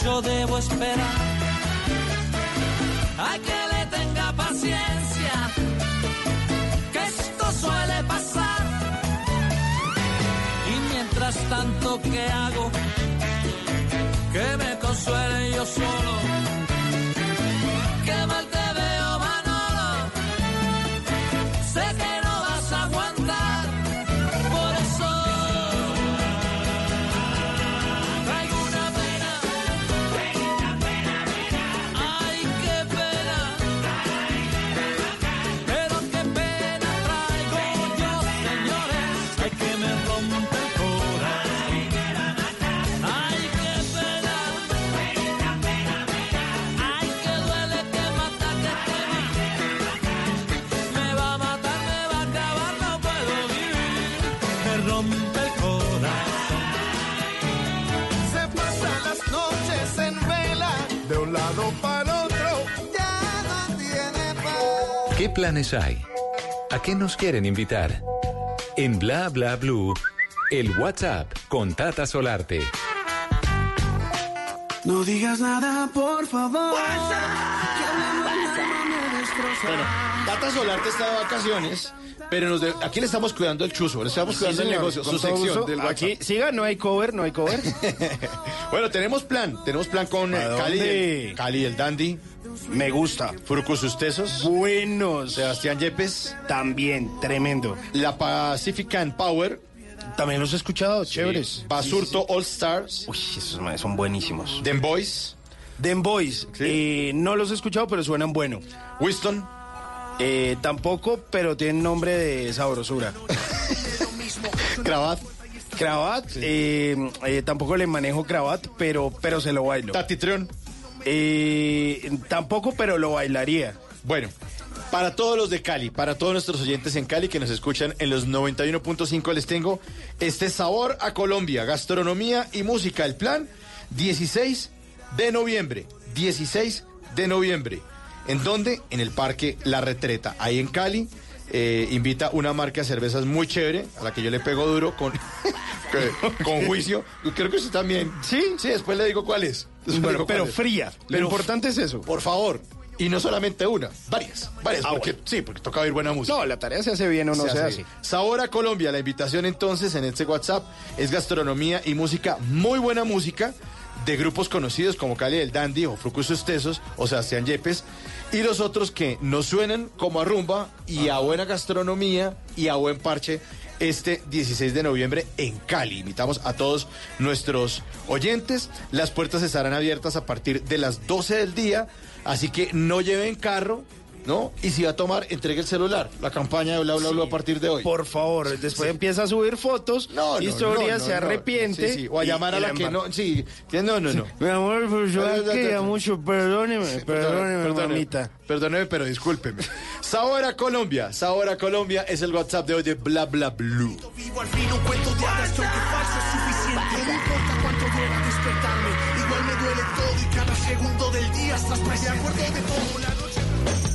Speaker 31: Dicho debo esperar. Hay que le tenga paciencia. Que esto suele pasar. Y mientras tanto, ¿qué hago? Que me consuele yo solo
Speaker 3: ¿Qué planes hay? ¿A qué nos quieren invitar? En Bla Bla Blue, el WhatsApp con Tata Solarte.
Speaker 31: No digas nada, por favor.
Speaker 19: Bueno, Tata Solarte está de vacaciones, pero nos de- aquí le estamos cuidando el chuzo, le estamos
Speaker 18: Sí,
Speaker 19: cuidando el negocio, su sección del WhatsApp.
Speaker 18: Aquí, siga, no hay cover, no hay cover.
Speaker 19: Bueno, tenemos plan, tenemos plan con eh,
Speaker 18: ¿A
Speaker 19: Cali, el, Cali el Dandy,
Speaker 18: Me gusta.
Speaker 19: Furucus Ustezos,
Speaker 18: Buenos.
Speaker 19: Sebastián Yepes,
Speaker 18: También, tremendo.
Speaker 19: la Pacifican Power,
Speaker 18: También los he escuchado, chéveres.
Speaker 19: Basurto All Stars,
Speaker 18: Uy, esos son buenísimos.
Speaker 19: Den Boys,
Speaker 18: Den Boys, eh, no los he escuchado, pero suenan bueno.
Speaker 19: Winston,
Speaker 18: Eh, tampoco, pero tienen nombre de sabrosura.
Speaker 19: Cravat,
Speaker 18: Cravat, eh, eh, tampoco le manejo cravat, pero, pero se lo bailo.
Speaker 19: Tatitrión.
Speaker 18: Eh, tampoco, pero lo bailaría.
Speaker 19: Bueno, para todos los de Cali, para todos nuestros oyentes en Cali que nos escuchan en los 91.5 les tengo este sabor a Colombia, gastronomía y música. El plan 16 de noviembre, 16 de noviembre. ¿En dónde? En el Parque La Retreta, ahí en Cali. eh, invita una marca de cervezas muy chévere, a la que yo le pego duro con, con juicio. Creo que usted también.
Speaker 18: ¿Sí?
Speaker 19: Sí, después le digo cuál es. Después cuál
Speaker 18: pero
Speaker 19: es.
Speaker 18: fría. Lo
Speaker 19: Pero
Speaker 18: importante es eso.
Speaker 19: por favor. Y no solamente una, varias, varias.
Speaker 18: Ah,
Speaker 19: porque,
Speaker 18: bueno.
Speaker 19: Sí, porque toca oír buena música.
Speaker 18: No, la tarea se hace bien o no se,
Speaker 19: Se
Speaker 18: hace.
Speaker 19: Sabor a Colombia, la invitación entonces en este WhatsApp es gastronomía y música, muy buena música de grupos conocidos como Cali del Dandy o Frucus Estesos o Sebastián Yepes y los otros que nos suenan como a rumba y a buena gastronomía y a buen parche este 16 de noviembre en Cali. Invitamos a todos nuestros oyentes. Las puertas estarán abiertas a partir de las 12 del día, así que no lleven carro, ¿no? Y si va a tomar, entregue el celular. La campaña de Bla Bla Bla a partir de hoy.
Speaker 18: Por favor, después empieza a subir fotos,
Speaker 19: No, no,
Speaker 18: historias,
Speaker 19: no, no,
Speaker 18: se
Speaker 19: no.
Speaker 18: arrepiente.
Speaker 19: Sí, sí, O a
Speaker 18: y-
Speaker 19: llamar a la que no. Sí, que no, no, no.
Speaker 18: Mi amor, pues yo quería mucho, perdóneme, perdóneme,
Speaker 19: Perdone,
Speaker 18: mamita.
Speaker 19: Perdóneme, pero discúlpeme. Sabor a Colombia. Sabor a Colombia es el WhatsApp de hoy de Bla Bla Blue.
Speaker 31: Vivo al fin un cuento de hadas que falso es suficiente. No importa cuánto duela despertarme, igual me duele todo y cada segundo del día estás presente. Me acuerdo de.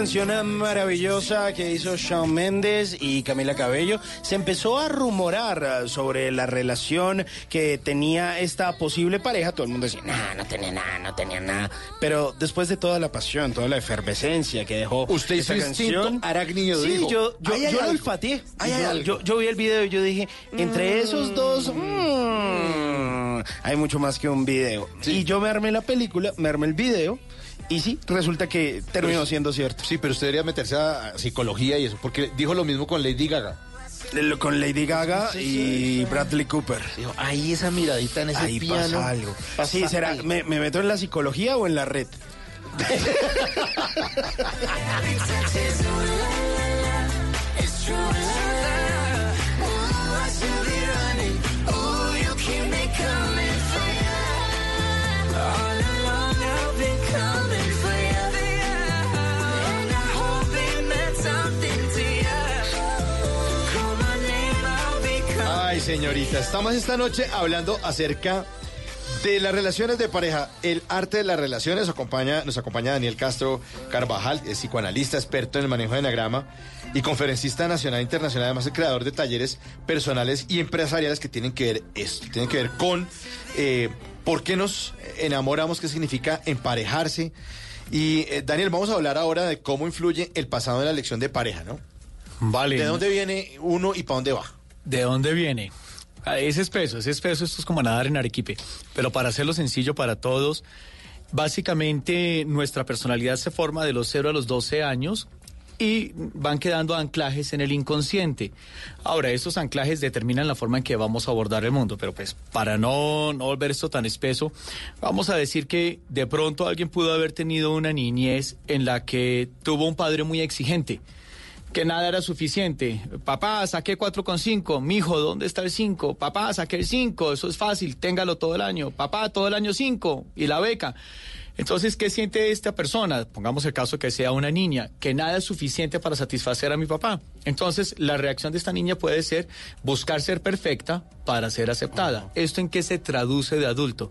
Speaker 18: Canción maravillosa que hizo Shawn Mendes y Camila Cabello. Se empezó a rumorar ah, sobre la relación que tenía esta posible pareja. Todo el mundo decía, no, no tenía nada, no tenía nada. Pero después de toda la pasión, toda la efervescencia que dejó
Speaker 19: Usted
Speaker 18: esta canción,
Speaker 19: arácnido,
Speaker 18: Sí,
Speaker 19: dijo,
Speaker 18: yo, yo,
Speaker 19: "Ahí hay
Speaker 18: yo olfateé. Yo-
Speaker 19: algo".
Speaker 18: yo, yo vi el video y yo dije, entre esos dos, mm, hay mucho más que un video. Y yo me armé la película, me armé el video. Y sí, resulta que terminó siendo cierto.
Speaker 19: Sí, pero usted debería meterse a psicología y eso, porque dijo lo mismo con Lady Gaga.
Speaker 18: Con Lady Gaga y Bradley Cooper.
Speaker 19: Dijo, ahí esa miradita en ese
Speaker 18: Ahí
Speaker 19: piano.
Speaker 18: pasa algo.
Speaker 19: pasa
Speaker 18: sí, será,
Speaker 19: algo.
Speaker 18: ¿me, me meto en la psicología o en la red?
Speaker 19: señorita, estamos esta noche hablando acerca de las relaciones de pareja. El arte de las relaciones acompaña, nos acompaña Daniel Castro Carvajal, es psicoanalista, experto en el manejo de enagrama y conferencista nacional e internacional, además es creador de talleres personales y empresariales que tienen que ver esto, tienen que ver con eh, por qué nos enamoramos, qué significa emparejarse. Y eh, Daniel, vamos a hablar ahora de cómo influye el pasado en la elección de pareja, ¿no?
Speaker 32: Vale.
Speaker 19: ¿De dónde viene uno y para dónde va?
Speaker 32: ¿De dónde viene? Ah, Es espeso, es espeso, esto es como nadar en Arequipe. Pero para hacerlo sencillo para todos, básicamente nuestra personalidad se forma de los 0 a los 12 años y van quedando anclajes en el inconsciente. Ahora, estos anclajes determinan la forma en que vamos a abordar el mundo, pero pues para no, no volver esto tan espeso, vamos a decir que de pronto alguien pudo haber tenido una niñez en la que tuvo un padre muy exigente que nada era suficiente. Papá, saqué 4,5. Mijo, ¿dónde está el 5? Papá, saqué el 5. Eso es fácil, téngalo todo el año. Papá, todo el año 5. Y la beca. Entonces, ¿qué siente esta persona? Pongamos el caso que sea una niña, que nada es suficiente para satisfacer a mi papá. Entonces, la reacción de esta niña puede ser buscar ser perfecta para ser aceptada. ¿Esto en qué se traduce de adulto?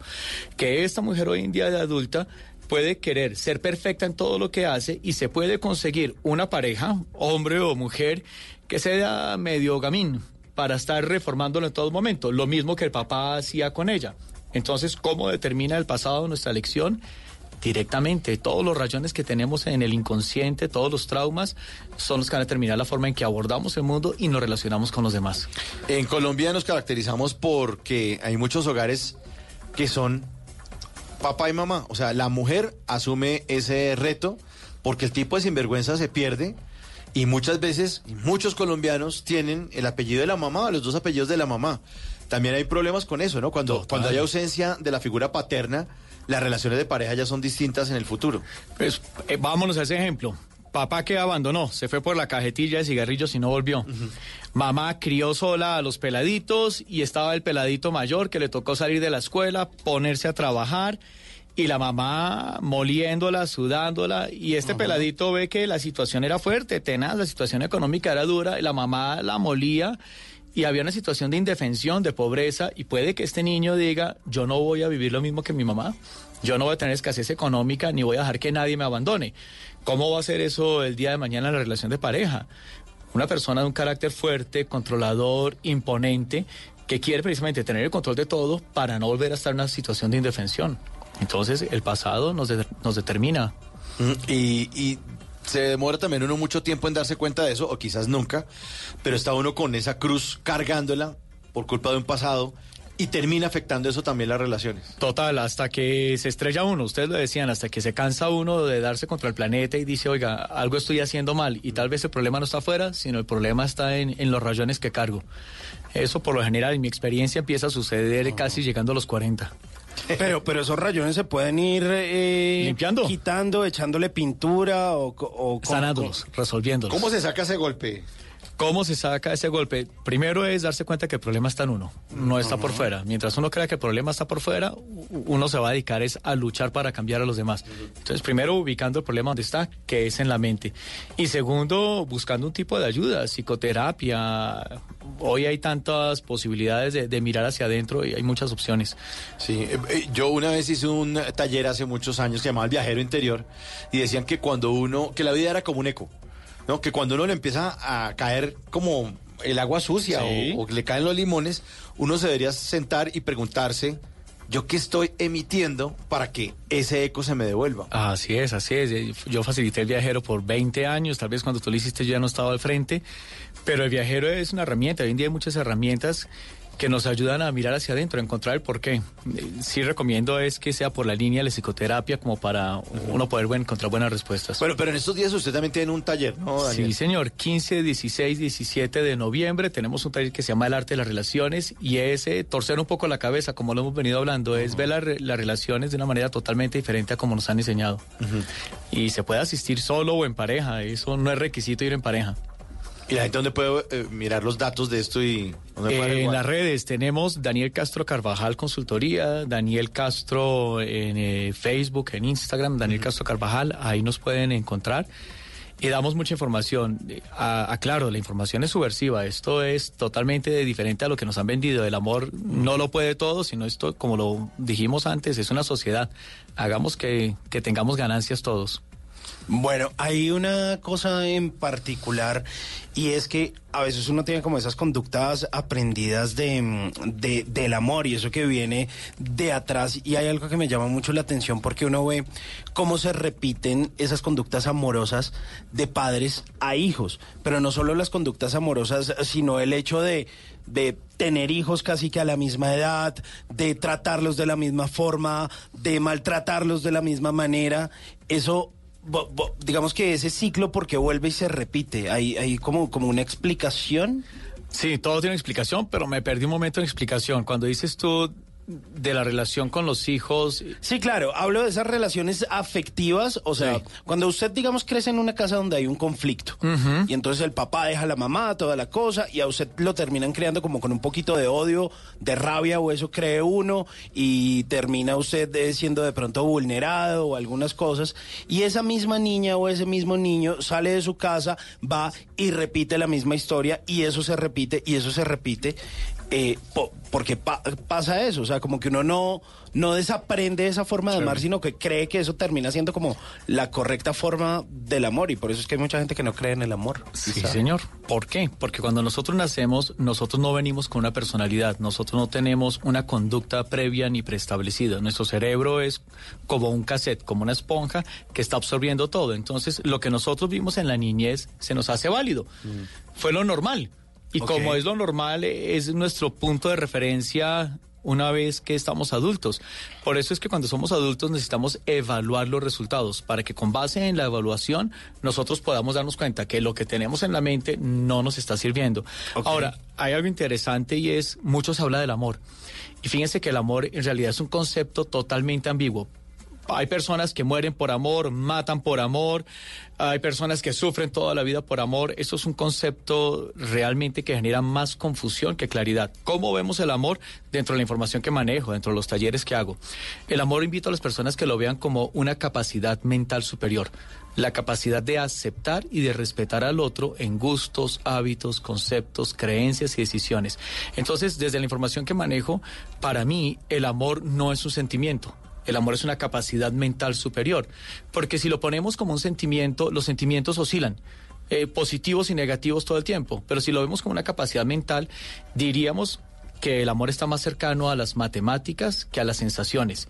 Speaker 32: Que esta mujer hoy en día de adulta puede querer ser perfecta en todo lo que hace y se puede conseguir una pareja, hombre o mujer, que sea medio gamín para estar reformándolo en todo momento, lo mismo que el papá hacía con ella. Entonces, ¿cómo determina el pasado nuestra elección? Directamente, todos los rayones que tenemos en el inconsciente, todos los traumas, son los que van a determinar la forma en que abordamos el mundo y nos relacionamos con los demás.
Speaker 19: En Colombia nos caracterizamos porque hay muchos hogares que son papá y mamá. O sea, la mujer asume ese reto porque el tipo de sinvergüenza se pierde y muchas veces muchos colombianos tienen el apellido de la mamá, los dos apellidos de la mamá. También hay problemas con eso, ¿no? Cuando, cuando hay ausencia de la figura paterna, las relaciones de pareja ya son distintas en el futuro.
Speaker 32: Pues eh, vámonos a ese ejemplo. Papá que abandonó, se fue por la cajetilla de cigarrillos y no volvió. Mamá crió sola a los peladitos y estaba el peladito mayor que le tocó salir de la escuela, ponerse a trabajar y la mamá moliéndola, sudándola. Y este peladito ve que la situación era fuerte, tenaz, la situación económica era dura y la mamá la molía. Y había una situación de indefensión, de pobreza, y puede que este niño diga, yo no voy a vivir lo mismo que mi mamá, yo no voy a tener escasez económica, ni voy a dejar que nadie me abandone. ¿Cómo va a ser eso el día de mañana en la relación de pareja? Una persona de un carácter fuerte, controlador, imponente, que quiere precisamente tener el control de todo para no volver a estar en una situación de indefensión. Entonces, el pasado nos, nos determina.
Speaker 19: Mm, y se demora también uno mucho tiempo en darse cuenta de eso, o quizás nunca, pero está uno con esa cruz cargándola por culpa de un pasado y termina afectando eso también las relaciones.
Speaker 32: Total, hasta que se estrella uno, ustedes lo decían, hasta que se cansa uno de darse contra el planeta y dice, oiga, algo estoy haciendo mal. Y tal vez el problema no está afuera, sino el problema está en, en los rayones que cargo. Eso por lo general, en mi experiencia, empieza a suceder casi llegando a los 40.
Speaker 18: Pero, pero esos rayones se pueden ir eh,
Speaker 32: Limpiando.
Speaker 18: quitando, echándole pintura o, o
Speaker 32: Sanándolos, resolviéndolos.
Speaker 19: ¿Cómo se saca ese golpe?
Speaker 32: ¿Cómo se saca ese golpe? Primero es darse cuenta que el problema está en uno, no está por fuera. Mientras uno crea que el problema está por fuera, uno se va a dedicar es a luchar para cambiar a los demás. Entonces, primero ubicando el problema donde está, que es en la mente. Y segundo, buscando un tipo de ayuda, psicoterapia. Hoy hay tantas posibilidades de, de mirar hacia adentro y hay muchas opciones.
Speaker 19: Sí, eh, eh, yo una vez hice un taller hace muchos años que se llamaba El Viajero Interior y decían que cuando uno, que la vida era como un eco, ¿no? Que cuando uno le empieza a caer como el agua sucia
Speaker 32: Sí.
Speaker 19: o, o le caen los limones, uno se debería sentar y preguntarse, ¿yo qué estoy emitiendo para que ese eco se me devuelva?
Speaker 32: Así es, así es. Yo facilité el viajero por 20 años, tal vez cuando tú lo hiciste yo ya no estaba al frente, pero el viajero es una herramienta. Hoy en día hay muchas herramientas que nos ayudan a mirar hacia adentro, a encontrar el porqué. Sí recomiendo es que sea por la línea de la psicoterapia como para uno poder encontrar buenas respuestas.
Speaker 19: Bueno, pero en estos días usted también tiene un taller, ¿no, Daniel?
Speaker 32: Sí, señor. 15, 16, 17 de noviembre tenemos un taller que se llama El arte de las relaciones y es eh, torcer un poco la cabeza, como lo hemos venido hablando, es ver la las relaciones de una manera totalmente diferente a como nos han enseñado. Y se puede asistir solo o en pareja, eso no es requisito ir en pareja.
Speaker 19: ¿Y la gente dónde puede eh, mirar los datos de esto y
Speaker 32: Eh, en las redes tenemos Daniel Castro Carvajal Consultoría, Daniel Castro en eh, Facebook, en Instagram, Daniel Castro Carvajal, ahí nos pueden encontrar. Y damos mucha información. A- Aclaro, la información es subversiva. Esto es totalmente diferente a lo que nos han vendido. El amor no lo puede todo, sino esto, como lo dijimos antes, es una sociedad. Hagamos que, que tengamos ganancias todos.
Speaker 18: Bueno, hay una cosa en particular y es que a veces uno tiene como esas conductas aprendidas de, mm, de- del amor y eso que viene de atrás y hay algo que me llama mucho la atención porque uno ve cómo se repiten esas conductas amorosas de padres a hijos, pero no solo las conductas amorosas, sino el hecho de de tener hijos casi que a la misma edad, de tratarlos de la misma forma, de maltratarlos de la misma manera, eso digamos que ese ciclo porque vuelve y se repite. Hay, hay como, como una explicación.
Speaker 32: Sí, todo tiene explicación, pero me perdí un momento en explicación. Cuando dices tú de la relación con los hijos,
Speaker 18: Sí, claro, hablo de esas relaciones afectivas, o sea,
Speaker 32: Sí.
Speaker 18: cuando usted, digamos, crece en una casa donde hay un conflicto, y entonces el papá deja a la mamá, toda la cosa, y a usted lo terminan creando como con un poquito de odio, de rabia, o eso cree uno, y termina usted eh, siendo de pronto vulnerado o algunas cosas, y esa misma niña o ese mismo niño sale de su casa, va y repite la misma historia, y eso se repite, y eso se repite, eh, po- porque pa- pasa eso, o sea, como que uno no, no desaprende esa forma de amar, sino que cree que eso termina siendo como la correcta forma del amor, y por eso es que hay mucha gente que no cree en el amor.
Speaker 32: Sí, señor. ¿Por qué? Porque cuando nosotros nacemos, nosotros no venimos con una personalidad, nosotros no tenemos una conducta previa ni preestablecida. Nuestro cerebro es como un cassette, como una esponja que está absorbiendo todo. Entonces, lo que nosotros vimos en la niñez se nos hace válido. Fue lo normal. Y como es lo normal, es nuestro punto de referencia una vez que estamos adultos. Por eso es que cuando somos adultos necesitamos evaluar los resultados para que con base en la evaluación nosotros podamos darnos cuenta que lo que tenemos en la mente no nos está sirviendo. Ahora, hay algo interesante y es, mucho se habla del amor. Y fíjense que el amor en realidad es un concepto totalmente ambiguo. Hay personas que mueren por amor, matan por amor, hay personas que sufren toda la vida por amor. Eso es un concepto realmente que genera más confusión que claridad. ¿Cómo vemos el amor dentro de la información que manejo, dentro de los talleres que hago? El amor invito a las personas que lo vean como una capacidad mental superior, la capacidad de aceptar y de respetar al otro en gustos, hábitos, conceptos, creencias y decisiones. Entonces, desde la información que manejo, para mí el amor no es un sentimiento. El amor es una capacidad mental superior, porque si lo ponemos como un sentimiento, los sentimientos oscilan, eh, positivos y negativos todo el tiempo, pero si lo vemos como una capacidad mental, diríamos que el amor está más cercano a las matemáticas que a las sensaciones.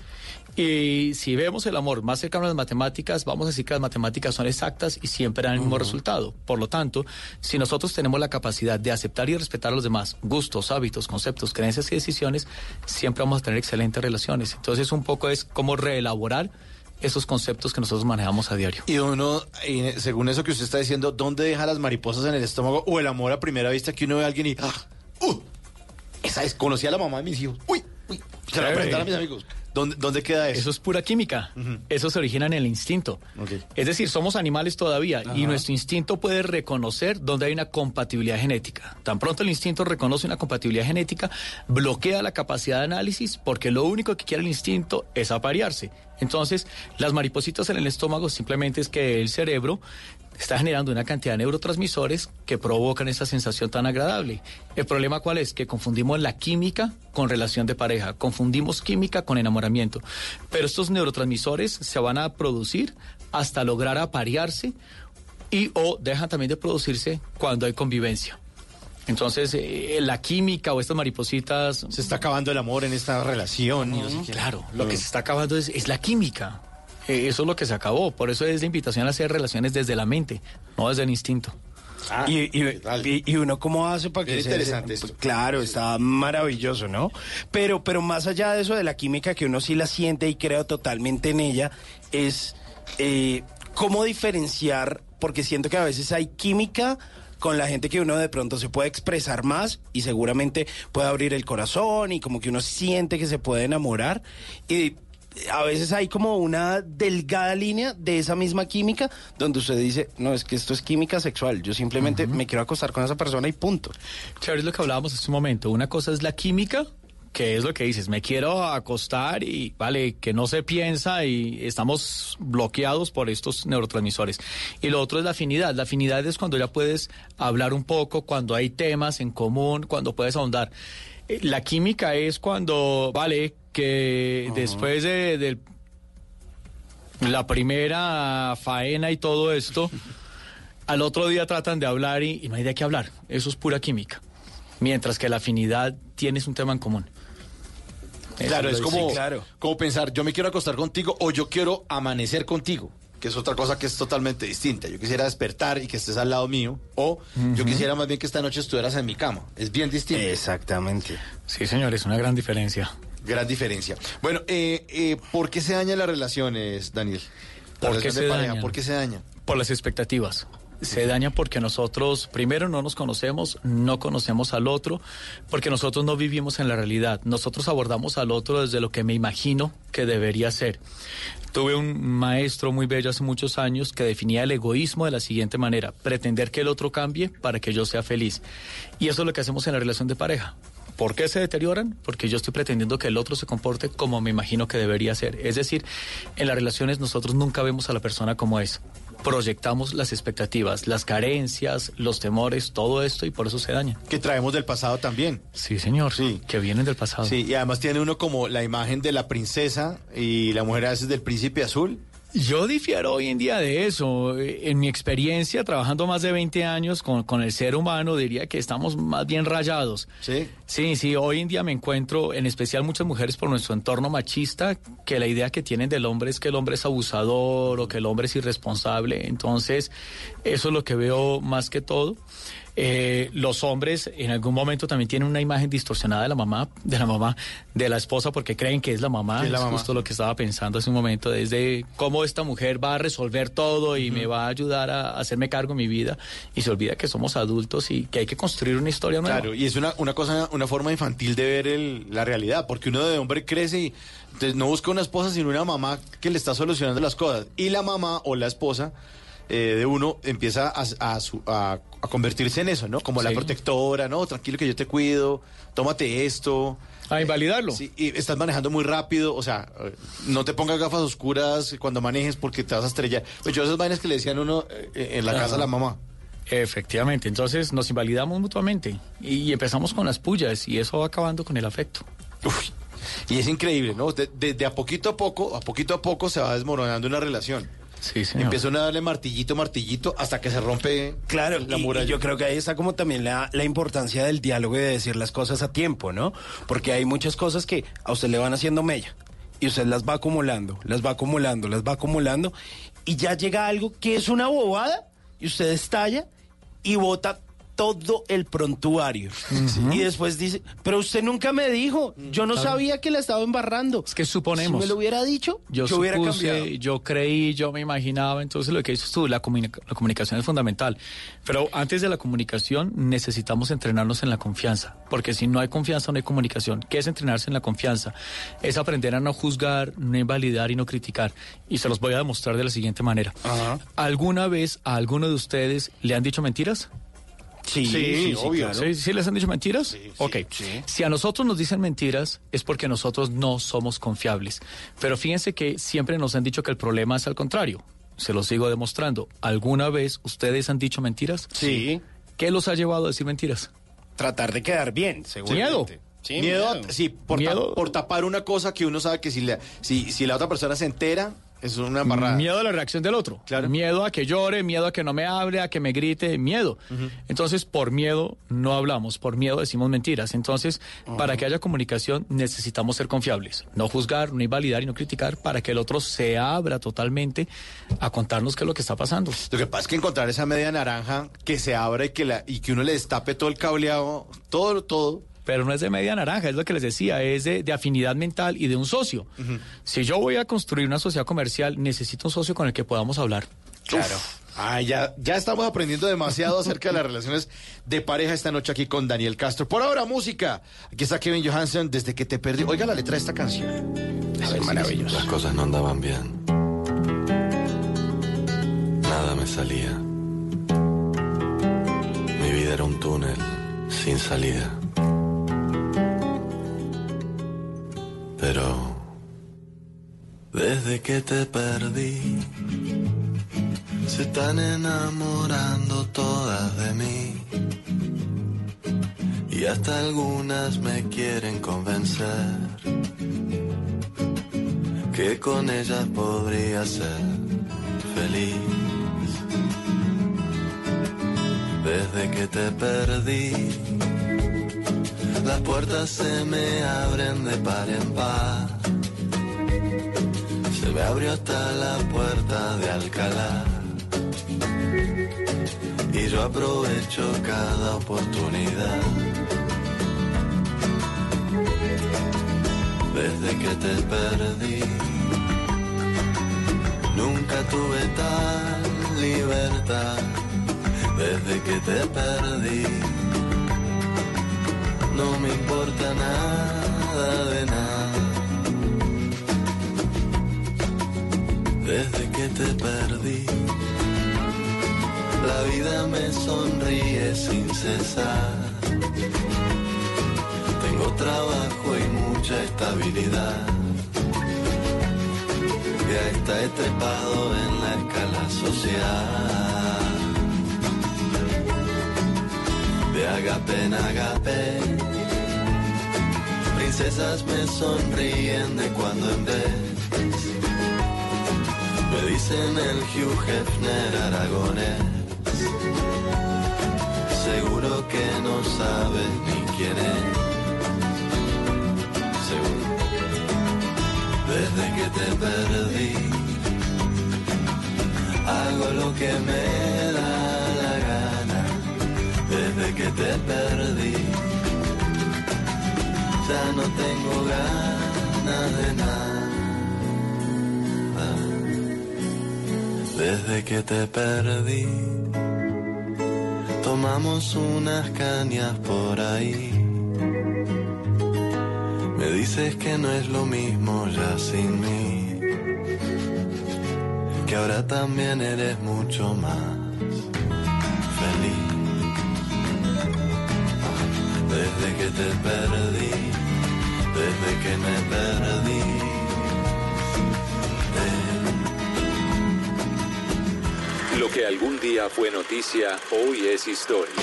Speaker 32: Y si vemos el amor más cercano a las matemáticas, vamos a decir que las matemáticas son exactas y siempre dan el mismo resultado. Por lo tanto, si nosotros tenemos la capacidad de aceptar y respetar a los demás, gustos, hábitos, conceptos, creencias y decisiones, siempre vamos a tener excelentes relaciones. Entonces, un poco es como reelaborar esos conceptos que nosotros manejamos a diario.
Speaker 19: Y uno, y según eso que usted está diciendo, ¿dónde deja las mariposas en el estómago o el amor a primera vista que uno ve a alguien y... ¡ah! ¡Uh! Esa es, conocí a la mamá de mis hijos. ¡Uy! ¡Uy! Se la voy a mis amigos. ¿Dónde, dónde queda eso?
Speaker 32: Eso es pura química. Eso se origina en el instinto. Es decir, somos animales todavía y nuestro instinto puede reconocer dónde hay una compatibilidad genética. Tan pronto el instinto reconoce una compatibilidad genética, bloquea la capacidad de análisis porque lo único que quiere el instinto es aparearse. Entonces, las maripositas en el estómago simplemente es que el cerebro está generando una cantidad de neurotransmisores que provocan esa sensación tan agradable. El problema cuál es? Que confundimos la química con relación de pareja, confundimos química con enamoramiento. Pero estos neurotransmisores se van a producir hasta lograr aparearse y o dejan también de producirse cuando hay convivencia. Entonces, eh, la química o estas maripositas...
Speaker 19: Se está acabando el amor en esta relación. no sé.
Speaker 32: Claro, lo que se está acabando es, es la química. Eh, eso es lo que se acabó. Por eso es la invitación a hacer relaciones desde la mente, no desde el instinto.
Speaker 18: y, y- y- y uno cómo hace para que se-
Speaker 19: interesante esto.
Speaker 18: Claro, está maravilloso, ¿no? Pero, pero más allá de eso de la química que uno sí la siente y creo totalmente en ella, es eh, cómo diferenciar, porque siento que a veces hay química con la gente que uno de pronto se puede expresar más y seguramente puede abrir el corazón y como que uno siente que se puede enamorar y a veces hay como una delgada línea de esa misma química donde usted dice, no, es que esto es química sexual, yo simplemente me quiero acostar con esa persona y punto.
Speaker 32: Chévere es lo que hablábamos hace un momento. Una cosa es la química, que es lo que dices, me quiero acostar y vale, que no se piensa y estamos bloqueados por estos neurotransmisores. Y lo otro es la afinidad. La afinidad es cuando ya puedes hablar un poco, cuando hay temas en común, cuando puedes ahondar. Eh, La química es cuando, vale, que después de, la primera faena y todo esto, al otro día tratan de hablar y, y no hay de qué hablar. Eso es pura química. Mientras que la afinidad tienes un tema en común. Eso
Speaker 19: Claro, es como,
Speaker 32: Sí, claro.
Speaker 19: como pensar, yo me quiero acostar contigo o yo quiero amanecer contigo, que es otra cosa que es totalmente distinta. Yo quisiera despertar y que estés al lado mío, o yo quisiera más bien que esta noche estuvieras en mi cama. Es bien distinto.
Speaker 18: Exactamente.
Speaker 32: Sí, señor, es una gran diferencia.
Speaker 19: Gran diferencia. Bueno, eh, eh, ¿por qué se dañan las relaciones, Daniel?
Speaker 32: ¿Por qué se dañan?
Speaker 19: ¿Por qué se dañan?
Speaker 32: Por las expectativas. Se daña porque nosotros, primero, no nos conocemos, no conocemos al otro, porque nosotros no vivimos en la realidad. Nosotros abordamos al otro desde lo que me imagino que debería ser. Tuve un maestro muy bello hace muchos años que definía el egoísmo de la siguiente manera, pretender que el otro cambie para que yo sea feliz. Y eso es lo que hacemos en la relación de pareja. ¿Por qué se deterioran? Porque yo estoy pretendiendo que el otro se comporte como me imagino que debería ser. Es decir, en las relaciones nosotros nunca vemos a la persona como es. Proyectamos las expectativas, las carencias, los temores, todo esto y por eso se daña.
Speaker 19: Que traemos del pasado también.
Speaker 32: Sí, señor. Sí. Que vienen del pasado.
Speaker 19: Sí, y además tiene uno como la imagen de la princesa y la mujer a veces del príncipe azul.
Speaker 32: Yo difiero hoy en día de eso. Eh, En mi experiencia, trabajando más de 20 años con, con el ser humano, diría que estamos más bien rayados.
Speaker 19: Sí.
Speaker 32: Sí, sí, hoy en día me encuentro, en especial muchas mujeres por nuestro entorno machista, que la idea que tienen del hombre es que el hombre es abusador o que el hombre es irresponsable. Entonces, eso es lo que veo más que todo. Eh, los hombres en algún momento también tienen una imagen distorsionada de la mamá, de la mamá, de la esposa, porque creen que es la mamá.
Speaker 19: Es la mamá.
Speaker 32: justo lo que estaba pensando hace un momento, desde cómo esta mujer va a resolver todo y me va a ayudar a hacerme cargo de mi vida. Y se olvida que somos adultos y que hay que construir una historia nueva.
Speaker 19: Claro, y es una, una cosa, una forma infantil de ver el- la realidad, porque uno de hombre crece y entonces, no busca una esposa, sino una mamá que le está solucionando las cosas. Y la mamá o la esposa eh, de uno empieza a, a su- a- a convertirse en eso, ¿no? Como la protectora, ¿no? Tranquilo que yo te cuido, tómate esto.
Speaker 32: A invalidarlo.
Speaker 19: Sí, y estás manejando muy rápido, o sea, eh, no te pongas gafas oscuras cuando manejes porque te vas a estrellar. Pues yo esas vainas que le decían a uno eh, en la casa a la mamá.
Speaker 32: Efectivamente, entonces nos invalidamos mutuamente y empezamos con las pullas y eso va acabando con el afecto.
Speaker 19: Y es increíble, ¿no? De, de- de a poquito a poco, a poquito a poco se va desmoronando una relación.
Speaker 32: Sí, señor.
Speaker 19: Empieza uno a darle martillito, martillito, hasta que se rompe
Speaker 18: Claro,
Speaker 19: la
Speaker 18: y-
Speaker 19: muralla.
Speaker 18: y yo creo que ahí está como también la, la importancia del diálogo y de decir las cosas a tiempo, ¿no? Porque hay muchas cosas que a usted le van haciendo mella y usted las va acumulando, las va acumulando, las va acumulando y ya llega algo que es una bobada y usted estalla y bota todo el prontuario. Y después dice, pero usted nunca me dijo, yo no sabía que la estaba embarrando.
Speaker 32: Es que suponemos.
Speaker 18: Si me lo hubiera dicho,
Speaker 32: Yo,
Speaker 18: yo, hubiera
Speaker 32: supuse,
Speaker 18: cambiado.
Speaker 32: yo creí, yo me imaginaba, entonces lo que dices tú, la, comunica- la comunicación es fundamental. Pero antes de la comunicación necesitamos entrenarnos en la confianza, porque si no hay confianza no hay comunicación. ¿Qué es entrenarse en la confianza? Es aprender a no juzgar, no invalidar y no criticar. Y se los voy a demostrar de la siguiente manera. ¿Alguna vez a alguno de ustedes le han dicho mentiras?
Speaker 18: Sí, sí, sí, claro.
Speaker 32: ¿Sí, sí les han dicho mentiras? ok. Si a nosotros nos dicen mentiras es porque nosotros no somos confiables. Pero fíjense que siempre nos han dicho que el problema es al contrario. Se los sigo demostrando. ¿Alguna vez ustedes han dicho mentiras?
Speaker 18: Sí.
Speaker 32: ¿Qué los ha llevado a decir mentiras?
Speaker 18: Tratar de quedar bien,
Speaker 32: Miedo.
Speaker 18: seguramente. Sí,
Speaker 19: miedo,
Speaker 18: miedo.
Speaker 19: sí, por, ta- por tapar una cosa que uno sabe que si, la- si, si la otra persona se entera, Es una embarrada.
Speaker 32: Miedo a la reacción del otro. Miedo a que llore, miedo a que no me hable, a que me grite, miedo. Entonces, por miedo no hablamos, por miedo decimos mentiras. Entonces, para que haya comunicación necesitamos ser confiables. No juzgar, no invalidar y no criticar para que el otro se abra totalmente a contarnos qué es lo que está pasando.
Speaker 19: Lo que pasa es que encontrar esa media naranja que se abra y que, la, y que uno le destape todo el cableado, todo, todo.
Speaker 32: Pero no es de media naranja, es lo que les decía, es de, de afinidad mental y de un socio. Si yo voy a construir una sociedad comercial, necesito un socio con el que podamos hablar.
Speaker 19: Claro. Ah, ya, ya estamos aprendiendo demasiado acerca de las relaciones de pareja esta noche aquí con Daniel Castro. Por ahora, música. Aquí está Kevin Johansen, desde que te perdí. Oiga la letra de esta canción. Es maravilloso.
Speaker 33: Las cosas no andaban bien. Nada me salía. Mi vida era un túnel sin salida. Pero desde que te perdí, se están enamorando todas de mí. Y hasta algunas me quieren convencer que con ellas podría ser feliz. Desde que te perdí, las puertas se me abren de par en par. Se me abrió hasta la puerta de Alcalá. Y yo aprovecho cada oportunidad. Desde que te perdí, nunca tuve tal libertad. Desde que te perdí, no me importa nada de nada. Desde que te perdí, la vida me sonríe sin cesar. Tengo trabajo y mucha estabilidad. Ya está trepado en la escala social. De agape en agape. Princesas me sonríen de cuando en vez. Me dicen el Hugh Hefner aragonés. Seguro que no sabes ni quién es. Seguro. Desde que te perdí, hago lo que me da la gana. Desde que te perdí, no tengo ganas de nada. Desde que te perdí, tomamos unas cañas por ahí. Me dices que no es lo mismo ya sin mí, que ahora también eres mucho más feliz. Desde que te perdí, desde que me perdí.
Speaker 4: Lo que algún día fue noticia, hoy es historia.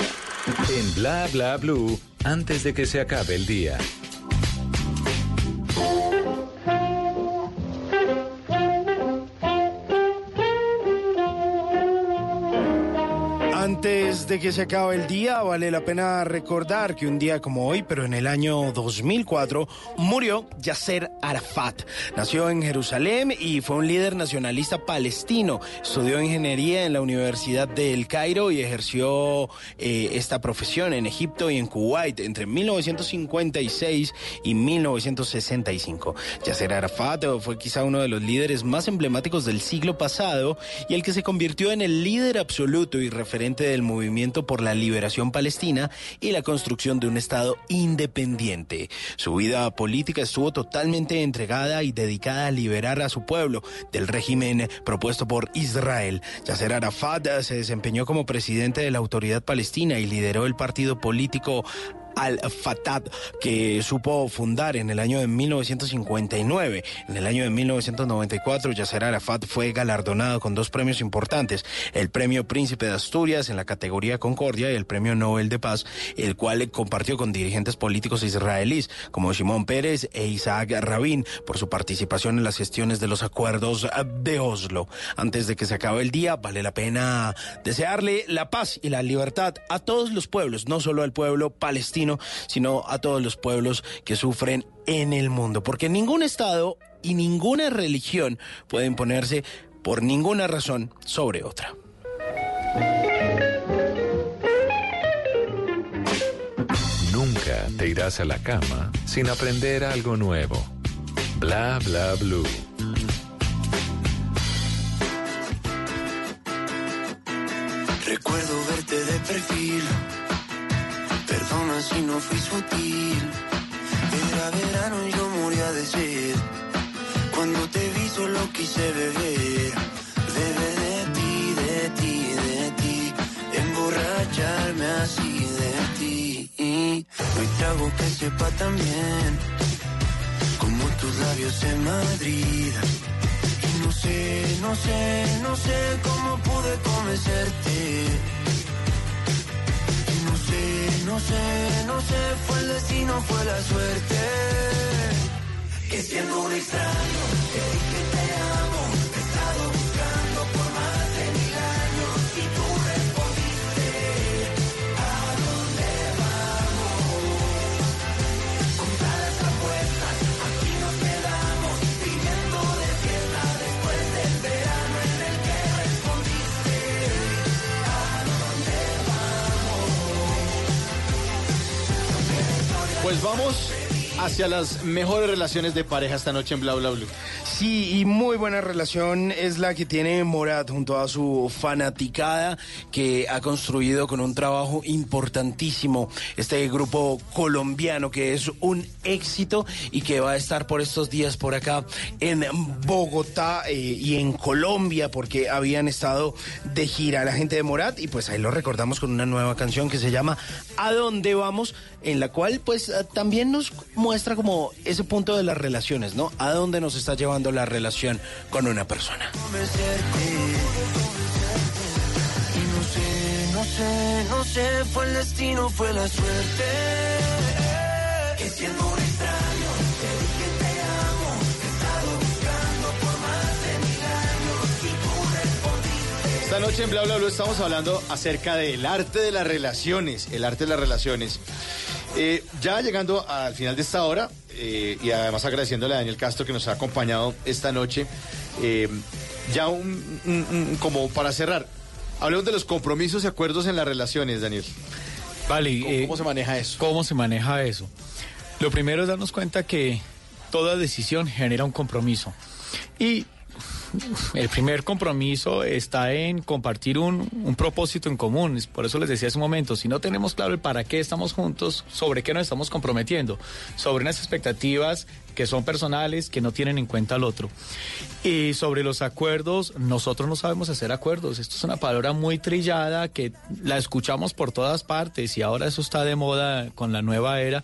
Speaker 4: En Bla Bla Blue, antes de que se acabe el día.
Speaker 18: De que se acabe el día, vale la pena recordar que un día como hoy, pero en el año 2004, murió Yasser Arafat. Nació en Jerusalén y fue un líder nacionalista palestino. Estudió ingeniería en la Universidad de El Cairo y ejerció eh, esta profesión en Egipto y en Kuwait entre 1956 y 1965. Yasser Arafat fue quizá uno de los líderes más emblemáticos del siglo pasado y el que se convirtió en el líder absoluto y referente del movimiento por la liberación palestina y la construcción de un Estado independiente. Su vida política estuvo totalmente entregada y dedicada a liberar a su pueblo del régimen propuesto por Israel. Yasser Arafat se desempeñó como presidente de la autoridad palestina y lideró el partido político al-Fatah, que supo fundar en el año de 1959. En el año de 1994, Yasser Arafat fue galardonado con dos premios importantes, el Premio Príncipe de Asturias en la categoría Concordia y el Premio Nobel de Paz, el cual compartió con dirigentes políticos israelíes como Shimon Pérez e Isaac Rabin por su participación en las gestiones de los acuerdos de Oslo. Antes de que se acabe el día, vale la pena desearle la paz y la libertad a todos los pueblos, no solo al pueblo palestino, sino a todos los pueblos que sufren en el mundo, porque ningún Estado y ninguna religión puede imponerse por ninguna razón sobre otra.
Speaker 3: Nunca te irás a la cama sin aprender algo nuevo. Bla bla blue.
Speaker 34: Recuerdo verte de perfil. Perdona si no fui sutil. Era verano y yo moría de sed. Cuando te vi solo quise beber. Beber de ti, de ti, de ti. Emborracharme así de ti. Hoy trago que sepa también. Como tus labios en Madrid. Y no sé, no sé, no sé cómo pude convencerte. No sé, no sé, fue el destino, fue la suerte. Que siendo un extraño, dije te
Speaker 19: Pues vamos hacia las mejores relaciones de pareja esta noche en Bla Bla Blue.
Speaker 18: Sí, y muy buena relación es la que tiene Morat junto a su fanaticada que ha construido con un trabajo importantísimo este grupo colombiano que es un éxito y que va a estar por estos días por acá en Bogotá eh, y en Colombia porque habían estado de gira la gente de Morat y pues ahí lo recordamos con una nueva canción que se llama ¿A dónde vamos? en la cual pues eh, también nos muestra como ese punto de las relaciones, ¿no? ¿A dónde nos está llevando la relación con una persona?
Speaker 34: No sé, no sé, fue el destino, fue la suerte. Que siendo un extraño, te dije te amo, te he estado buscando por más de mil años y tú respondiste.
Speaker 19: Esta noche en Bla Bla Blue estamos hablando acerca del arte de las relaciones, el arte de las relaciones. Eh, ya llegando al final de esta hora, eh, y además agradeciéndole a Daniel Castro que nos ha acompañado esta noche, eh, ya un, un- un- como para cerrar, hablemos de los compromisos y acuerdos en las relaciones, Daniel.
Speaker 32: Vale,
Speaker 19: ¿Cómo, cómo se maneja eso?
Speaker 32: ¿Cómo se maneja eso? Lo primero es darnos cuenta que toda decisión genera un compromiso. Y el primer compromiso está en compartir un, un propósito en común. Por eso les decía hace un momento, si no tenemos claro el para qué estamos juntos, sobre qué nos estamos comprometiendo, sobre unas expectativas que son personales, que no tienen en cuenta al otro. Y sobre los acuerdos, nosotros no sabemos hacer acuerdos. Esto es una palabra muy trillada que la escuchamos por todas partes y ahora eso está de moda con la nueva era.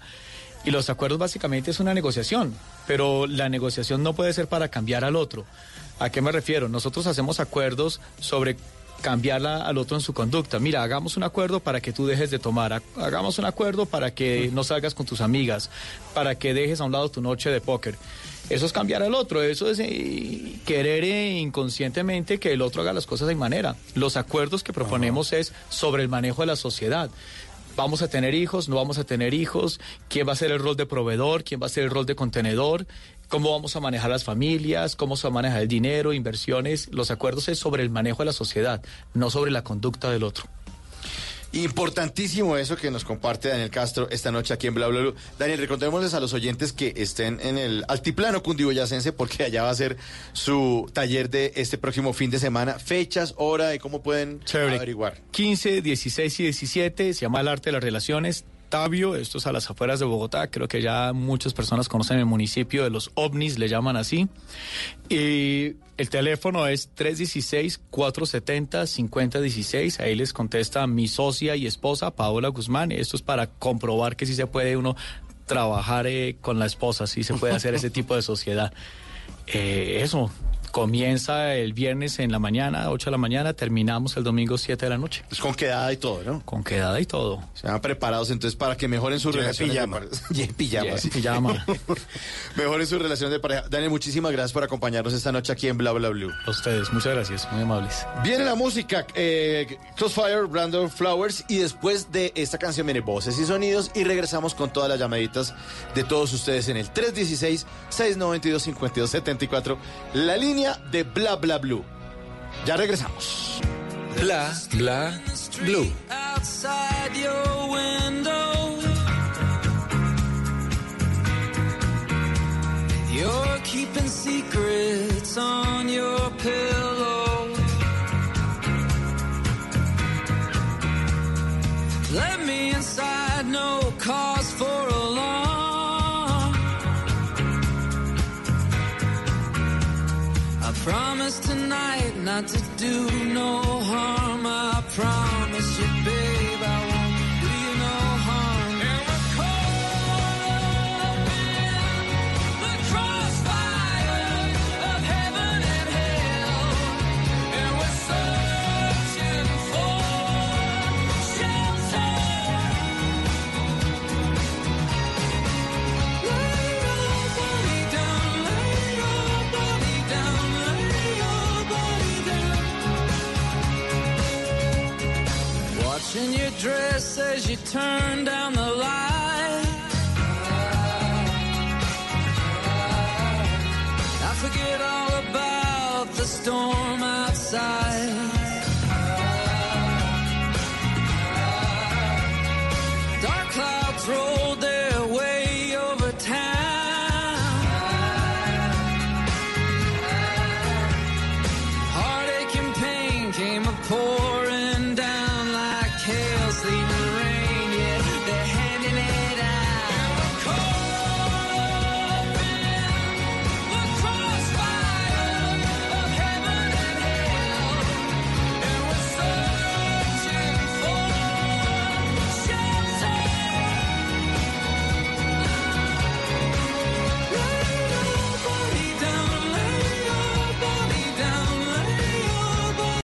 Speaker 32: Y los acuerdos básicamente es una negociación, pero la negociación no puede ser para cambiar al otro. ¿A qué me refiero? Nosotros hacemos acuerdos sobre cambiarla al otro en su conducta. Mira, hagamos un acuerdo para que tú dejes de tomar, ha- hagamos un acuerdo para que no salgas con tus amigas, para que dejes a un lado tu noche de póker. Eso es cambiar al otro, eso es eh, querer eh, inconscientemente que el otro haga las cosas de manera. Los acuerdos que proponemos es sobre el manejo de la sociedad. Vamos a tener hijos, no vamos a tener hijos, quién va a ser el rol de proveedor, quién va a ser el rol de contenedor, cómo vamos a manejar las familias, cómo se va a manejar el dinero, inversiones. Los acuerdos es sobre el manejo de la sociedad, no sobre la conducta del otro.
Speaker 19: Importantísimo eso que nos comparte Daniel Castro esta noche aquí en Bla Bla Blue. Daniel, recordémosles a los oyentes que estén en el altiplano cundiboyacense porque allá va a ser su taller de este próximo fin de semana. Fechas, hora y cómo pueden
Speaker 32: Chévere.
Speaker 19: averiguar.
Speaker 32: 15, 16 y 17 se llama El Arte de las Relaciones. Esto es a las afueras de Bogotá, creo que ya muchas personas conocen el municipio de los ovnis, le llaman así. Y el teléfono es 316-470-5016, ahí les contesta mi socia y esposa, Paola Guzmán, esto es para comprobar que sí se puede uno trabajar eh, con la esposa, sí se puede hacer ese tipo de sociedad. Eh, eso, comienza el viernes en la mañana, 8 de la mañana, terminamos el domingo 7 de la noche.
Speaker 19: Es con quedada y todo, ¿no?
Speaker 32: Con quedada y todo.
Speaker 19: Se van preparados entonces para que mejoren sus
Speaker 18: Lleve
Speaker 19: relaciones.
Speaker 18: pijama.
Speaker 19: de pareja. Lleve pijama.
Speaker 32: Lleve
Speaker 19: sí.
Speaker 32: pijama.
Speaker 19: mejoren sus relaciones de pareja. Daniel, muchísimas gracias por acompañarnos esta noche aquí en Bla Bla Blue.
Speaker 32: A ustedes, muchas gracias, muy amables.
Speaker 19: Viene la música, eh, Crossfire, Brandon Flowers, y después de esta canción viene voces y sonidos, y regresamos con todas las llamaditas de todos ustedes en el 316-692-5274, la línea de Bla Bla Blue. Ya regresamos.
Speaker 4: Bla, bla, blue.
Speaker 31: outside your window. You're keeping secrets on your pillow. Let me inside, no cause for alarm. Promise tonight not to do no harm. I promise you, babe, Watching your dress as you turn down the light. I forget all about the storm outside.